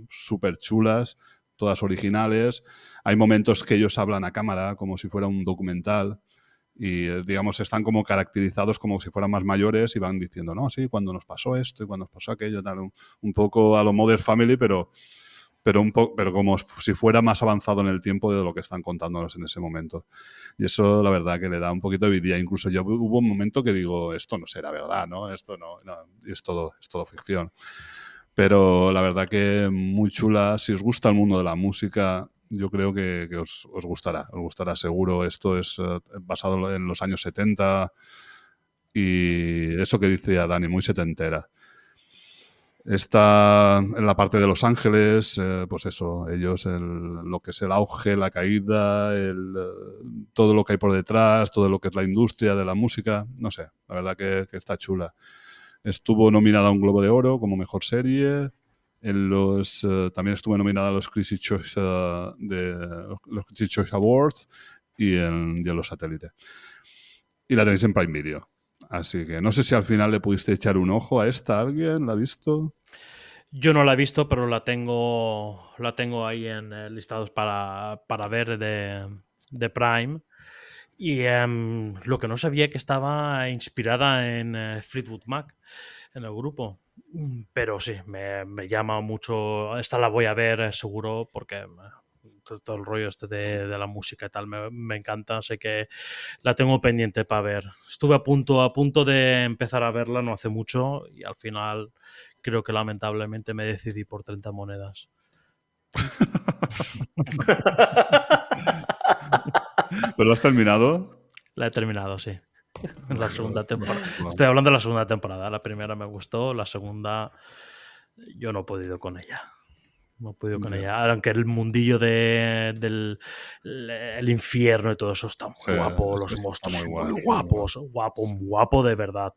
súper chulas, todas originales. Hay momentos que ellos hablan a cámara como si fuera un documental y eh, digamos están como caracterizados como si fueran más mayores y van diciendo, no, sí, cuando nos pasó esto y cuando nos pasó aquello, tal, un, un poco a lo Modern Family, pero, pero, un po pero como si fuera más avanzado en el tiempo de lo que están contándonos en ese momento. Y eso la verdad que le da un poquito de vidilla. Incluso yo hubo un momento que digo, esto no será verdad, ¿no? Esto no, no es, todo, es todo ficción. Pero la verdad que muy chula. Si os gusta el mundo de la música, yo creo que, os, os, gustará, os gustará seguro. Esto es uh, basado en los años 70 y eso que dice Dani, muy setentera. Está en la parte de Los Ángeles, eh, pues eso, ellos, el, lo que es el auge, la caída, el, eh, todo lo que hay por detrás, todo lo que es la industria de la música, no sé, la verdad que está chula. Estuvo nominada a un Globo de Oro como mejor serie, en los, uh, también estuve nominada a los Critics Choice, uh, de, los Choice Awards y en, los satélites. Y la tenéis en Prime Video. Así que no sé si al final le pudiste echar un ojo a esta. ¿Alguien la ha visto? Yo no la he visto, pero la tengo, la tengo ahí en eh, listados para, para ver de, de Prime. Y um, lo que no sabía que estaba inspirada en Fleetwood Mac, en el grupo. Pero sí, me, me, llama mucho. Esta la voy a ver eh, seguro porque todo, todo el rollo este de, de, la música y tal me, me, encanta. Sé que la tengo pendiente para ver. Estuve a punto, a punto de empezar a verla no hace mucho y al final creo que lamentablemente me decidí por 30 monedas. ¿Pero lo has terminado? La he terminado, sí. La segunda temporada. Estoy hablando de la segunda temporada. La primera me gustó, la segunda yo no he podido con ella. No he podido con sí. ella. Aunque el mundillo de, del el infierno y todo eso está muy sí, guapo. Los sí, monstruos muy, guay, muy, guapos. Muy guapo, guapo de verdad.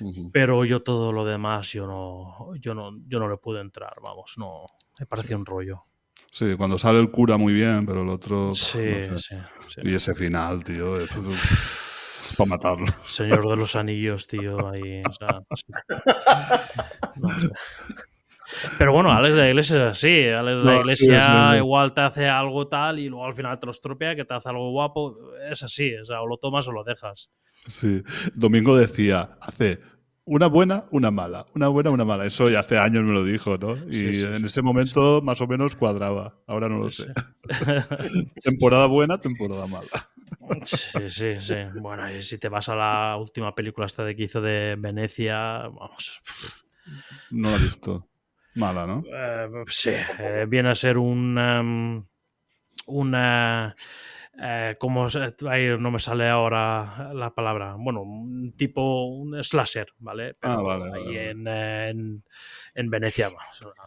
Uh -huh. Pero yo todo lo demás yo no, yo no, yo no le pude entrar. Vamos, no. Me pareció un rollo. Sí, cuando sale el cura muy bien, pero el otro. Sí, no sé. sí, Y ese final, tío. Es para matarlo. Señor de los Anillos, tío. Ahí. O sea, no sé. Pero bueno, Alex de la Iglesia es así. Alex de la Iglesia sí, sí, sí. igual te hace algo tal y luego al final te lo estropea, que te hace algo guapo. Es así, o sea, o lo tomas o lo dejas. Sí. Domingo decía, hace una buena, una mala. Una buena, una mala. Eso ya hace años me lo dijo, ¿no? Y Sí, sí, en sí, ese momento más o menos cuadraba. Ahora no lo Sí. sé. temporada buena, temporada mala. Sí, sí, sí. Bueno, y si te vas a la última película esta de que hizo de Venecia, vamos. No la he visto. Mala, ¿no? eh, sí, eh, viene a ser un. em, una. eh, como se- ay, no me sale ahora la palabra. Bueno, un tipo, un slasher, ¿vale? Pero Ah, vale, ahí vale. En, en, en Venecia,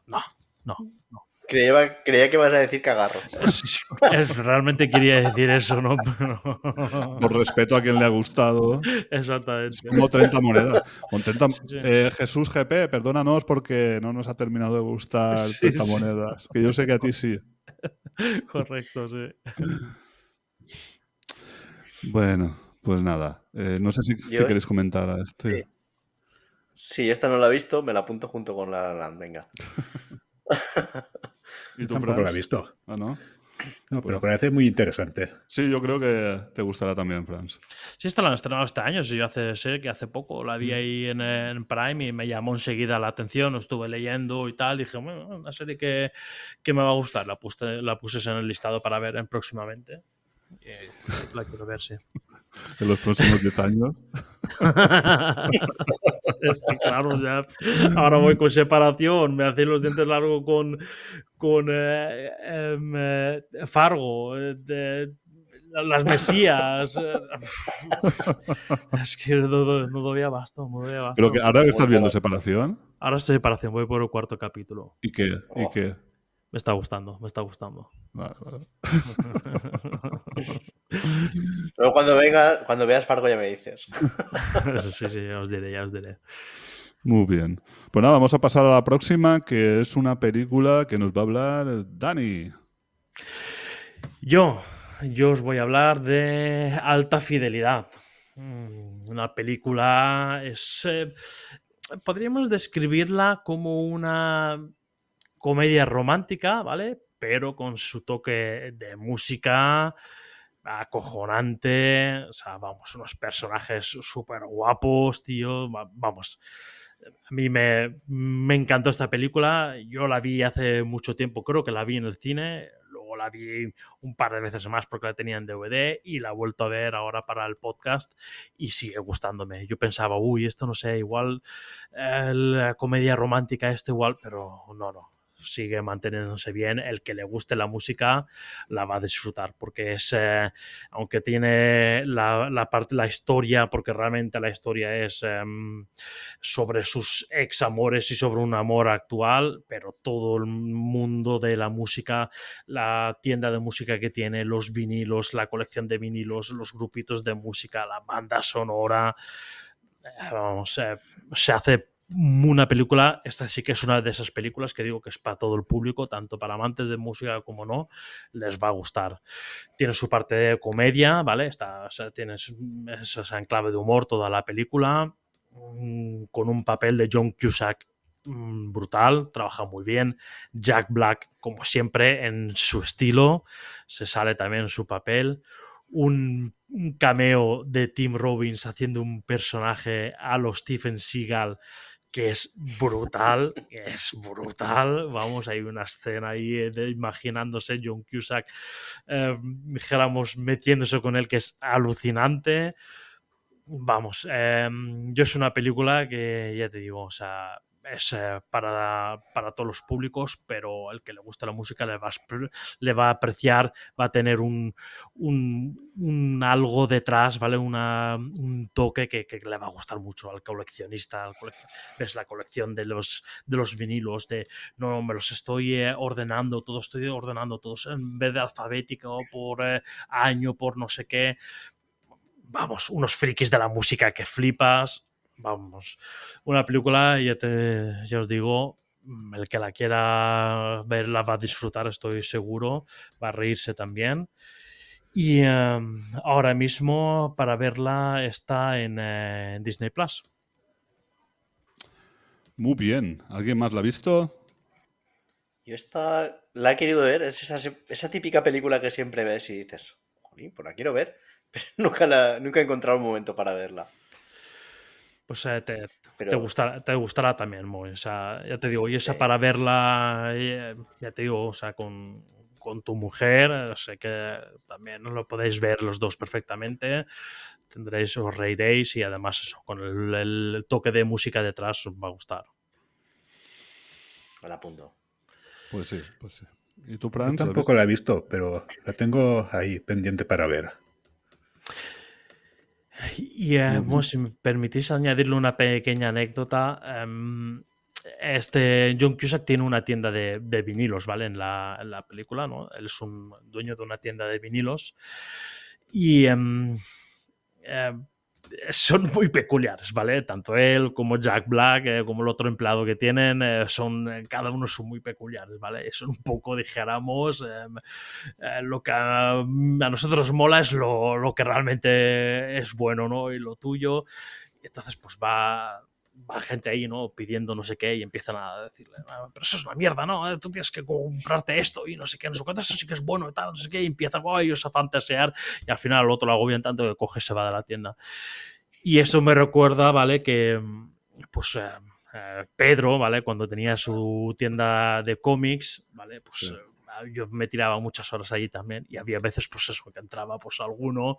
no, no, no. Creía, creía que ibas a decir cagarro. Es- realmente quería decir eso, ¿no? Pero- Por respeto a quien le ha gustado. Exactamente. Como 30 monedas. Con 30 Sí, sí. eh, Jesús GP, perdónanos porque no nos ha terminado de gustar Sí, 30 sí. monedas. Que yo sé que a ti sí. Correcto, sí. Bueno, pues nada. Eh, no sé si, si queréis comentar a este. Sí. Si esta no la he visto, me la apunto junto con la La Land, venga. ¿Y tú, Tampoco Franz? la he visto. Ah, ¿no? No, pero parece muy interesante. Sí, yo creo que te gustará también, Franz. Sí, esta la han estrenado este año. Sí, yo hace, sé que hace poco la vi ahí en, en Prime y me llamó enseguida la atención. Lo estuve leyendo y tal. Dije, bueno, una serie que, que me va a gustar. La puse, la puse en el listado para ver en próximamente. Y, sí, la quiero ver, sí. En los próximos 10 años. es que claro, ya ahora voy con separación, me hacéis los dientes largos con, con eh, em, eh, Fargo, eh, de- las Mesías. es que no, no, no doy abasto, no doy abasto. Pero que ahora que estás viendo separación. Ahora estoy separación, voy por el cuarto capítulo. ¿Y qué? ¿Y Oh. qué? Me está gustando, me está gustando. Vale, vale. Luego cuando venga, cuando veas Fargo ya me dices. sí, sí, ya os diré, ya os diré. Muy bien. Pues nada, vamos a pasar a la próxima, que es una película que nos va a hablar Dani. Yo, yo os voy a hablar de Alta Fidelidad. Mm, Una película es. eh, podríamos describirla como una comedia romántica, ¿vale? Pero con su toque de música acojonante. O sea, vamos, unos personajes súper guapos, tío. va- Vamos. A mí me, me encantó esta película. Yo la vi hace mucho tiempo, creo que la vi en el cine. Luego la vi un par de veces más porque la tenía en DVD y la he vuelto a ver ahora para el podcast y sigue gustándome. Yo pensaba, uy, esto no sé, igual eh, la comedia romántica, esto igual, pero no, no. Sigue manteniéndose bien. El que le guste la música la va a disfrutar porque es, eh, aunque tiene la, parte, la historia, porque realmente la historia es em, sobre sus ex amores y sobre un amor actual, pero todo el mundo de la música la tienda de música que tiene, los vinilos, la colección de vinilos, los grupitos de música, la banda sonora. eh, eh, se hace una película, esta sí que es una de esas películas que digo que es para todo el público, tanto para amantes de música como no, les va a gustar. Tiene su parte de comedia, ¿vale? Está, tiene esa en clave de humor toda la película, mm, con un papel de John Cusack mm, brutal, trabaja muy bien. Jack Black, como siempre, en su estilo, se sale también en su papel. Un, un cameo de Tim Robbins haciendo un personaje a los Stephen Seagal que es brutal, es brutal. Vamos, hay una escena ahí eh, de imaginándose John Cusack, eh, dijéramos, metiéndose con él, que es alucinante. Vamos, eh, yo es una película que ya te digo, o sea, es eh, para, para todos los públicos, pero el que le gusta la música le va le va a apreciar, va a tener un, un, algo detrás, ¿vale? Una, un toque que, le va a gustar mucho al coleccionista. Al ves la colección de los, de los vinilos, de no, me los estoy eh, ordenando, todo estoy ordenando, todos en vez de alfabético, por eh, año, por no sé qué vamos, unos frikis de la música que flipas. Vamos, una película, ya, te, ya os digo, mm, el que la quiera ver la va a disfrutar, estoy seguro, va a reírse también. Y eh, ahora mismo para verla está en, eh, en Disney Plus. Muy bien. ¿Alguien más la ha visto? Yo esta la he querido ver, es esa, esa típica película que siempre ves y dices, jolín, pues la quiero ver, pero nunca, la, nunca he encontrado un momento para verla. Pues eh, te, te, gustará, te gustará también. O sea, ya te digo, y esa Sí. para verla, eh, ya te digo, o sea, con, con tu mujer, eh, sé que también lo podéis ver los dos perfectamente. Tendréis, os reiréis y además eso, con el, el toque de música detrás os va a gustar. la apunto. Pues sí, pues sí. ¿Y tú, Yo Fran? tampoco la he visto, pero la tengo ahí pendiente para ver. Y eh, si me permitís añadirle una pequeña anécdota, em, este John Cusack tiene una tienda de, de vinilos, ¿vale? En la, en la película, ¿no? Él es un dueño de una tienda de vinilos y em, eh, son muy peculiares, ¿vale? Tanto él como Jack Black, eh, como el otro empleado que tienen, eh, son, eh, cada uno son muy peculiares, ¿vale? Son un poco, dijéramos, lo que a, a nosotros mola es lo, lo que realmente es bueno, ¿no? Y lo tuyo. Entonces, pues va, va gente ahí, ¿no? Pidiendo no sé qué y empiezan a decirle, "Ah, pero eso es una mierda, ¿no? Eh, Tú tienes que comprarte esto y no sé qué, no sé cuánto, eso sí que es bueno y tal, no sé qué. Y empiezan oh, ellos a fantasear y al final al otro lo agobian tanto que coge y se va de la tienda. Y eso me recuerda, ¿vale? Que, mm, pues... eh, eh, Pedro, ¿vale? Cuando tenía su tienda de cómics, ¿vale? Pues Sí. eh, yo me tiraba muchas horas allí también y había veces, pues eso, que entraba pues alguno,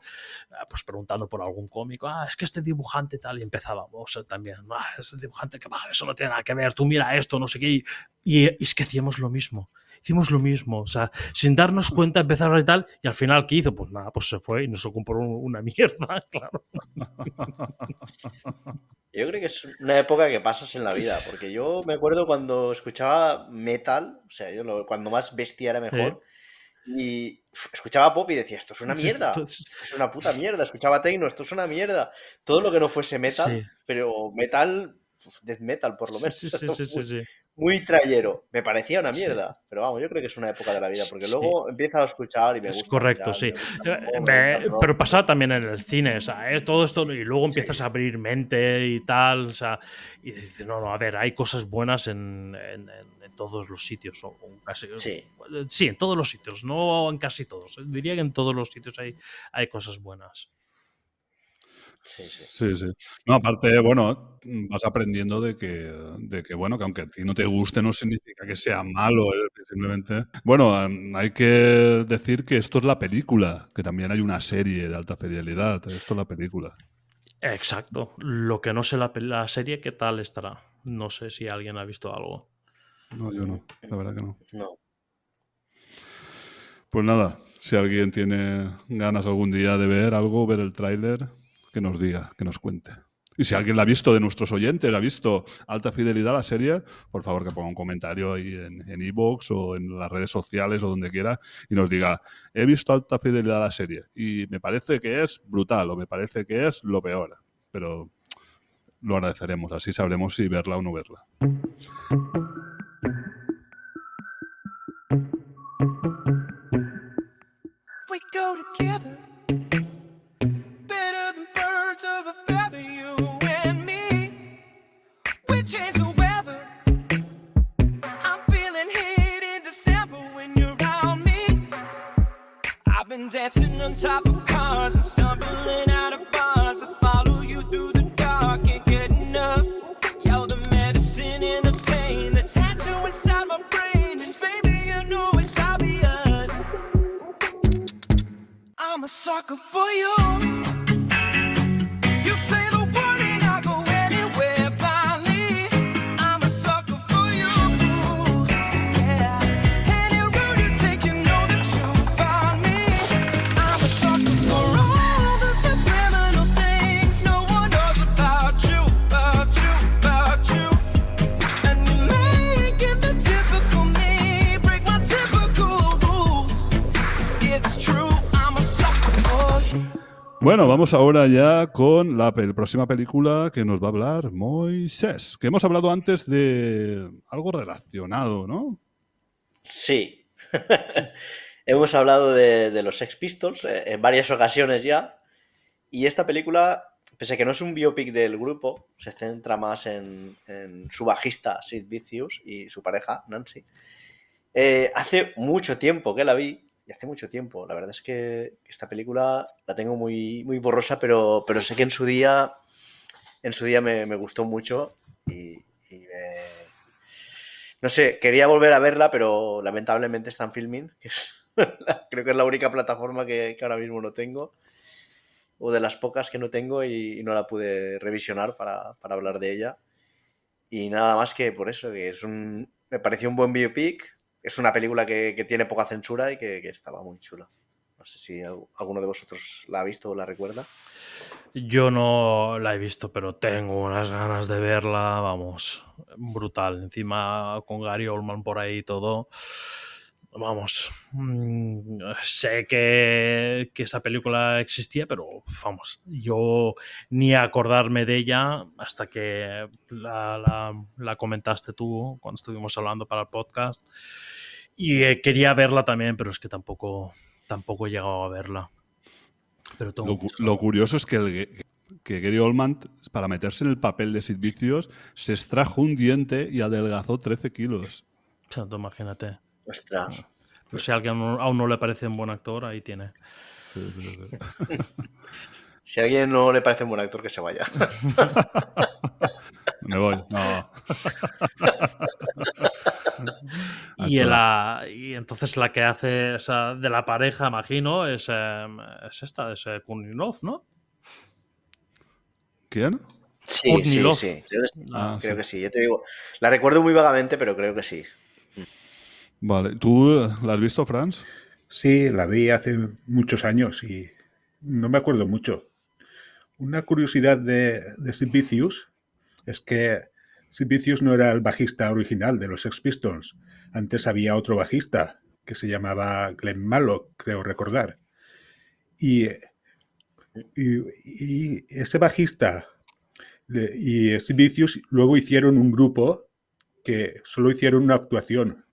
eh, pues preguntando por algún cómico, ah, es que este dibujante tal, y empezábamos también, ah, ese dibujante que va, eso no tiene nada que ver, tú mira esto, no sé qué, y, y es que hacíamos lo mismo, hicimos lo mismo, o sea, sin darnos cuenta empezamos y tal, y al final, ¿qué hizo? Pues nada, pues se fue y nos compró una mierda, claro. Yo creo que es una época que pasas en la vida, porque yo me acuerdo cuando escuchaba metal, o sea, yo lo- cuando más bestia era mejor, y escuchaba pop y decía, esto es una mierda, es una puta mierda, escuchaba techno, esto es una mierda, todo lo que no fuese metal, Sí. pero metal, uf, death metal por lo menos, sí, sí, sí, sí, sí. Muy trayero, me parecía una Sí. mierda, pero vamos, yo creo que es una época de la vida, porque Sí. luego empieza a escuchar y me Es gusta. correcto, sí. me gusta el Eh, pop, me gusta me- el rock. pero pasa también en el cine, o sea, es todo esto y luego empiezas Sí. a abrir mente y tal, o sea, y dices, no, no, a ver, hay cosas buenas en, en- todos los sitios, o, o casi, Sí. sí, en todos los sitios, no en casi todos, diría que en todos los sitios hay, hay cosas buenas. Sí, sí. Sí, sí. No, aparte, bueno, vas aprendiendo de que, de que, bueno, que aunque a ti no te guste, no significa que sea malo, ¿eh? simplemente... Bueno, em, hay que decir que esto es la película, que también hay una serie de alta fidelidad. Esto es la película. Exacto, lo que no sé la, la serie, ¿qué tal estará? No sé si alguien ha visto algo. No, yo no, la verdad que no. No. Pues nada, si alguien tiene ganas algún día de ver algo, ver el tráiler, que nos diga, que nos cuente. Y si alguien la ha visto de nuestros oyentes, ha visto Alta Fidelidad la serie, por favor que ponga un comentario ahí en en iVoox o en las redes sociales o donde quiera y nos diga, he visto Alta Fidelidad la serie y me parece que es brutal o me parece que es lo peor. Pero lo agradeceremos, así sabremos si verla o no verla. Dancing on top of cars and stumbling out of bars. I follow you through the dark, can't get enough. You're the medicine and the pain, the tattoo inside my brain, and baby, you know it's obvious. I'm a sucker for. You Bueno, vamos ahora ya con la próxima película que nos va a hablar Moisés, que hemos hablado antes de algo relacionado, ¿no? Sí. Hemos hablado de, los Sex Pistols eh, en varias ocasiones ya. Y esta película, pese a que no es un biopic del grupo, se centra más en, en su bajista Sid Vicious y su pareja Nancy. Eh, hace mucho tiempo que la vi, y hace mucho tiempo. La verdad es que esta película la tengo muy, muy borrosa, pero, pero sé que en su día en su día me, me gustó mucho y, me- no sé, quería volver a verla, pero lamentablemente está en filming, que creo que es la única plataforma que, que ahora mismo no tengo, o de las pocas que no tengo y, y no la pude revisionar para, para hablar de ella. Y nada más que por eso, que es un, me pareció un buen biopic, es una película que, que tiene poca censura y que, que estaba muy chula. No sé si al- alguno de vosotros la ha visto o la recuerda. Yo no la he visto, pero tengo unas ganas de verla, vamos, brutal. Encima con Gary Oldman por ahí todo. Vamos, mm, sé que, que esa película existía, pero vamos, yo ni acordarme de ella hasta que la, la- la comentaste tú cuando estuvimos hablando para el podcast. Y eh, quería verla también, pero es que tampoco, tampoco he llegado a verla. Pero tengo Lo, curioso es que, el, que Gary Oldman, para meterse en el papel de Sid Vicious, se extrajo un diente y adelgazó 13 kilos. O sea, tú imagínate. Ostras. Pues si a alguien aún no le parece un buen actor, ahí tiene. Sí, sí, sí. Si a alguien no le parece un buen actor, que se vaya. Me voy. No. Y, la, y entonces la que hace o sea, de la pareja, imagino, es, em, es esta, es eh, Kuninov, ¿no? ¿Quién? Sí, sí. Creo, que sí. Ah, Creo sí. que sí. Yo te digo, la recuerdo muy vagamente, pero creo que sí. Vale. ¿Tú la has visto, Franz? Sí, la vi hace muchos años y no me acuerdo mucho. Una curiosidad de, de es que Sid no era el bajista original de los Sex Pistols. Antes había otro bajista que se llamaba Glenn Mallock, creo recordar. Y, y- ese bajista y Sid luego hicieron un grupo que solo hicieron una actuación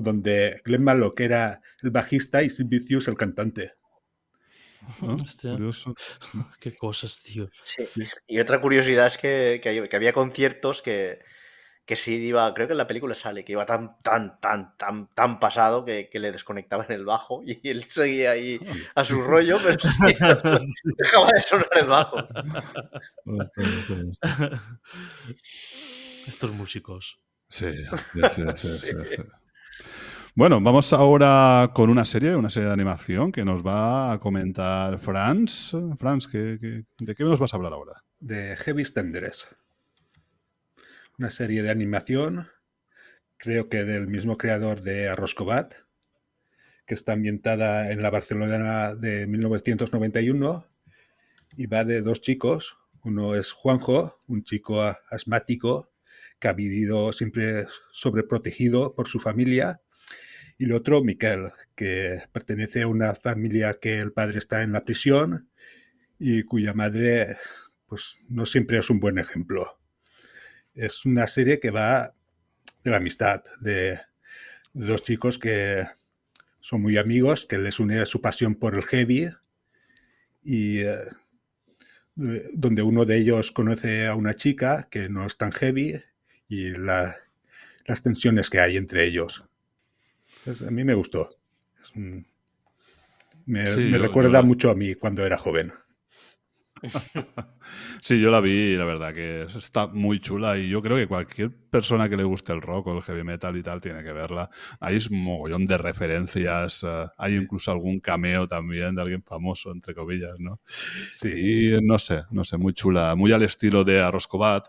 donde Glenn Mallock era el bajista y Sid Vicious el cantante. ¿No? Curioso. Qué cosas, tío. Sí. Y otra curiosidad es que, que había conciertos que, que sí iba, creo que en la película sale, que iba tan, tan, tan, tan, tan pasado que, que le desconectaban el bajo y él seguía ahí a su rollo, pero sí, dejaba de sonar el bajo. Estos músicos. Sí, sí, sí, sí, sí, sí. Bueno, vamos ahora con una serie, una serie de animación que nos va a comentar Franz. Franz, ¿qué- ¿de qué nos vas a hablar ahora? de Heavy Tenders. Una serie de animación, creo que del mismo creador de Arroscobat, que está ambientada en la Barcelona de 1991 y va de dos chicos. Uno es Juanjo, un chico asmático que ha vivido siempre sobreprotegido por su familia. Y el otro, Miquel, que pertenece a una familia que el padre está en la prisión y cuya madre pues no siempre es un buen ejemplo. Es una serie que va de la amistad, de dos chicos que son muy amigos, que les une su pasión por el heavy y eh, de- donde uno de ellos conoce a una chica que no es tan heavy y la- las tensiones que hay entre ellos. Pues a mí me gustó. Es un- me, Sí, me yo- recuerda yo- mucho a mí cuando era joven. Sí, yo la vi y la verdad que está muy chula y yo creo que cualquier persona que le guste el rock o el heavy metal y tal tiene que verla. Hay un mogollón de referencias, eh, hay incluso algún cameo también de alguien famoso, entre comillas, ¿no? Sí. Y no sé, no sé, muy chula, muy al estilo de Arroscobat.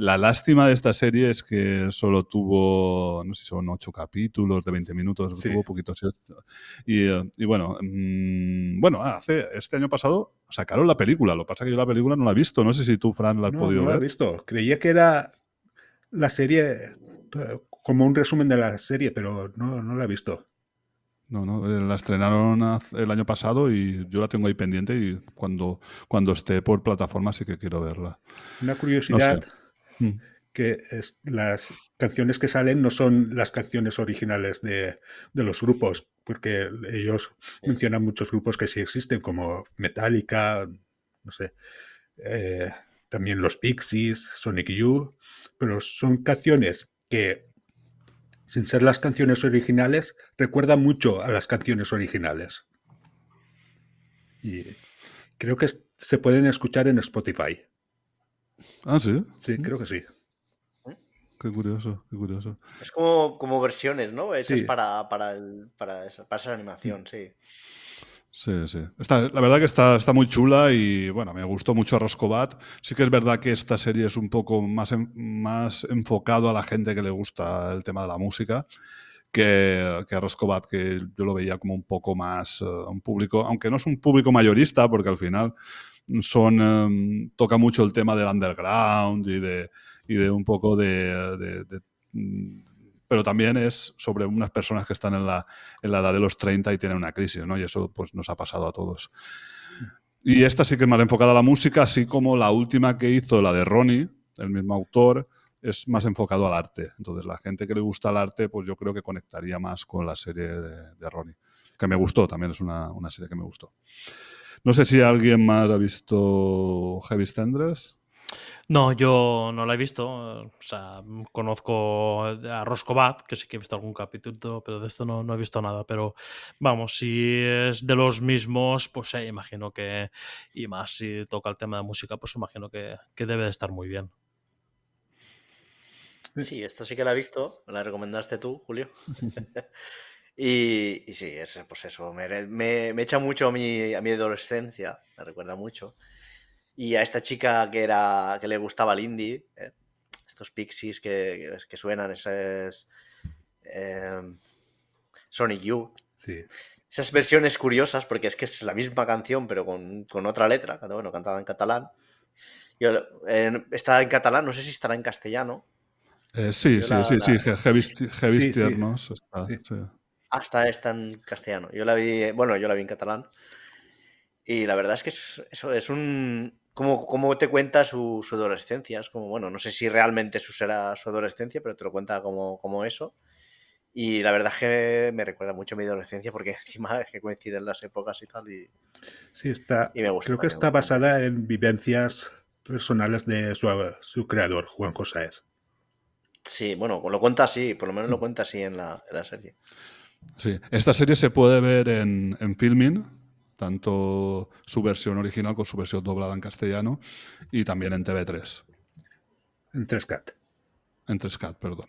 La lástima de esta serie es que solo tuvo, no sé si son ocho capítulos de 20 minutos, Sí. tuvo poquitos. Y, eh, y bueno, mm, bueno, hace este año pasado sacaron la película. Lo que pasa es que yo la película no la he visto. No sé si tú, Fran, la has No, podido no la he ver. visto. Creía que era la serie eh, como un resumen de la serie, pero no, no la he visto. No, no, eh, la estrenaron el año pasado y yo la tengo ahí pendiente y cuando, cuando esté por plataforma sí que quiero verla. Una curiosidad Mm. que es las canciones que salen no son las canciones originales de, de los grupos, porque ellos mencionan muchos grupos que sí existen, como Metallica, no sé, eh, también los Pixies, Sonic Youth, pero son canciones que, sin ser las canciones originales, recuerdan mucho a las canciones originales. Y creo que se pueden escuchar en Spotify. Ah, sí. Sí, creo que sí. Qué curioso, qué curioso. Es como, como versiones, ¿no? Hechas Sí. para, para, el- para, esa, para esa animación, sí. Sí, sí. Está, la verdad que está, está muy chula y bueno, me gustó mucho Roscobat. Sí que es verdad que esta serie es un poco más, en- más enfocado a la gente que le gusta el tema de la música que, que a Roscobat, que yo lo veía como un poco más eh, un público, aunque no es un público mayorista, porque al final son em, toca mucho el tema del underground y de, y de un poco de, mm, pero también es sobre unas personas que están en la, en la edad de los 30 y tienen una crisis, ¿no? Y eso pues nos ha pasado a todos. Y esta sí que es más enfocada a la música, así como la última que hizo, la de Ronnie, el mismo autor, es más enfocado al arte. Entonces, la gente que le gusta el arte, pues yo creo que conectaría más con la serie de, de Ronnie, que me gustó, también es una, una serie que me gustó. No sé si alguien más ha visto Heavy Tendres. No, yo no la he visto. O sea, conozco a Roscobat, que sí que he visto algún capítulo, pero de esto no, no he visto nada. Pero vamos, si es de los mismos, pues eh, imagino que, y más si toca el tema de música, pues imagino que, que debe de estar muy bien. Sí, esto sí que la he visto, me la recomendaste tú, Julio. y, y sí, es pues eso, me, me- me echa mucho a mi, a mi adolescencia, me recuerda mucho. Y a esta chica que era que le gustaba el indie, ¿eh? estos pixies que, que suenan, esas eh, Sonic Youth, Sí. esas versiones curiosas, porque es que es la misma canción, pero con, con otra letra, bueno, cantada en catalán. Yo, eh, está en catalán, no sé si estará en castellano. Eh, sí, sí, la- sí, sí, la- He- Heavy, Heavy Sí, sí. Tiernos está, Sí. Hasta está en castellano. Yo la vi, bueno, yo la vi en catalán. Y la verdad es que es, eso es un. Como, como te cuenta su, su adolescencia. Es como, bueno, no sé si realmente eso será su adolescencia, pero te lo cuenta como, como eso. Y la verdad es que me recuerda mucho a mi adolescencia porque encima es que coinciden las épocas y tal. Y, Sí, está. y me gusta. Creo que está basada en vivencias personales de su, su creador, Juan Josáez. Sí, bueno, lo cuenta así, por lo menos lo cuenta así en la, en la serie. Sí, esta serie se puede ver en, en Filmin, tanto su versión original como su versión doblada en castellano, y también en TV3, En 3CAT. en 3CAT, perdón.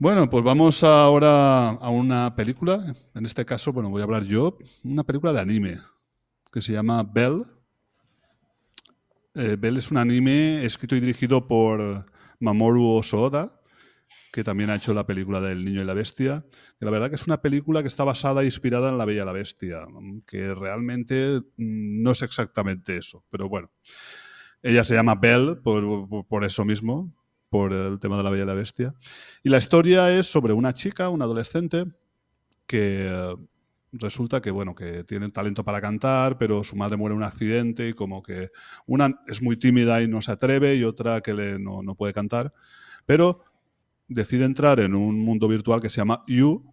Bueno, pues vamos ahora a una película, en este caso, bueno, voy a hablar yo, una película de anime, que se llama Bell. Eh, Bell es un anime escrito y dirigido por Mamoru Osoda, que también ha hecho la película del Niño y la Bestia. Que la verdad que es una película que está basada e inspirada en La Bella y la Bestia, que realmente mm, no es exactamente eso, pero bueno. Ella se llama Belle por, por- eso mismo, por el tema de La Bella y la Bestia. Y la historia es sobre una chica, una adolescente, que eh, resulta que, bueno, que tiene talento para cantar, pero su madre muere en un accidente y como que una es muy tímida y no se atreve y otra que no, no puede cantar, pero decide entrar en un mundo virtual que se llama You,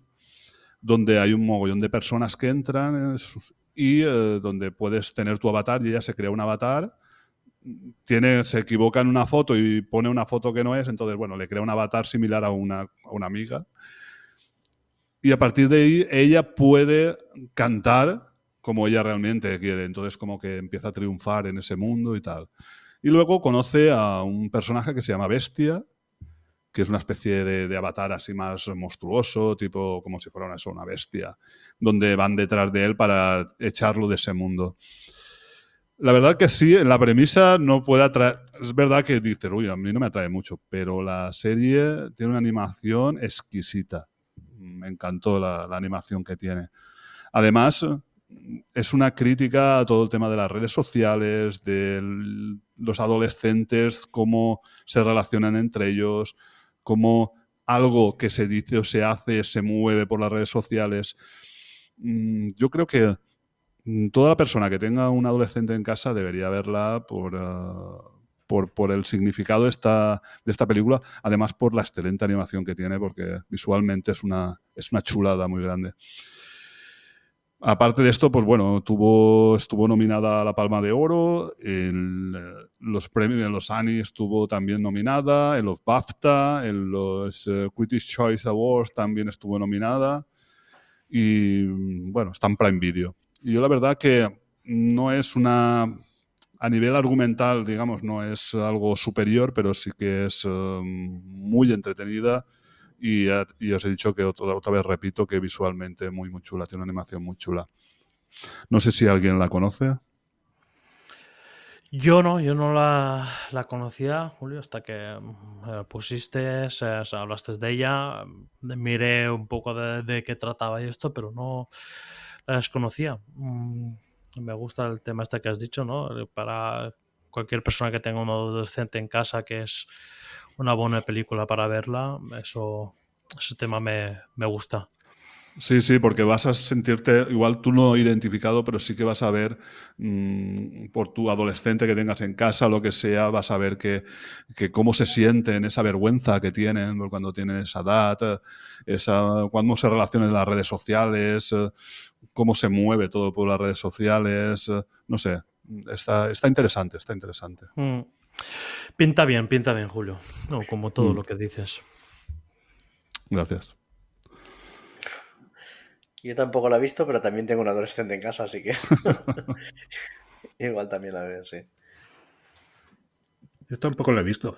donde hay un mogollón de personas que entran es- y eh, donde puedes tener tu avatar y ella se crea un avatar. Tiene, se equivoca en una foto y pone una foto que no es, entonces, bueno, le crea un avatar similar a una, a una amiga. Y a partir de ahí, ella puede cantar como ella realmente quiere. Entonces, como que empieza a triunfar en ese mundo y tal. Y luego conoce a un personaje que se llama Bestia, que es una especie de, avatar así más monstruoso, tipo como si fuera una, bestia, donde van detrás de él para echarlo de ese mundo. La verdad que sí, la premisa no puede atraer. Es verdad que dices, uy, a mí no me atrae mucho, pero la serie tiene una animación exquisita. Me encantó la animación que tiene. Además, es una crítica a todo el tema de las redes sociales, de los adolescentes, cómo se relacionan entre ellos, cómo algo que se dice o se hace se mueve por las redes sociales. Mm, Yo creo que mm, toda la persona que tenga un adolescente en casa debería verla por, uh, por, por, el significado de esta, de esta película, además por la excelente animación que tiene, porque visualmente es una, es una chulada muy grande. Aparte de esto, pues bueno, tuvo, estuvo nominada a la Palma de Oro, en los premios, en los Annie estuvo también nominada, en los BAFTA, en los uh, Critics' Choice Awards también estuvo nominada y bueno, está en Prime Video. Y yo la verdad que no es una a nivel argumental, digamos, no es algo superior, pero sí que es eh, muy entretenida. Y, y os he dicho que otra, vez repito que visualmente muy, muy chula, tiene una animación muy chula. No sé si alguien la conoce. Yo no, yo no la, conocía, Julio, hasta que mm, eh, pusiste, hablaste de ella, mm, miré un poco de, de qué trataba y esto, pero no la desconocía. Mm, Me gusta el tema este que has dicho, ¿no? Eh, Para cualquier persona que tenga un adolescente en casa, que es una buena película para verla, eso, ese tema me, me gusta. Sí, sí, porque vas a sentirte, igual tú no identificado, pero sí que vas a ver mm, por tu adolescente que tengas en casa, lo que sea, vas a ver que, que cómo se sienten, esa vergüenza que tienen cuando tienen esa edad, esa, cómo se relacionan las redes sociales, cómo se mueve todo por las redes sociales, no sé, está, está interesante, está interesante. Mm. Pinta bien, pinta bien, Julio. No, como todo Mm. lo que dices. Gracias. Yo tampoco la he visto, pero también tengo un adolescente en casa, así que igual también la veo, sí. Yo tampoco la he visto,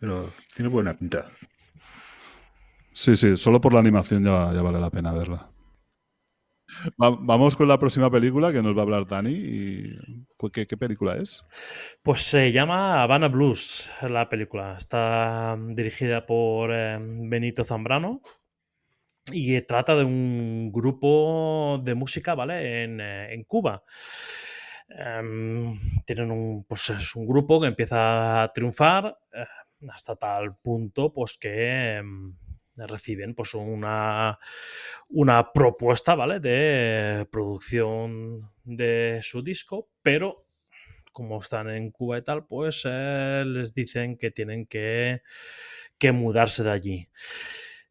pero tiene buena pinta. Sí, sí, solo por la animación ya, ya vale la pena verla. Va- vamos con la próxima película que nos va a hablar Dani. Y, pues, ¿qué, película es? Pues se llama Havana Blues, la película. Está dirigida por eh, Benito Zambrano y trata de un grupo de música, ¿vale? En, eh, Cuba. Em, tienen un, pues es un grupo que empieza a triunfar eh, hasta tal punto, pues que em, reciben pues una, una propuesta, ¿vale? De producción de su disco, pero como están en Cuba y tal, pues eh, les dicen que tienen que, que mudarse de allí.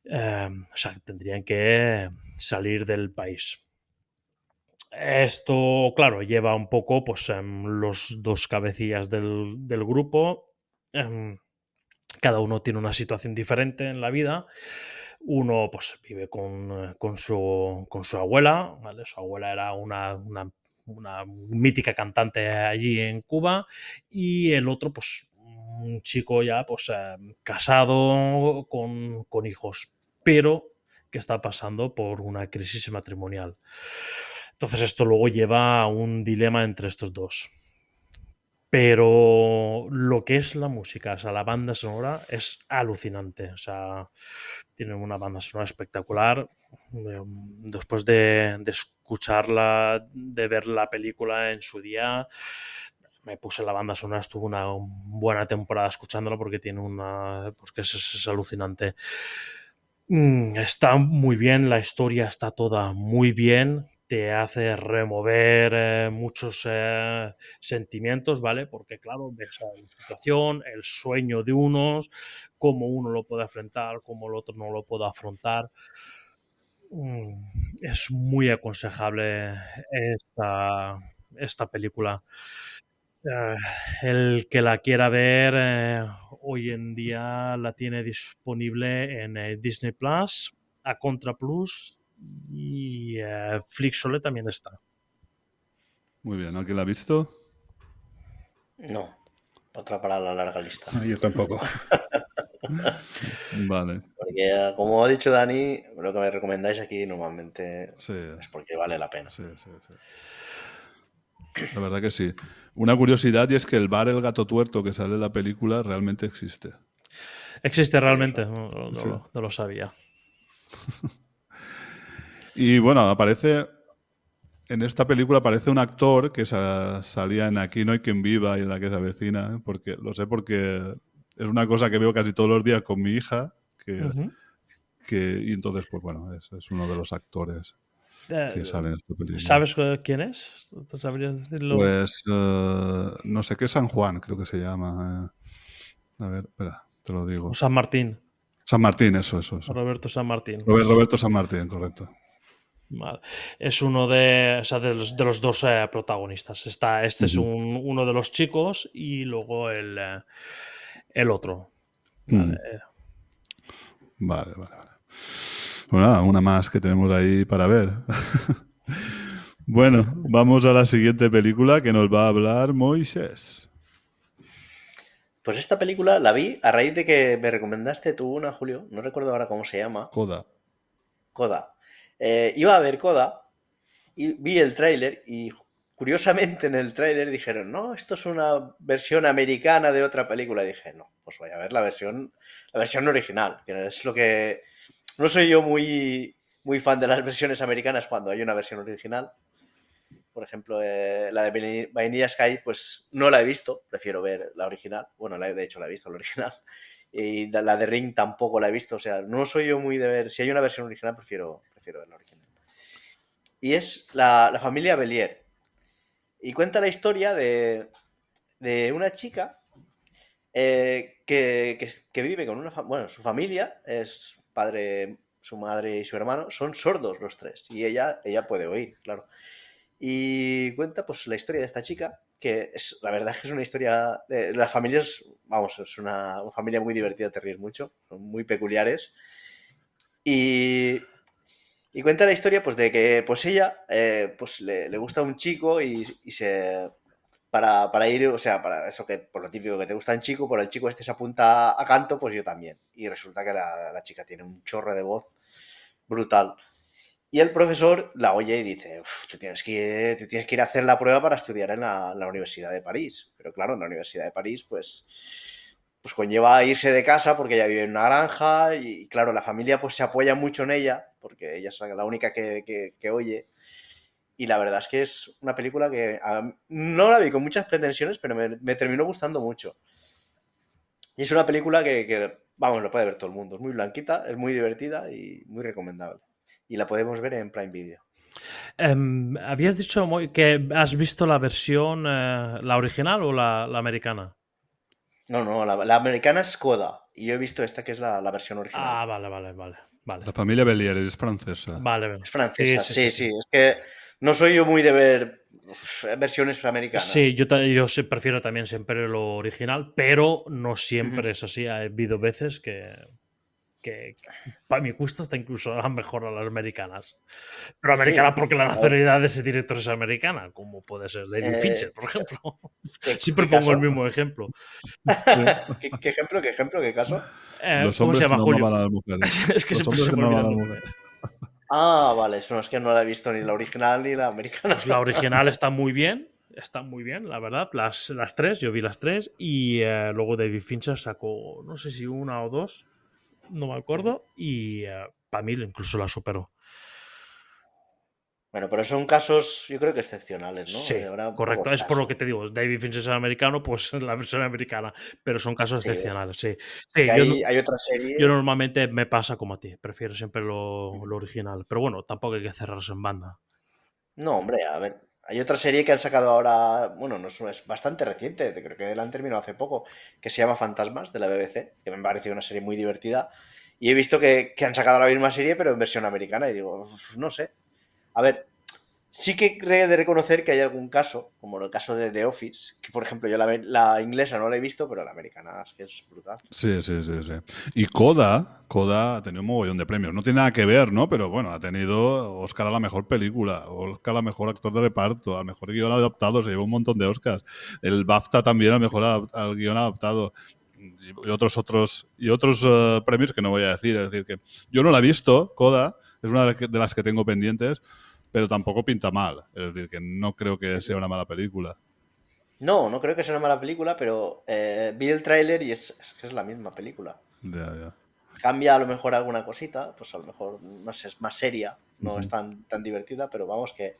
Eh, o sea, tendrían que salir del país. Esto, claro, lleva un poco, pues, em, los dos cabecillas del, del grupo. em, cada uno tiene una situación diferente en la vida. Uno, pues, vive con, con su, con su abuela, ¿vale? Su abuela era una, una una mítica cantante allí en Cuba y el otro pues un chico ya pues eh, casado con, con hijos pero que está pasando por una crisis matrimonial entonces esto luego lleva a un dilema entre estos dos pero lo que es la música, o sea, la banda sonora es alucinante. O sea, tiene una banda sonora espectacular. Después de, escucharla, de ver la película en su día, me puse la banda sonora, estuve una buena temporada escuchándola porque tiene una. porque es alucinante. Mm, Está muy bien, la historia está toda muy bien, te hace remover eh, muchos eh, sentimientos, ¿vale? Porque claro, ves la situación, el sueño de unos, cómo uno lo puede afrontar, cómo el otro no lo puede afrontar. Mm, Es muy aconsejable esta, esta película. Eh, el que la quiera ver hoy en día la tiene disponible en Disney Plus, a Contra Plus y eh, Flixole también está. Muy bien, ¿alguien la ha visto? No, otra para la larga lista. Yo tampoco. Vale, Porque, como ha dicho Dani, lo que me recomendáis aquí normalmente sí, es porque vale la pena. sí, sí, sí. La verdad que sí. Una curiosidad y es que el bar El Gato Tuerto que sale en la película realmente existe. ¿Existe realmente? No, no- no Sí. lo- no lo sabía. Y bueno, aparece. En esta película aparece un actor que sa- salía en Aquí no hay quien viva y en la que se avecina, porque lo sé porque es una cosa que veo casi todos los días con mi hija, que, que- y entonces, pues bueno, es, es uno de los actores Eh, que sale en esta película. ¿Sabes quién es? ¿Tú ¿Sabrías decirlo? Pues eh, no sé qué San Juan, creo que se llama. eh. A ver, espera, te lo digo. San Martín, San Martín, eso, eso. eso. Roberto San Martín. Robert- Roberto San Martín, correcto. Vale. Es uno de, o sea, de, los, de los dos eh, protagonistas. Está, este es un- uno de los chicos y luego el, eh, el otro. Mm. Vale, eh, Vale, vale, vale. Bueno, nada, una más que tenemos ahí para ver. Bueno, vamos a la siguiente película que nos va a hablar Moisés. Pues esta película la vi a raíz de que me recomendaste tú una, Julio. No recuerdo ahora cómo se llama. Coda. Coda. Eh, iba a ver Coda y vi el tráiler y curiosamente en el tráiler dijeron, no, esto es una versión americana de otra película. Y dije, no, pues voy a ver la versión, la versión original, que es lo que... No soy yo muy, muy fan de las versiones americanas cuando hay una versión original. Por ejemplo, eh, la de Vanilla Sky, pues no la he visto, prefiero ver la original. Bueno, la, de hecho la he visto, la original. Y la de Ring tampoco la he visto. O sea, no soy yo muy de ver. Si hay una versión original, prefiero, prefiero ver la original. Y es la, la familia Belier. Y cuenta la historia de, de una chica eh, que, que- que vive con una. Bueno, su familia es padre, su madre y su hermano. Son sordos los tres. Y ella, ella puede oír, claro. Y cuenta pues la historia de esta chica, que es, la verdad es que es una historia, de, las familias, vamos, es una, una familia muy divertida, te ríes mucho, son muy peculiares. Y, y cuenta la historia pues de que pues ella eh, pues le, le gusta un chico y, y se... Para, para ir, o sea, para eso que por lo típico que te gusta un chico, por el chico este se apunta a canto, pues yo también. Y resulta que la, la chica tiene un chorro de voz brutal. Y el profesor la oye y dice, "Uf, tú tienes, que tú tienes que ir a hacer la prueba para estudiar en la, Universidad de París. Pero claro, en la Universidad de París, pues, pues conlleva irse de casa porque ella vive en una granja y, claro, la familia pues se apoya mucho en ella porque ella es la única que, que- oye. Y la verdad es que es una película que no la vi con muchas pretensiones, pero me, terminó gustando mucho. Y es una película que, vamos, lo puede ver todo el mundo. Es muy blanquita, es muy divertida y muy recomendable. Y la podemos ver en Prime Video. Em, habías dicho que has visto la versión, eh, la original o la, la americana. No, no, la, la americana es Coda. Y yo he visto esta que es la, la versión original. Ah, vale, vale, vale. Vale, La familia Belier es francesa. vale. es francesa, sí, sí sí, sí, sí. Es que no soy yo muy de ver versiones americanas. Sí, yo, yo prefiero también siempre lo original, pero no siempre es así. Ha habido veces que, que, para mi gusto está incluso mejor a las americanas. Pero Sí. americana porque la nacionalidad de ese director es americana, como puede ser David Eh, Fincher, por ejemplo. ¿Qué- Siempre qué pongo el caso? mismo ejemplo. ¿Qué, qué ejemplo, qué ejemplo, qué caso? Eh, Los ¿Cómo se llama que no Julio? a las mujeres. es que Los siempre se que me no olvida el mujeres. Ah, vale, eso no es que no la he visto ni la original ni la americana. Pues la original está muy bien, está muy bien, la verdad. Las, las tres, yo vi las tres. Y eh, luego David Fincher sacó, no sé si una o dos, no me acuerdo. Y para mí incluso la superó. Bueno, pero son casos, yo creo que excepcionales, ¿no? Sí, correcto. Es por lo que te digo. David Fincher es americano, pues la versión americana. Pero son casos Sí. excepcionales, sí. Sí, yo, hay otra serie. yo normalmente me pasa como a ti. Prefiero siempre lo, lo original. Pero bueno, tampoco hay que cerrarse en banda. No, hombre, a ver. Hay otra serie que han sacado ahora, bueno, no es, es bastante reciente, creo que la han terminado hace poco, que se llama Fantasmas de la BBC, que me parecido una serie muy divertida. Y he visto que, que han sacado la misma serie, pero en versión americana, y digo, "Uf, no sé. A ver, sí que he de reconocer que hay algún caso, como el caso de The Office, que por ejemplo yo la, la inglesa no la he visto, pero la americana es que es brutal. Sí, sí, sí, sí. Y Coda, Coda ha tenido un mogollón de premios. No tiene nada que ver, ¿no? Pero bueno, ha tenido Oscar a la mejor película, Oscar a mejor actor de reparto, al mejor guion adaptado, se llevó un montón de Oscars. El BAFTA también al mejor al guion adaptado. Y otros, otros, y otros eh, premios que no voy a decir. Es decir, que yo no la he visto, Coda, es una de las que tengo pendientes, pero tampoco pinta mal. Es decir, que no creo que sea una mala película. No, no creo que sea una mala película, pero eh, vi el tráiler y es, es que es la misma película. Ya, ya. cambia a lo mejor alguna cosita, pues a lo mejor, no sé, es más seria, no es tan, tan divertida, pero vamos que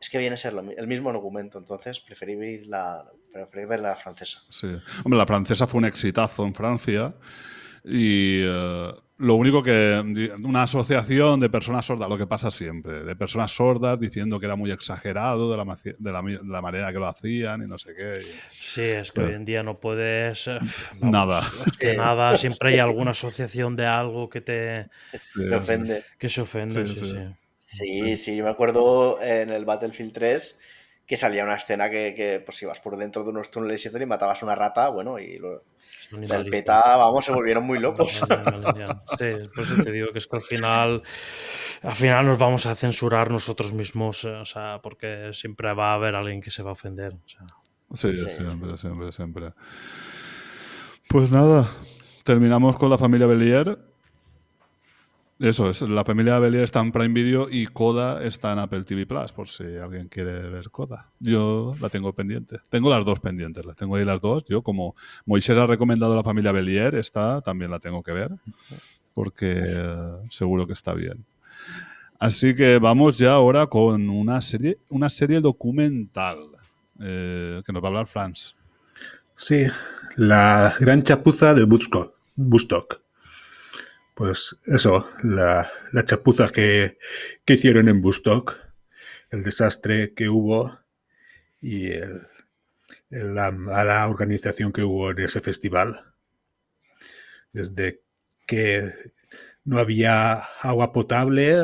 es que viene a ser lo el mismo argumento, entonces preferí ver la, preferí ver la francesa. Sí. Hombre, la francesa fue un exitazo en Francia y eh, lo único que una asociación de personas sordas, lo que pasa siempre, de personas sordas diciendo que era muy exagerado de la, de la, mi- de la manera que lo hacían y no sé qué. y- Sí, es que hoy en día no puedes. eh, Nada. es que nada, siempre hay alguna asociación de algo que te Sí, ofende. que se ofende. Sí, Sí, sí. sí. Sí, sí, yo me acuerdo en el Battlefield 3 que salía una escena que, que, pues ibas por dentro de unos túneles y tal y matabas una rata, bueno, y lo, Es un del animalito. PETA, vamos, se volvieron muy locos. Sí, por eso te digo que es que al final, al final nos vamos a censurar nosotros mismos, eh, o sea, porque siempre va a haber alguien que se va a ofender. o sea. Sí, Sí. siempre, siempre, siempre. Pues nada, terminamos con la familia Belier. Eso es, la familia Belier está en Prime Video y Coda está en Apple TV Plus, por si alguien quiere ver Coda. Yo la tengo pendiente. Tengo las dos pendientes, las tengo ahí las dos. Yo, como Moisés ha recomendado la familia Belier, esta también la tengo que ver, porque eh, seguro que está bien. Así que vamos ya ahora con una serie, una serie documental eh, que nos va a hablar Franz. Sí, la gran chapuza de Woodstock. Pues eso, la, chapuza que, que hicieron en Woodstock, el desastre que hubo y el- la mala organización que hubo en ese festival. Desde que no había agua potable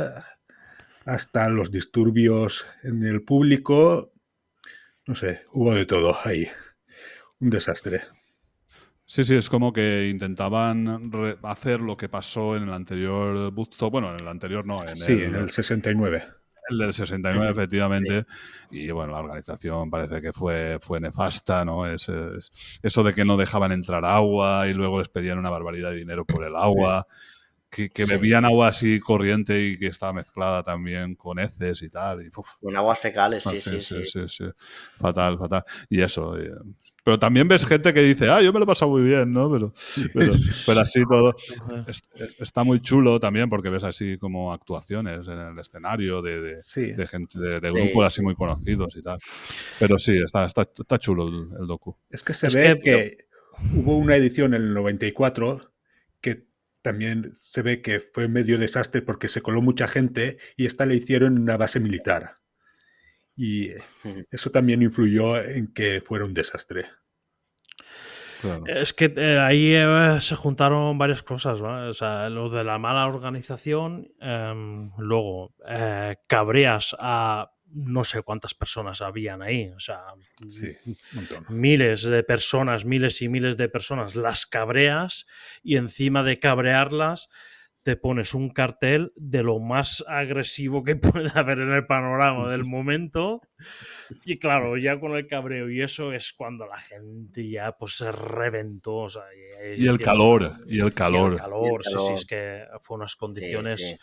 hasta los disturbios en el público, no sé, hubo de todo ahí. Un desastre. Sí, sí, es como que intentaban hacer lo que pasó en el anterior Woodstock. Bueno, en el anterior no, en Sí, el, en el 69. el del 69, efectivamente. Y bueno, la organización parece que fue, fue nefasta, ¿no? Es, es- eso de que no dejaban entrar agua y luego les pedían una barbaridad de dinero por el agua. Que, que Sí. bebían agua así corriente y que estaba mezclada también con heces y tal. Y, uf, Con aguas fecales, Ah, sí, sí, sí. sí, sí. Fatal, fatal. Y eso. Pero también ves gente que dice, ah, yo me lo he pasado muy bien, ¿no? Pero, pero, pero así todo. es- Está muy chulo también porque ves así como actuaciones en el escenario de, de, Sí. de gente, de, de Sí. grupos así muy conocidos y tal. Pero sí, está, está, está chulo el, el docu. Es que se Es ve que- que, hubo una edición en el 94 que también se ve que fue medio desastre porque se coló mucha gente y esta la hicieron en una base militar. Y eso también influyó en que fuera un desastre. Claro. Es que eh, ahí eh, se juntaron varias cosas, ¿vale? O sea, lo de la mala organización, em, luego eh, cabreas a no sé cuántas personas habían ahí, o sea, Sí, miles de personas, miles y miles de personas, las cabreas y encima de cabrearlas te pones un cartel de lo más agresivo que puede haber en el panorama del momento y claro, ya con el cabreo y eso es cuando la gente ya pues se reventó. o sea, Y el calor, y el y calor. el calor, sí, sí, calor. es que fue unas Sí, condiciones... sí.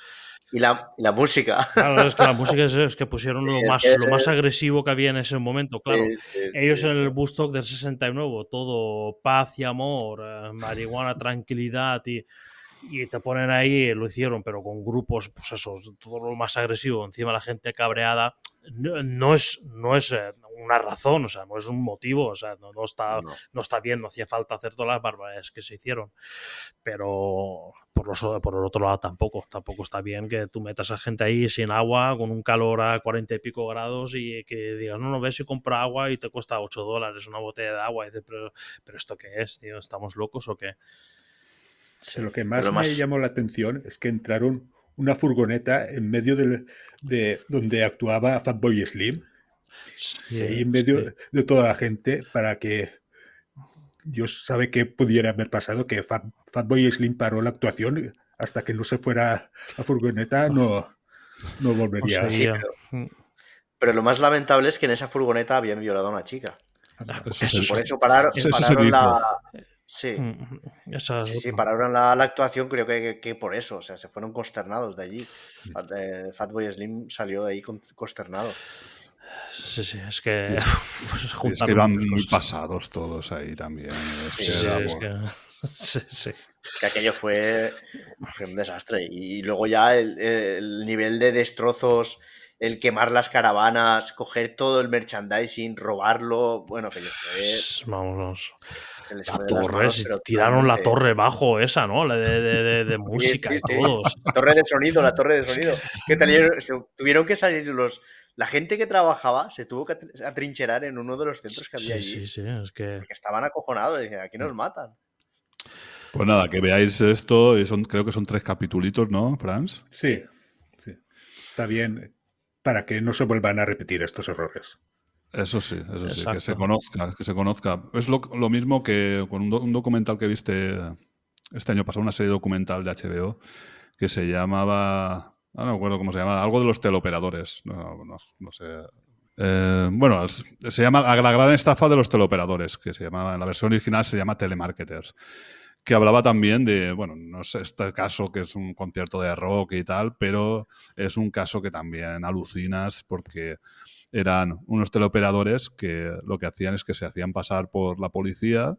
Y, la, y la música. Claro, es que la música es, es que pusieron lo más, lo más agresivo que había en ese momento, claro. Sí, sí, sí, Ellos sí. en el Bustock del 69, todo paz y amor, eh, marihuana, tranquilidad y, y te ponen ahí, lo hicieron, pero con grupos, pues eso, todo lo más agresivo, encima la gente cabreada, no, no es, no es eh, una razón, o sea, no es un motivo, o sea, no, no está, No. no está bien, no hacía falta hacer todas las barbaridades que se hicieron. Pero por, los, por el otro lado tampoco, tampoco está bien que tú metas a gente ahí sin agua, con un calor a 40 y pico grados y que digas, no, no, ves si compra agua y te cuesta 8 dólares una botella de agua. Y dices, pero, pero ¿esto qué es, tío? ¿Estamos locos o qué? Sí. Lo que más, Pero me llamó la atención es que entraron una furgoneta en medio de donde actuaba Fatboy Slim, Sí, ahí en medio sí. de toda la gente, para que Dios sabe qué pudiera haber pasado, que Fat, Fatboy Slim paró la actuación hasta que no se fuera la furgoneta, no, no volvería. sí, sería- Pero lo más lamentable es que en esa furgoneta habían violado a una chica. Ah, eso se- Por eso pararon, la. Sí, Mm, esa- sí, sí, pararon la, la actuación, creo que, que- que por eso. O sea, se fueron consternados de allí. Fat- eh, Fatboy Slim salió de ahí con- consternado. Sí, sí, es que. pues, es que iban muchas muy pasados todos ahí también. Es Sí, que Sí, era, es que- sí, sí. Que aquello fue, fue un desastre. Y luego ya el, el nivel de destrozos, el quemar las caravanas, coger todo el merchandising, robarlo. Bueno. Vamos, se les la torre, manos, si pero tiraron la torre bajo esa, ¿no? La de, de- de- de música sí, y sí. todos. La torre de sonido, la torre de sonido. Que tuvieron que salir los. La gente que trabajaba se tuvo que atr- atrincherar en uno de los centros que había Sí, allí. sí, sí, es que. Que estaban acojonados. y Decían, aquí nos matan. Pues nada, que veáis esto. son, creo que son tres capitulitos, ¿no, Franz? Sí, sí. Está bien para que no se vuelvan a repetir estos errores. Eso sí, eso sí, que se conozca, que se conozca. Es lo, lo mismo que con un, do- un documental que viste este año pasado, una serie documental de HBO que se llamaba, ah, no me acuerdo cómo se llamaba, algo de los teleoperadores, no, no- no sé. Eh, bueno, se llama La la gran estafa de los teleoperadores, que se llamaba, en la versión original se llama Telemarketers, que hablaba también de, bueno, no sé, este caso que es un concierto de rock y tal, pero es un caso que también alucinas porque eran unos teleoperadores que lo que hacían es que se hacían pasar por la policía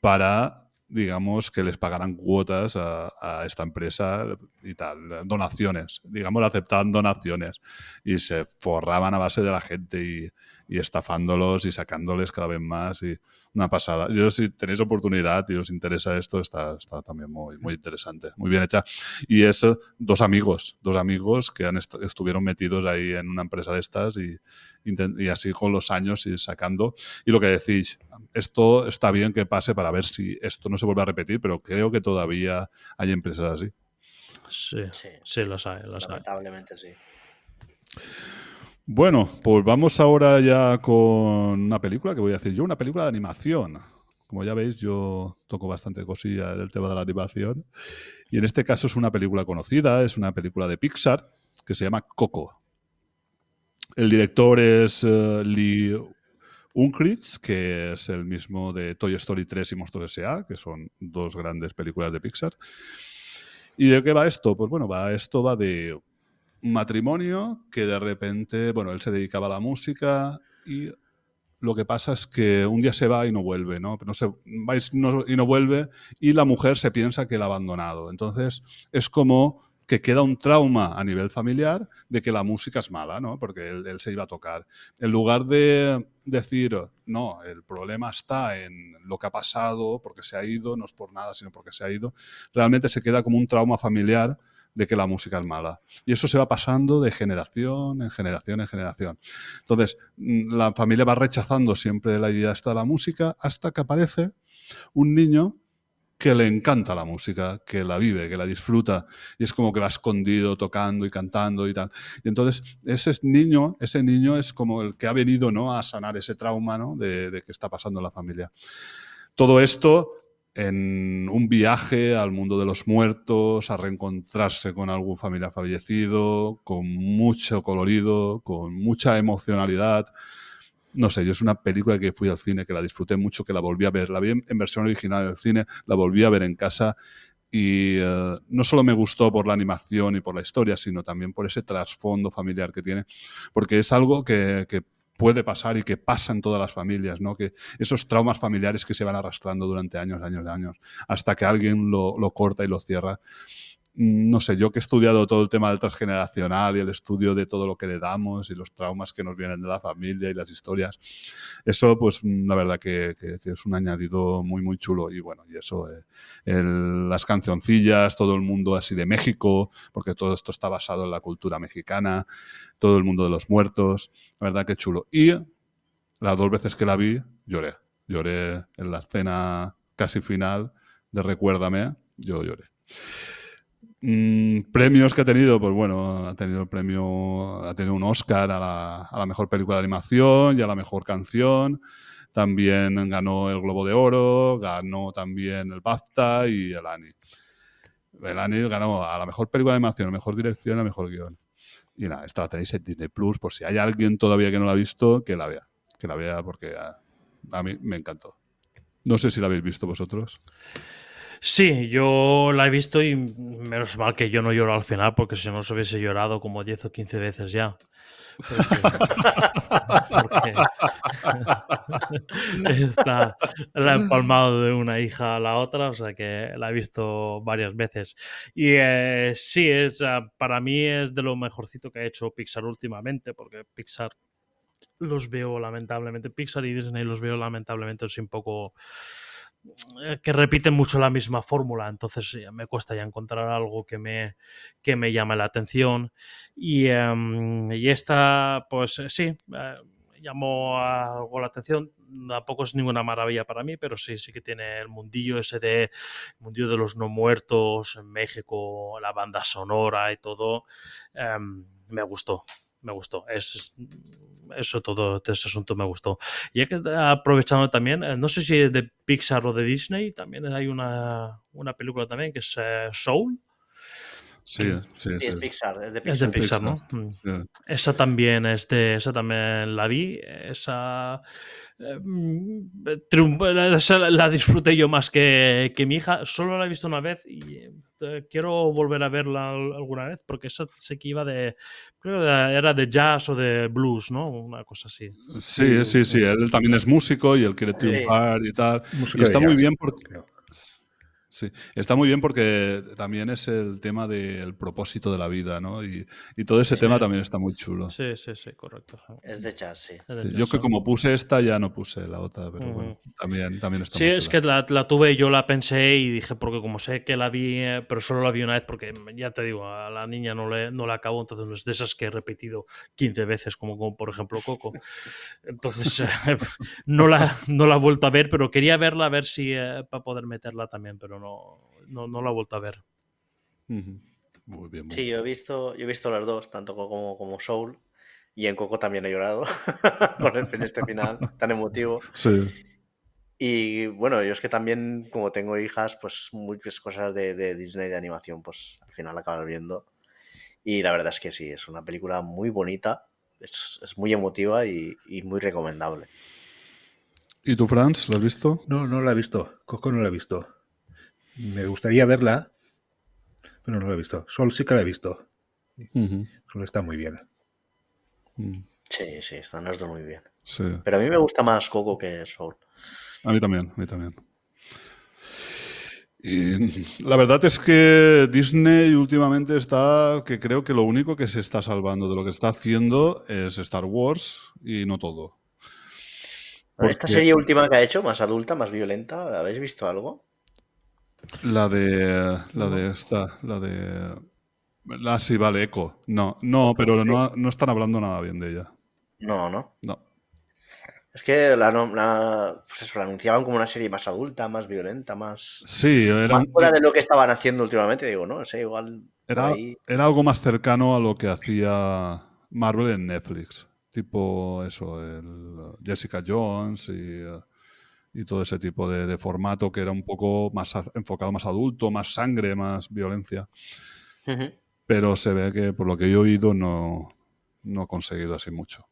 para, digamos, que les pagaran cuotas a, a esta empresa y tal, donaciones, digamos, aceptaban donaciones y se forraban a base de la gente y, y estafándolos y sacándoles cada vez más y una pasada. Yo si tenéis oportunidad y os interesa esto, está, está también muy, muy interesante, muy bien hecha. Y es eh, dos amigos, dos amigos que han est- estuvieron metidos ahí en una empresa de estas y, así con los años ir sacando. Y lo que decís, esto está bien que pase para ver si esto no se vuelve a repetir, pero creo que todavía hay empresas así. Sí, Sí, sí, los hay, los hay. lamentablemente sí. Bueno, pues vamos ahora ya con una película que voy a decir yo, una película de animación. Como ya veis, yo toco bastante cosilla del tema de la animación. Y en este caso es una película conocida, es una película de Pixar que se llama Coco. El director es eh, Lee Unkrich, que es el mismo de Toy Story 3 y Monstruos S.A., que son dos grandes películas de Pixar. ¿Y de qué va esto? Pues bueno, va, esto va de matrimonio que de repente, bueno, él se dedicaba a la música y lo que pasa es que un día se va y no vuelve, ¿no? No se, va y no, vuelve y la mujer se piensa que la ha abandonado. Entonces es como que queda un trauma a nivel familiar de que la música es mala, ¿no? Porque él, él se iba a tocar. En lugar de decir, no, el problema está en lo que ha pasado, porque se ha ido, no es por nada, sino porque se ha ido, realmente se queda como un trauma familiar de que la música es mala. Y eso se va pasando de generación en generación en generación. Entonces, mm, la familia va rechazando siempre la idea de la música hasta que aparece un niño que le encanta la música, que la vive, que la disfruta, y es como que va escondido tocando y cantando y tal. Y entonces, ese niño, ese niño es como el que ha venido ¿no? a sanar ese trauma ¿no? de, de que está pasando en la familia. Todo esto en un viaje al mundo de los muertos, a reencontrarse con algún familiar fallecido, con mucho colorido, con mucha emocionalidad. No sé, yo es una película que fui al cine, que la disfruté mucho, que la volví a ver. La vi en, versión original del cine, la volví a ver en casa y eh, no solo me gustó por la animación y por la historia, sino también por ese trasfondo familiar que tiene, porque es algo que, que puede pasar y que pasa en todas las familias, ¿no? Que esos traumas familiares que se van arrastrando durante años, años, años, hasta que alguien lo, lo corta y lo cierra. Mm, No sé, yo que he estudiado todo el tema del transgeneracional y el estudio de todo lo que le damos y los traumas que nos vienen de la familia y las historias, eso pues mm, la verdad que, es un añadido muy, muy chulo. Y bueno, y eso, eh, las cancioncillas, todo el mundo así de México, porque todo esto está basado en la cultura mexicana, todo el mundo de los muertos, la verdad que chulo. Y las dos veces que la vi, lloré. Lloré en la escena casi final de Recuérdame, yo lloré. Mm, premios que ha tenido, pues bueno, ha tenido el premio, ha tenido un Oscar a la, mejor película de animación y a la mejor canción. También ganó el Globo de Oro, ganó también el BAFTA y el Annie. El Annie ganó a la mejor película de animación, a la mejor dirección, a la mejor guion. Y nada, esta la tenéis en Disney Plus, por si hay alguien todavía que no la ha visto, que la vea. Que la vea porque a mí me encantó. No sé si la habéis visto vosotros. Sí, yo la he visto y menos mal que yo no lloro al final, porque si no se hubiese llorado como 10 o 15 veces ya. Porque, porque está, la empalmado de una hija a la otra, o sea que la he visto varias veces. Y eh, sí, es, ah, para mí es de lo mejorcito que ha hecho Pixar últimamente, porque Pixar los veo lamentablemente, Pixar y Disney los veo lamentablemente así un poco que repiten mucho la misma fórmula, entonces sí, me cuesta ya encontrar algo que me, que me llame la atención. Y, em, y esta, pues eh, sí, eh, llamó algo la atención. Tampoco es ninguna maravilla para mí, pero sí, sí que tiene el mundillo ese de mundillo de los no muertos en México, la banda sonora y todo. em, me gustó. Me gustó. Es, eso todo, ese asunto me gustó. Y que aprovechando también, eh, no sé si de Pixar o de Disney, también hay una, una película también que es eh, Soul. Sí, sí, Sí, sí. es Pixar, es de Es de Pixar. ¿no? Mm. Sí. Esa también es de, esa también la vi. Esa, eh, mm, esa la disfruté yo más que, que mi hija. Solo la he visto una vez y eh, quiero volver a verla al- alguna vez porque esa sé que iba de, creo que era de jazz o de blues, ¿no? Una cosa así. Sí, sí, sí. Él también es músico y él quiere triunfar y tal. Músico Y está muy bien porque creo. Sí, está muy bien porque también es el tema del propósito de la vida, ¿no? Y, y todo ese tema también está muy chulo. Sí, sí, sí, correcto. Es de jazz, sí. Yo que como puse esta ya no puse la otra, pero bueno, también, también está Sí, muy es chula. que la, la tuve y yo la pensé y dije, porque como sé que la vi, eh, pero solo la vi una vez, porque ya te digo, a la niña no le, no la acabo, entonces no es de esas que he repetido 15 veces, como, como por ejemplo Coco. Entonces, eh, no, la, no la he vuelto a ver, pero quería verla a ver si eh, para poder meterla también, pero no, no, no la he vuelto a ver. Muy bien, muy Sí, yo he visto, yo he visto las dos, tanto Coco como, como Soul. Y en Coco también he llorado con el fin este final tan emotivo. Sí, Y bueno, yo es que también, como tengo hijas, pues muchas cosas de, de Disney de animación, pues al final acabas viendo. Y la verdad es que sí, es una película muy bonita, es, es muy emotiva y, y muy recomendable. ¿Y tú, Franz, lo has visto? No, no la he visto. Coco no la he visto. Me gustaría verla, pero no la he visto. Sol sí que la he visto. Ujú. Sol está muy bien. Mm, Sí, sí, están las dos muy bien. Sí, Pero a mí me gusta más Coco que Soul. a mí también, a mí también. Y la verdad es que Disney últimamente está, que creo que lo único que se está salvando de lo que está haciendo es Star Wars y no todo. Esta serie última que ha hecho, más adulta, más violenta, ¿habéis visto algo? La de. La de esta. La de. La sí, vale, Echo. No, no, pero no, no están hablando nada bien de ella. No, no. No. Es que la, la- pues eso, la anunciaban como una serie más adulta, más violenta, más, Sí, era, más fuera de lo que estaban haciendo últimamente. Digo, no, sé, igual por era, ahí. era algo más cercano a lo que hacía Marvel en Netflix. Tipo eso, el Jessica Jones y, eh, y todo ese tipo de, de formato que era un poco más enfocado más adulto, más sangre, más violencia. Pero se ve que por lo que yo he oído no, no ha conseguido así mucho.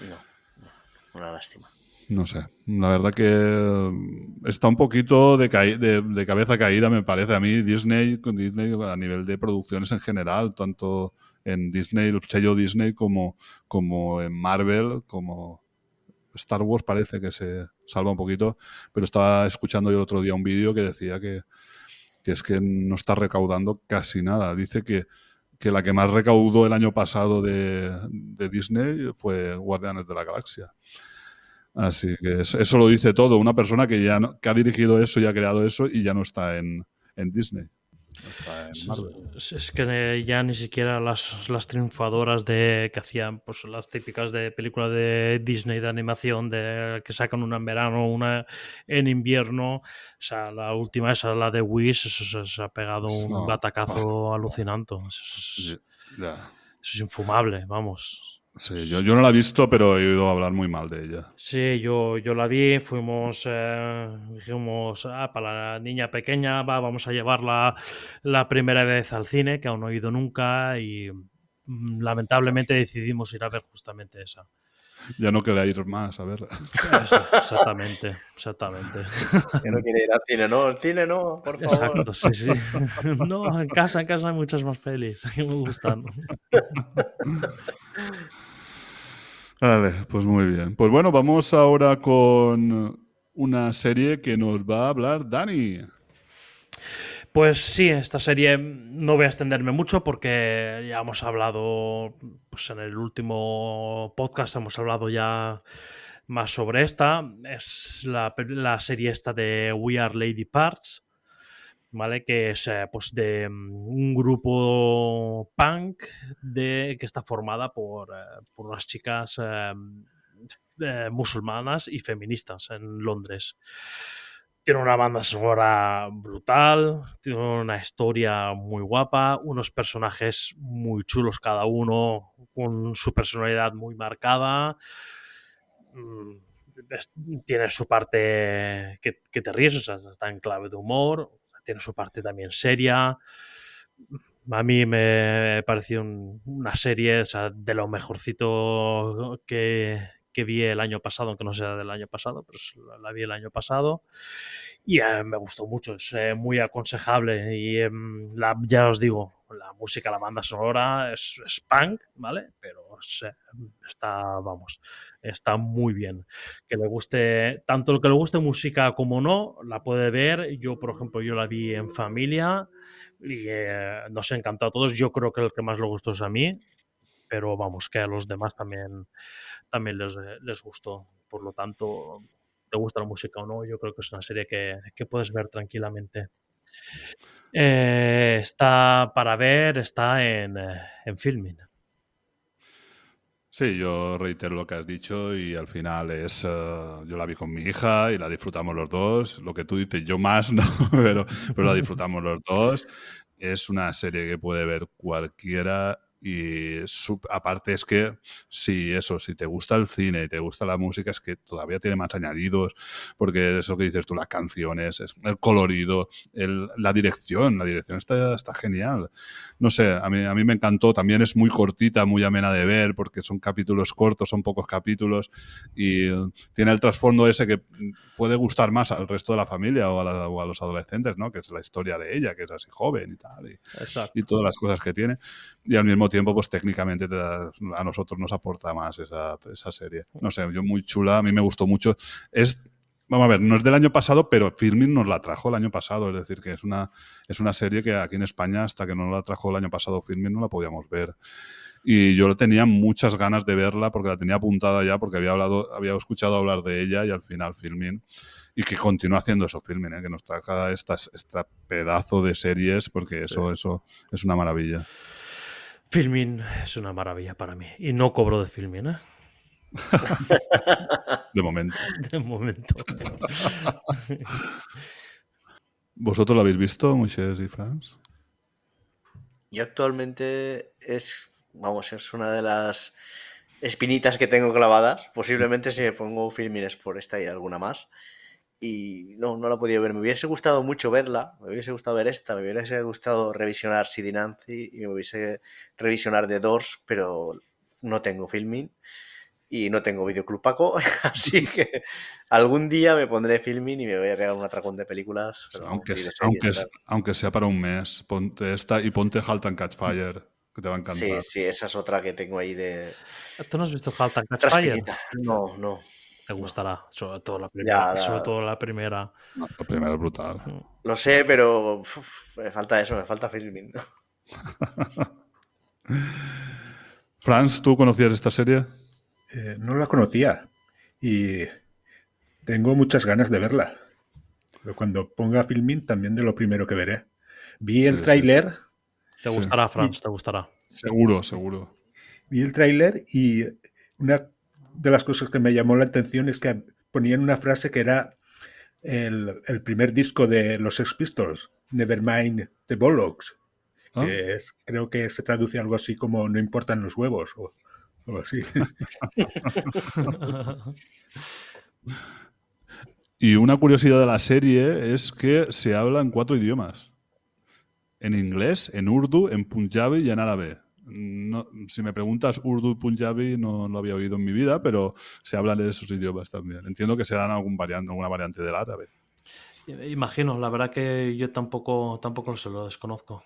No, no, una lástima. No sé, la verdad que mm, está un poquito de, de, de cabeza caída, me parece a mí, Disney, Disney a nivel de producciones en general, tanto en Disney, el sello Disney, como, como en Marvel, como Star Wars parece que se salva un poquito, pero estaba escuchando yo el otro día un vídeo que decía que, que es que no está recaudando casi nada. Dice que, que la que más recaudó el año pasado de, de Disney fue Guardianes de la Galaxia. Así que es- eso lo dice todo. Una persona que ya no- que ha dirigido eso y ha creado eso y ya no está en, en Disney. Es, que ya ni siquiera las, las triunfadoras de que hacían pues las típicas de películas de Disney de animación de que sacan una en verano, una en invierno. O sea, la última esa, la de Wish, eso, se- se ha pegado un No, batacazo alucinante. Es- eso es infumable, vamos. Sí, yo, yo no la he visto, pero he oído hablar muy mal de ella. Sí, yo, yo la vi, fuimos, eh, dijimos, ah, para la niña pequeña, va, vamos a llevarla la primera vez al cine, que aún no he ido nunca, y mm, lamentablemente decidimos ir a ver justamente esa. Ya no quería ir más a verla. Eso, exactamente, exactamente. Que no quiere ir al cine, no, al cine no, por favor. Exacto, sí, sí. No, en casa, en casa hay muchas más pelis que me gustan. Vale, pues muy bien. Pues bueno, vamos ahora con una serie que nos va a hablar Dani. Pues sí, esta serie no voy a extenderme mucho porque ya hemos hablado, pues en el último podcast hemos hablado ya más sobre esta. Es la, la serie esta de We Are Lady Parts, ¿vale? Que es eh, pues de mm, un grupo punk de, que está formada por, eh, por unas chicas eh, musulmanas y feministas en Londres. tiene una banda sonora brutal, tiene una historia muy guapa, unos personajes muy chulos cada uno, con su personalidad muy marcada. Mm, tiene su parte que, te ríes, está en clave de humor, tiene su parte también seria. A mí me pareció un- una serie o sea, de lo mejorcito que, que vi el año pasado, aunque no sea del año pasado, pero la, vi el año pasado. Y eh, me gustó mucho, es eh, muy aconsejable. Y em, la- ya os digo, la música, la banda sonora es, es punk, ¿vale? Pero eh, está, vamos, está muy bien. Que le guste, tanto el que le guste música como no, la puede ver. Yo, por ejemplo, yo la vi en familia y eh, nos ha encantado a todos. Yo creo que el que más le gustó es a mí, pero vamos, que a los demás también, también les, eh, les gustó. Por lo tanto, te gusta la música o no, yo creo que es una serie que, que puedes ver tranquilamente. Eh, está para ver, está en, eh, en Filmin. Sí, yo reitero lo que has dicho y al final es, yo la vi con mi hija y la disfrutamos los dos. Lo que tú dices, yo más, ¿no? pero, pero la disfrutamos los dos. Es una serie que puede ver cualquiera y aparte es que si eso, si te gusta el cine y te gusta la música, es que todavía tiene más añadidos, porque eso que dices tú, las canciones, es- el colorido, el- la dirección, la dirección está, está genial. No sé, a mí, a mí me encantó. También es muy cortita, muy amena de ver, porque son capítulos cortos, son pocos capítulos y tiene el trasfondo ese que puede gustar más al resto de la familia o a, la- o a los adolescentes, ¿no? Que es la historia de ella, que es así joven y tal, y, y todas las cosas que tiene. Y al mismo tiempo, pues técnicamente te da- a nosotros nos aporta más esa, esa serie. No sé, yo muy chula, a mí me gustó mucho. Es Vamos a ver, no es del año pasado, pero Filmin nos la trajo el año pasado. Es decir, que es una, es una serie que aquí en España, hasta que no la trajo el año pasado Filmin, no la podíamos ver. Y yo tenía muchas ganas de verla porque la tenía apuntada ya, porque había, hablado, había escuchado hablar de ella y al final Filmin. Y que continúa haciendo eso Filmin, ¿eh? que nos traga estas, este pedazo de series, porque eso, eso es una maravilla. Filmin es una maravilla para mí. Y no cobro de Filmin, ¿eh? De momento. De momento. ¿Vosotros lo habéis visto, Moisés y Franz? Yo actualmente es, vamos, es una de las espinitas que tengo clavadas. Posiblemente si me pongo filmines por esta y alguna más. Y no, no la he podido ver. Me hubiese gustado mucho verla. Me hubiese gustado ver esta. Me hubiese gustado revisionar Sid y Nancy. Y me hubiese revisionar The Doors. Pero no tengo filming. Y no tengo videoclub Paco. Así que algún día me pondré filming y me voy a pegar un atracón de películas. pero aunque, sea- series, aunque, aunque sea para un mes, ponte esta y ponte Halt and Catch Fire, que te va a Sí, encantar. sí, esa es otra que tengo ahí de, ¿Tú no has visto Halt and Catch Fire? No, no. Te gustará, sobre todo la primera. la- Sobre todo la primera. No, la primera es brutal. Lo sé, pero uf, me falta eso, me falta filming. Franz, ¿tú conocías esta serie? Eh, no la conocía y tengo muchas ganas de verla. Pero cuando ponga filming también de lo primero que veré. Vi el sí. tráiler, Te Sí. gustará, Franz, te gustará. Seguro, seguro. vi el tráiler y una de las cosas que me llamó la atención es que ponían una frase que era el, el primer disco de los Sex Pistols, Nevermind the Bollocks, ¿Ah? que es, creo que se traduce algo así como no importan los huevos o algo así. Y una curiosidad de la serie es que se habla en cuatro idiomas. En inglés, en urdu, en punjabi y en árabe. No- si me preguntas urdu punjabi, no lo había oído en mi vida, pero se hablan de esos idiomas también. Entiendo que serán algún variante, alguna variante del árabe. Imagino, la verdad que yo tampoco, tampoco se lo desconozco.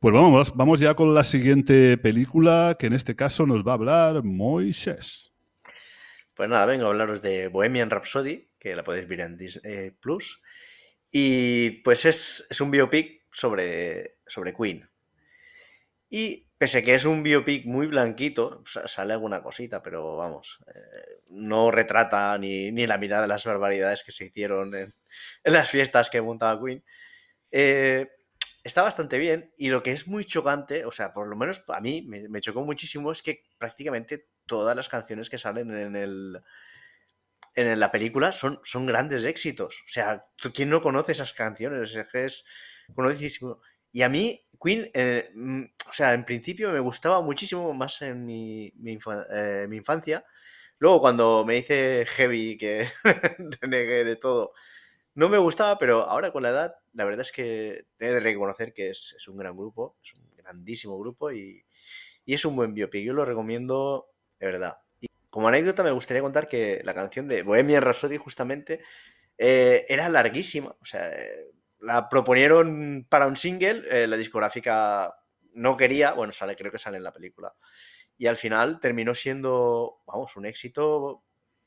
Pues vamos, vamos ya con la siguiente película, que en este caso nos va a hablar Moisés. Pues nada, vengo a hablaros de Bohemian Rhapsody, que la podéis ver en Disney Plus. Y pues es, es un biopic sobre, sobre Queen. Y pese que es un biopic muy blanquito, sa- sale alguna cosita, pero vamos, eh, no retrata ni, ni la mitad de las barbaridades que se hicieron en, las fiestas que montaba Queen. Eh, está bastante bien y lo que es muy chocante, o sea, por lo menos a mí me, chocó muchísimo, es que prácticamente todas las canciones que salen en el, en la película son, son grandes éxitos. O sea, ¿tú- ¿quién no conoce esas canciones? Es es conocidísimo. Y a mí, Queen, eh, mm, o sea, en principio me gustaba muchísimo más en mi, mi eh, infancia. Luego, cuando me hice heavy, que renegué de todo, no me gustaba, pero ahora con la edad, la verdad es que he de reconocer que es, un gran grupo, es un grandísimo grupo y, es un buen biopic. Yo lo recomiendo de verdad. Y como anécdota, me gustaría contar que la canción de Bohemian Rhapsody, justamente, eh, era larguísima. O sea, la proponieron para un single, eh, la discográfica no quería, bueno, sale, creo que sale en la película. Y al final terminó siendo, vamos, un éxito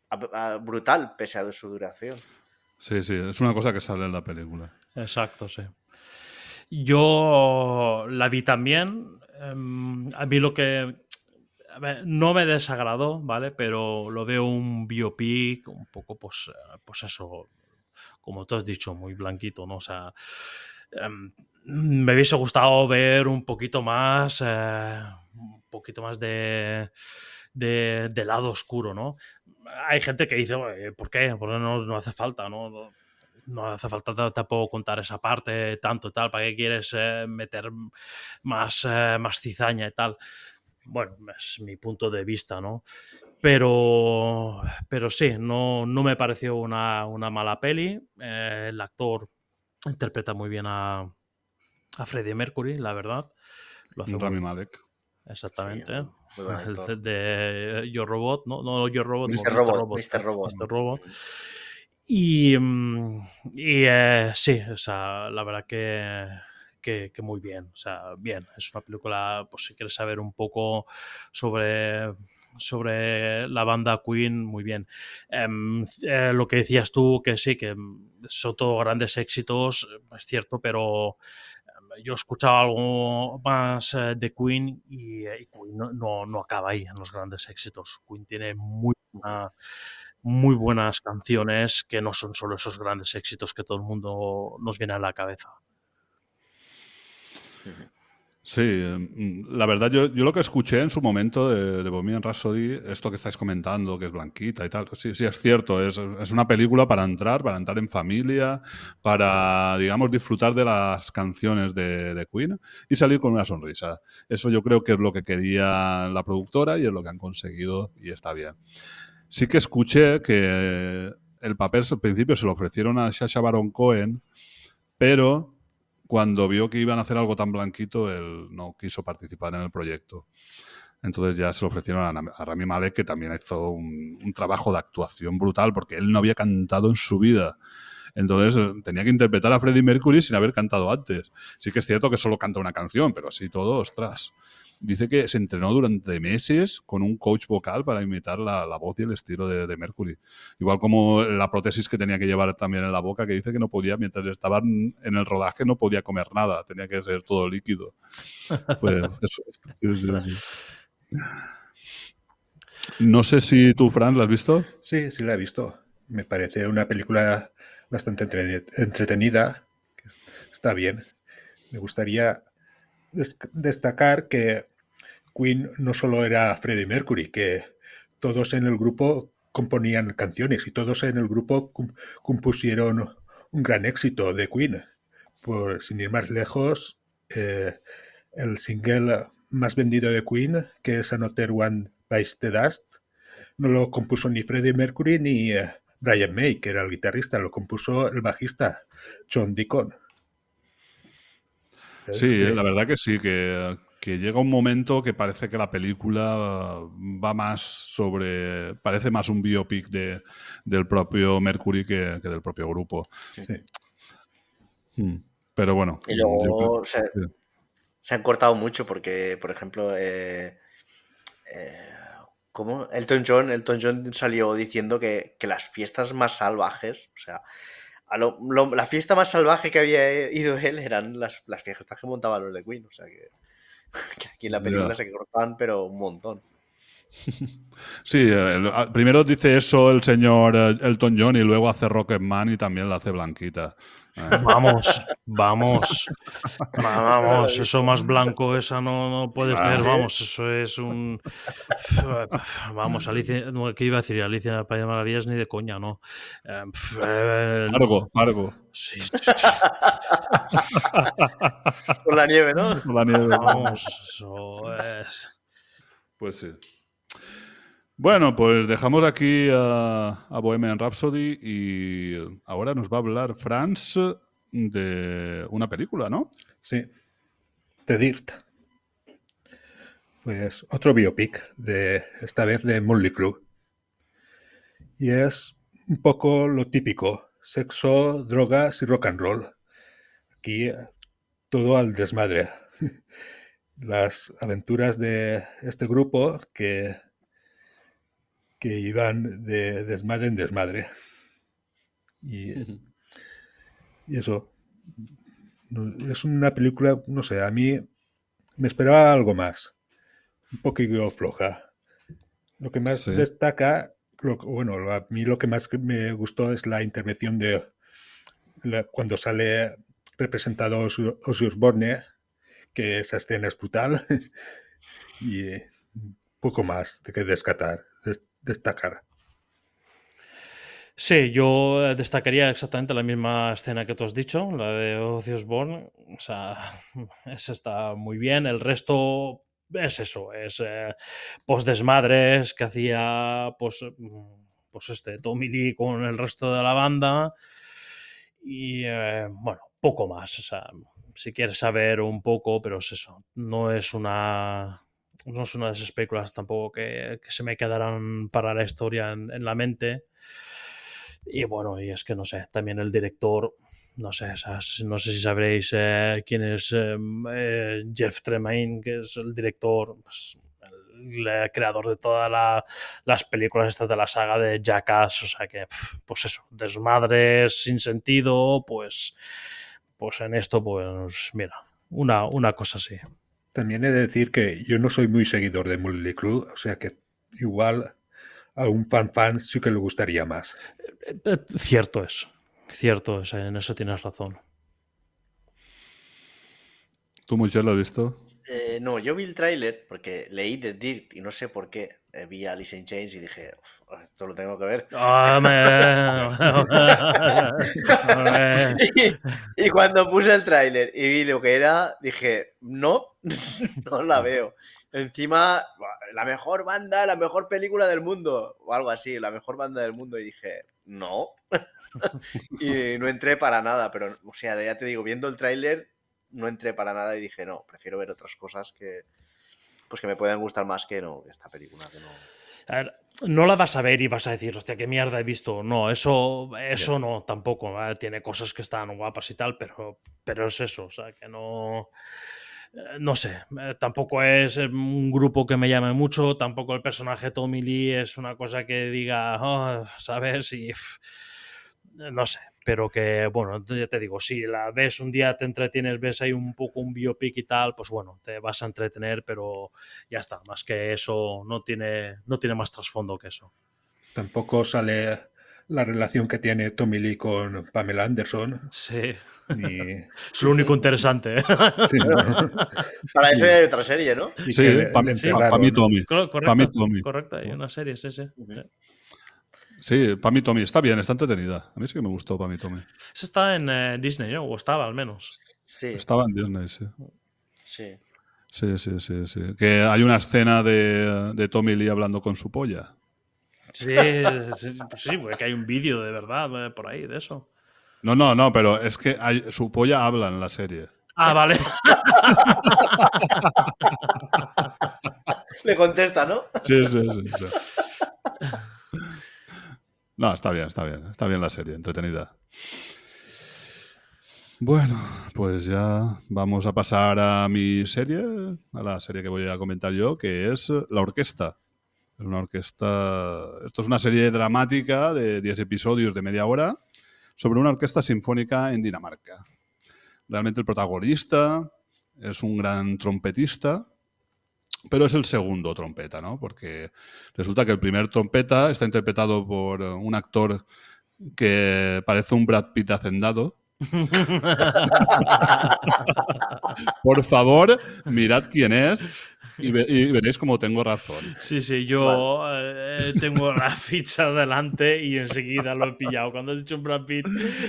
a- a- brutal, pese a su duración. Sí, sí, es una cosa que sale en la película. Exacto, sí. Yo la vi también. em, a mí lo que no me desagradó, ¿vale? Pero lo veo un biopic un poco, pues, eh, pues eso, como tú has dicho, muy blanquito, ¿no? O sea, em, me hubiese gustado ver un poquito más, eh, un poquito más de, de, lado oscuro, ¿no? Hay gente que dice, "Oye, ¿por qué? Porque no, hace falta, ¿no? No- hace falta tampoco contar esa parte tanto y tal, ¿para qué quieres eh, meter más, eh, más cizaña y tal? Bueno, es mi punto de vista, ¿no? Pero, pero sí, no, no me pareció una, una mala peli. Eh, el actor interpreta muy bien a, a Freddie Mercury, la verdad. Lo hace Rami Malek. exactamente. Sí, El de Yo Robot, no, no Yo Robot, no, Mr. Robot, Mr. Robot. Mr. Robot. Y, mm, y eh, sí, o sea, la verdad que, que, que muy bien. O sea, bien. Es una película, pues si quieres saber un poco sobre, sobre la banda Queen, muy bien. Em, eh, lo que decías tú, que sí, que mm, son todos grandes éxitos, es cierto, pero em, yo he escuchado algo más eh, de Queen y, eh, Queen no, no, acaba ahí en los grandes éxitos. Queen tiene muy muy buenas canciones que no son solo esos grandes éxitos que todo el mundo nos viene a la cabeza. Eh, mm, la verdad, yo, yo lo que escuché en su momento de, de Bohemian Rhapsody, esto que estáis comentando, que es blanquita y tal, pues sí, sí es cierto, es, es una película para entrar, para entrar en familia, para, digamos, disfrutar de las canciones de, de Queen y salir con una sonrisa. Eso yo creo que es lo que quería la productora y es lo que han conseguido y está bien. Sí que escuché que el papel al principio se lo ofrecieron a Sasha Baron Cohen, pero cuando vio que iban a hacer algo tan blanquito, él no quiso participar en el proyecto. Entonces ya se lo ofrecieron a, Rami Malek, que también hizo un, un trabajo de actuación brutal, porque él no había cantado en su vida. Entonces eh, tenía que interpretar a Freddie Mercury sin haber cantado antes. Sí que es cierto que solo canta una canción, pero así todo, ostras. Dice que se entrenó durante meses con un coach vocal para imitar la, la voz y el estilo de, de Mercury. Igual como la prótesis que tenía que llevar también en la boca, que dice que no podía, mientras estaban en el rodaje, no podía comer nada, tenía que ser todo líquido. Fue, eso. No sé si tú, Fran, ¿la has visto? Sí, sí la he visto. Me parece una película bastante entre- entretenida. Está bien. Me gustaría des- destacar que Queen no solo era Freddie Mercury, que todos en el grupo componían canciones y todos en el grupo com- compusieron un gran éxito de Queen. Por sin ir más lejos, eh, el single más vendido de Queen, que es Another One Bites the Dust, no lo compuso ni Freddie Mercury ni eh, Brian May, que era el guitarrista, lo compuso el bajista John Deacon. Sí, Eh, la verdad que sí, que, que llega un momento que parece que la película va más sobre. parece más un biopic de, del propio Mercury que, que del propio grupo. sí. Mm. Pero bueno. Y luego creo- se, sí. se han cortado mucho porque, por ejemplo, eh, eh, ¿cómo? Elton John, Elton John salió diciendo que, que las fiestas más salvajes, o sea, a lo- lo- la fiesta más salvaje que había ido él eran las, las fiestas que montaban los de Queen, o sea que, que aquí en la película se cortaban, pero un montón. Sí, el- a- primero dice eso el señor eh, Elton John y luego hace Rocketman y también la hace Blanquita. Vamos, vamos. Va- Vamos, eso más blanco, esa no, no puedes ver, vamos, eso es un... Vamos, Alicia, no, ¿qué iba a decir? Alicia en el País de Maravillas ni de coña, ¿no? Eh, pf, eh, Fargo, Fargo. sí, Por la nieve, ¿no? Por la nieve. vamos, eso es... Pues sí. Bueno, pues dejamos aquí a, Bohemian Rhapsody y ahora nos va a hablar Franz de una película, ¿no? Sí. The Dirt. Pues otro biopic, de, esta vez de Motley Crue. Y es un poco lo típico, sexo, drogas y rock and roll. Aquí eh, todo al desmadre. Las aventuras de este grupo que, que iban de desmadre en desmadre. Y, y eso, es una película, no sé, a mí me esperaba algo más. Un poquito floja. Lo que más Sí. destaca, lo, bueno, a mí lo que más me gustó es la intervención de la- cuando sale representado Ozzy Ozzy Osbourne, que esa escena es brutal. y poco más de que descatar, des- destacar. Sí, yo eh, destacaría exactamente la misma escena que tú has dicho, la de Ozzy Osbourne. O sea, esa está muy bien. El resto es eso, es eh, post desmadres que hacía pues, mm, pues este Tommy Lee con el resto de la banda. Y eh, bueno, poco más. O sea, si quieres saber un poco, pero es eso. No es una. No es una de esas películas tampoco que, que se me quedarán para la historia en- la mente. Y bueno, y es que no sé, también el director, no sé, no sé si sabréis eh, quién es eh, eh, Jeff Tremaine, que es el director, pues, el, creador de todas la- las películas estas de la saga de Jackass, o sea que, pues eso, desmadres sin sentido, pues, pues en esto, pues mira, una, una cosa así. También he de decir que yo no soy muy seguidor de Motley Crue, o sea que igual a un fan fan sí que le gustaría más. Eh, eh, Cierto es, cierto es, en eso tienes razón. ¿Tú, Michelle, lo has visto? Eh, no, yo vi el tráiler porque leí The Dirt y no sé por qué. eh, vi a Alice in Chains y dije, "Uf, esto lo tengo que ver. Ah, me- y, y cuando puse el tráiler y vi lo que era, dije, no, no la veo. Encima, la mejor banda, la mejor película del mundo, o algo así, la mejor banda del mundo. Y dije, no. y no entré para nada, pero, o sea, ya te digo, viendo el tráiler, no entré para nada y dije, no, prefiero ver otras cosas que, pues que me puedan gustar más que no, esta película. Que no... A ver, no la vas a ver y vas a decir, hostia, qué mierda he visto. No, eso, eso no, tampoco. Tiene cosas que están guapas y tal, pero, pero es eso, o sea, que no. Eh, No sé, eh, tampoco es eh, un grupo que me llame mucho, tampoco el personaje Tommy Lee es una cosa que diga, "Oh", ¿sabes? Y no sé, pero que, bueno, ya te digo, si la ves un día, te entretienes, ves ahí un poco un biopic y tal, pues bueno, te vas a entretener, pero ya está, más que eso no tiene, no tiene más trasfondo que eso. Tampoco sale la relación que tiene Tommy Lee con Pamela Anderson. Sí, Ni, es lo único interesante. ¿eh? sí, ¿no? Para eso hay otra serie, ¿no? Y Sí, para le mí, enterraron. Tommy. Mí, Correcto, Tommy. correcto, hay una serie, sí, sí. Sí. Sí, para mí, Tommy. Está bien, está entretenida. A mí sí que me gustó para mí, Tommy. Esa está en eh, Disney, ¿no? O estaba al menos. Sí, Estaba en Disney, sí. sí. Sí, sí, sí, sí. Que hay una escena de, de Tommy Lee hablando con su polla. Sí, sí, sí, porque hay un vídeo de verdad eh, por ahí de eso. No, no, no, pero es que hay- su polla habla en la serie. Ah, vale. Le contesta, ¿no? Sí, sí, sí. sí. No, está bien, está bien. Está bien la serie, entretenida. Bueno, pues ya vamos a pasar a mi serie, a la serie que voy a comentar yo, que es La Orquesta. Es una orquesta. Esto es una serie dramática de 10 episodios de media hora sobre una orquesta sinfónica en Dinamarca. Realmente el protagonista es un gran trompetista, pero es el segundo trompeta, ¿no? Porque resulta que el primer trompeta está interpretado por eh, un actor que parece un Brad Pitt hacendado, Por favor, mirad quién es y, ve- y veréis cómo tengo razón. Sí, sí, yo eh, tengo la ficha delante y enseguida lo he pillado. Cuando has dicho Brad Pitt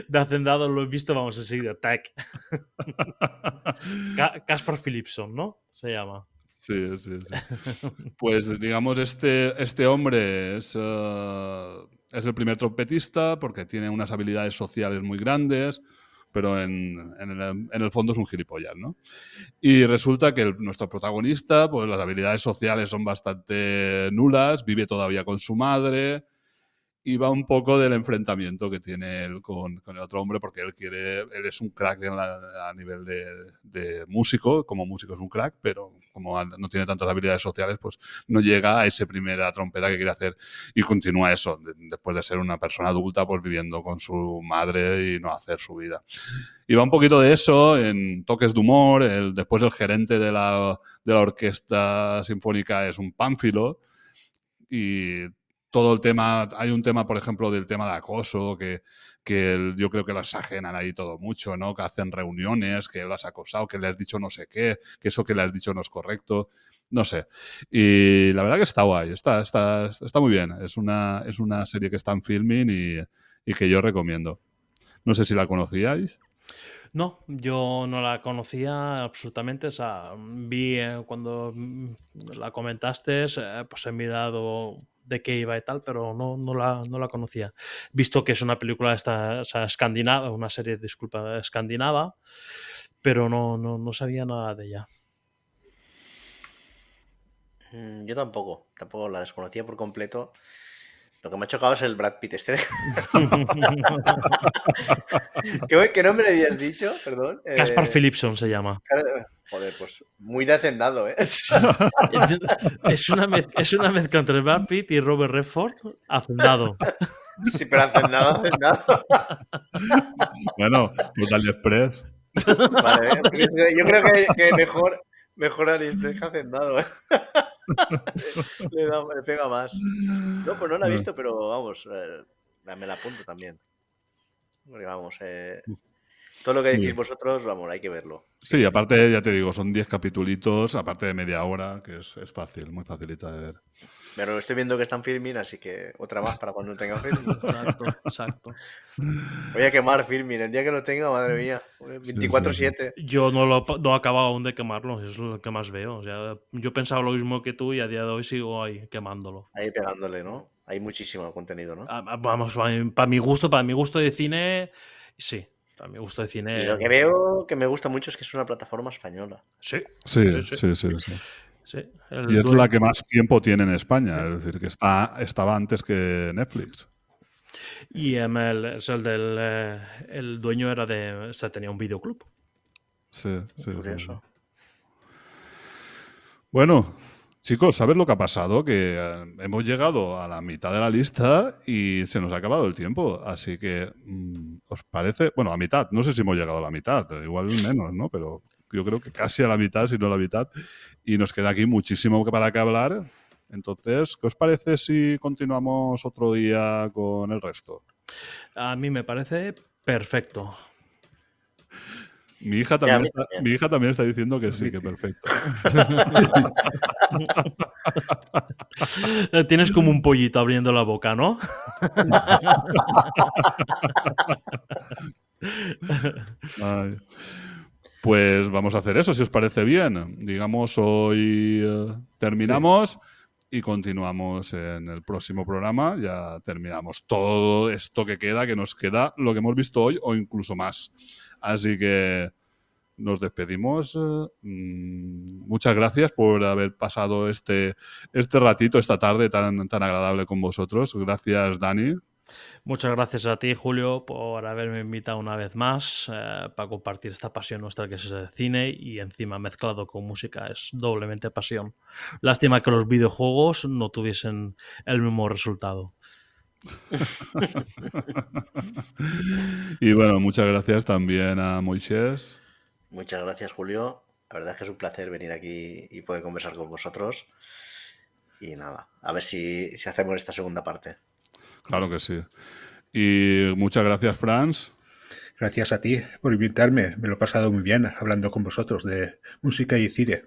de Hacendado, lo he visto, vamos enseguida. Tac. Ca- Caspar Philipson, ¿no? Se llama. Sí, sí, sí. Pues digamos, este, este hombre es, eh, es el primer trompetista porque tiene unas habilidades sociales muy grandes, pero en, en el, fondo es un gilipollas, ¿no? Y resulta que nuestro protagonista, pues las habilidades sociales son bastante nulas, vive todavía con su madre y va un poco del enfrentamiento que tiene él con, con el otro hombre porque él quiere, él es un crack en la- a nivel de, de músico, como músico es un crack, pero como no tiene tantas habilidades sociales, pues no llega a esa primera trompeta que quiere hacer y continúa eso, de- después de ser una persona adulta, pues viviendo con su madre y no hacer su vida. Y va un poquito de eso en toques de humor, el, después el gerente de la, de la orquesta sinfónica es un pánfilo y todo el tema, hay un tema, por ejemplo, del tema de acoso, que, que el- yo creo que lo exageran ahí todo mucho, ¿no? Que hacen reuniones, que lo has acosado, que le has dicho no sé qué, que eso que le has dicho no es correcto, no sé. Y la verdad que está guay, está, está, está muy bien. Es una, es una serie que está en filming y, y que yo recomiendo. No sé si la conocíais. No, yo no la conocía absolutamente. O sea, vi eh, cuando mm, la comentaste, eh, pues he mirado de qué iba y tal, pero no, no, la, no la conocía. Visto que es una película esta, escandinava, una serie, disculpa, escandinava, pero no, no, no sabía nada de ella. Mm, Yo tampoco, tampoco la desconocía por completo. Lo que me ha chocado es el Brad Pitt este. ¿Qué, qué nombre habías dicho? Perdón. Eh, Caspar Philipson se llama. Joder, pues muy de hacendado, ¿eh? Es una, es una mezcla entre Brad Pitt y Robert Redford hacendado. Sí, pero hacendado, hacendado. Bueno, pues AliExpress. Vale, yo creo que, que mejor, mejor AliExpress que hacendado, ¿eh? Le, da- le pega más. No, pues no la he visto, pero vamos, eh, me la apunto también. Porque vamos, eh, todo lo que decís vosotros, vamos, hay que verlo. Sí, aparte, ya te digo, son 10 capitulitos, aparte de media hora, que es, es fácil, muy facilita de ver. Pero estoy viendo que están filming, así que otra más para cuando tenga filming. Exacto, exacto. Voy a quemar filming, el día que lo tenga, madre mía. 24-7. Yo no lo no he acabado aún de quemarlo, es lo que más veo. O sea, yo pensaba lo mismo que tú y a día de hoy sigo ahí quemándolo. Ahí pegándole, ¿no? Hay muchísimo contenido, ¿no? Ah, ah, Vamos, para mi, para mi gusto, para mi gusto de cine, sí. Para mi gusto de Y cine. lo que veo que me gusta mucho es que es una plataforma española. Sí, Sí, Sí, sí, sí. Sí. El Y es dueño- la que más tiempo tiene en España, es decir, que está, estaba antes que Netflix. Y em, el, es el del. eh, el dueño era de. O sea, tenía un videoclub. Sí, sí, sí. Bueno, chicos, ¿sabes lo que ha pasado? Que eh, hemos llegado a la mitad de la lista y se nos ha acabado el tiempo. Así que, mm, ¿os parece? Bueno, a mitad. No sé si hemos llegado a la mitad, igual menos, ¿no? Pero yo creo que casi a la mitad, si no a la mitad. Y nos queda aquí muchísimo para que hablar. Entonces, ¿qué os parece si continuamos otro día con el resto? A mí me parece perfecto. Mi hija también, está, también. mi hija también está diciendo que sí, que perfecto. Tienes como un pollito abriendo la boca, ¿no? Ay. Pues vamos a hacer eso, si os parece bien. Digamos, hoy eh, terminamos y continuamos en el próximo programa. Ya terminamos todo esto que queda, que nos queda lo que hemos visto hoy o incluso más. Así que nos despedimos. eh, mm, Muchas gracias por haber pasado este, este ratito, esta tarde tan, tan agradable con vosotros. Gracias, Dani. Muchas gracias a ti, Julio, por haberme invitado una vez más eh, para compartir esta pasión nuestra que es el cine y encima mezclado con música es doblemente pasión. Lástima que los videojuegos no tuviesen el mismo resultado. y bueno, muchas gracias también a Moisés. Muchas gracias, Julio. La verdad es que es un placer venir aquí y poder conversar con vosotros. Y nada, a ver si, si hacemos esta segunda parte. Claro que sí. Y muchas gracias, Franz. Gracias a ti por invitarme. Me lo he pasado muy bien hablando con vosotros de música y cine.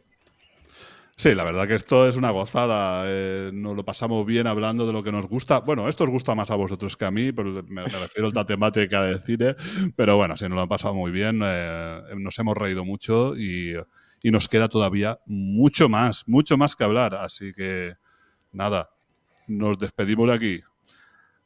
Sí, la verdad que esto es una gozada. eh, nos lo pasamos bien hablando de lo que nos gusta. Bueno, esto os gusta más a vosotros que a mí, pero me, me refiero a la temática de cine. Pero bueno, sí, nos lo han pasado muy bien. eh, nos hemos reído mucho y, y nos queda todavía mucho más, mucho más que hablar. Así que nada, nos despedimos de aquí.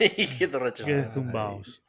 Ay, Qué torrecho. qué zumbaos.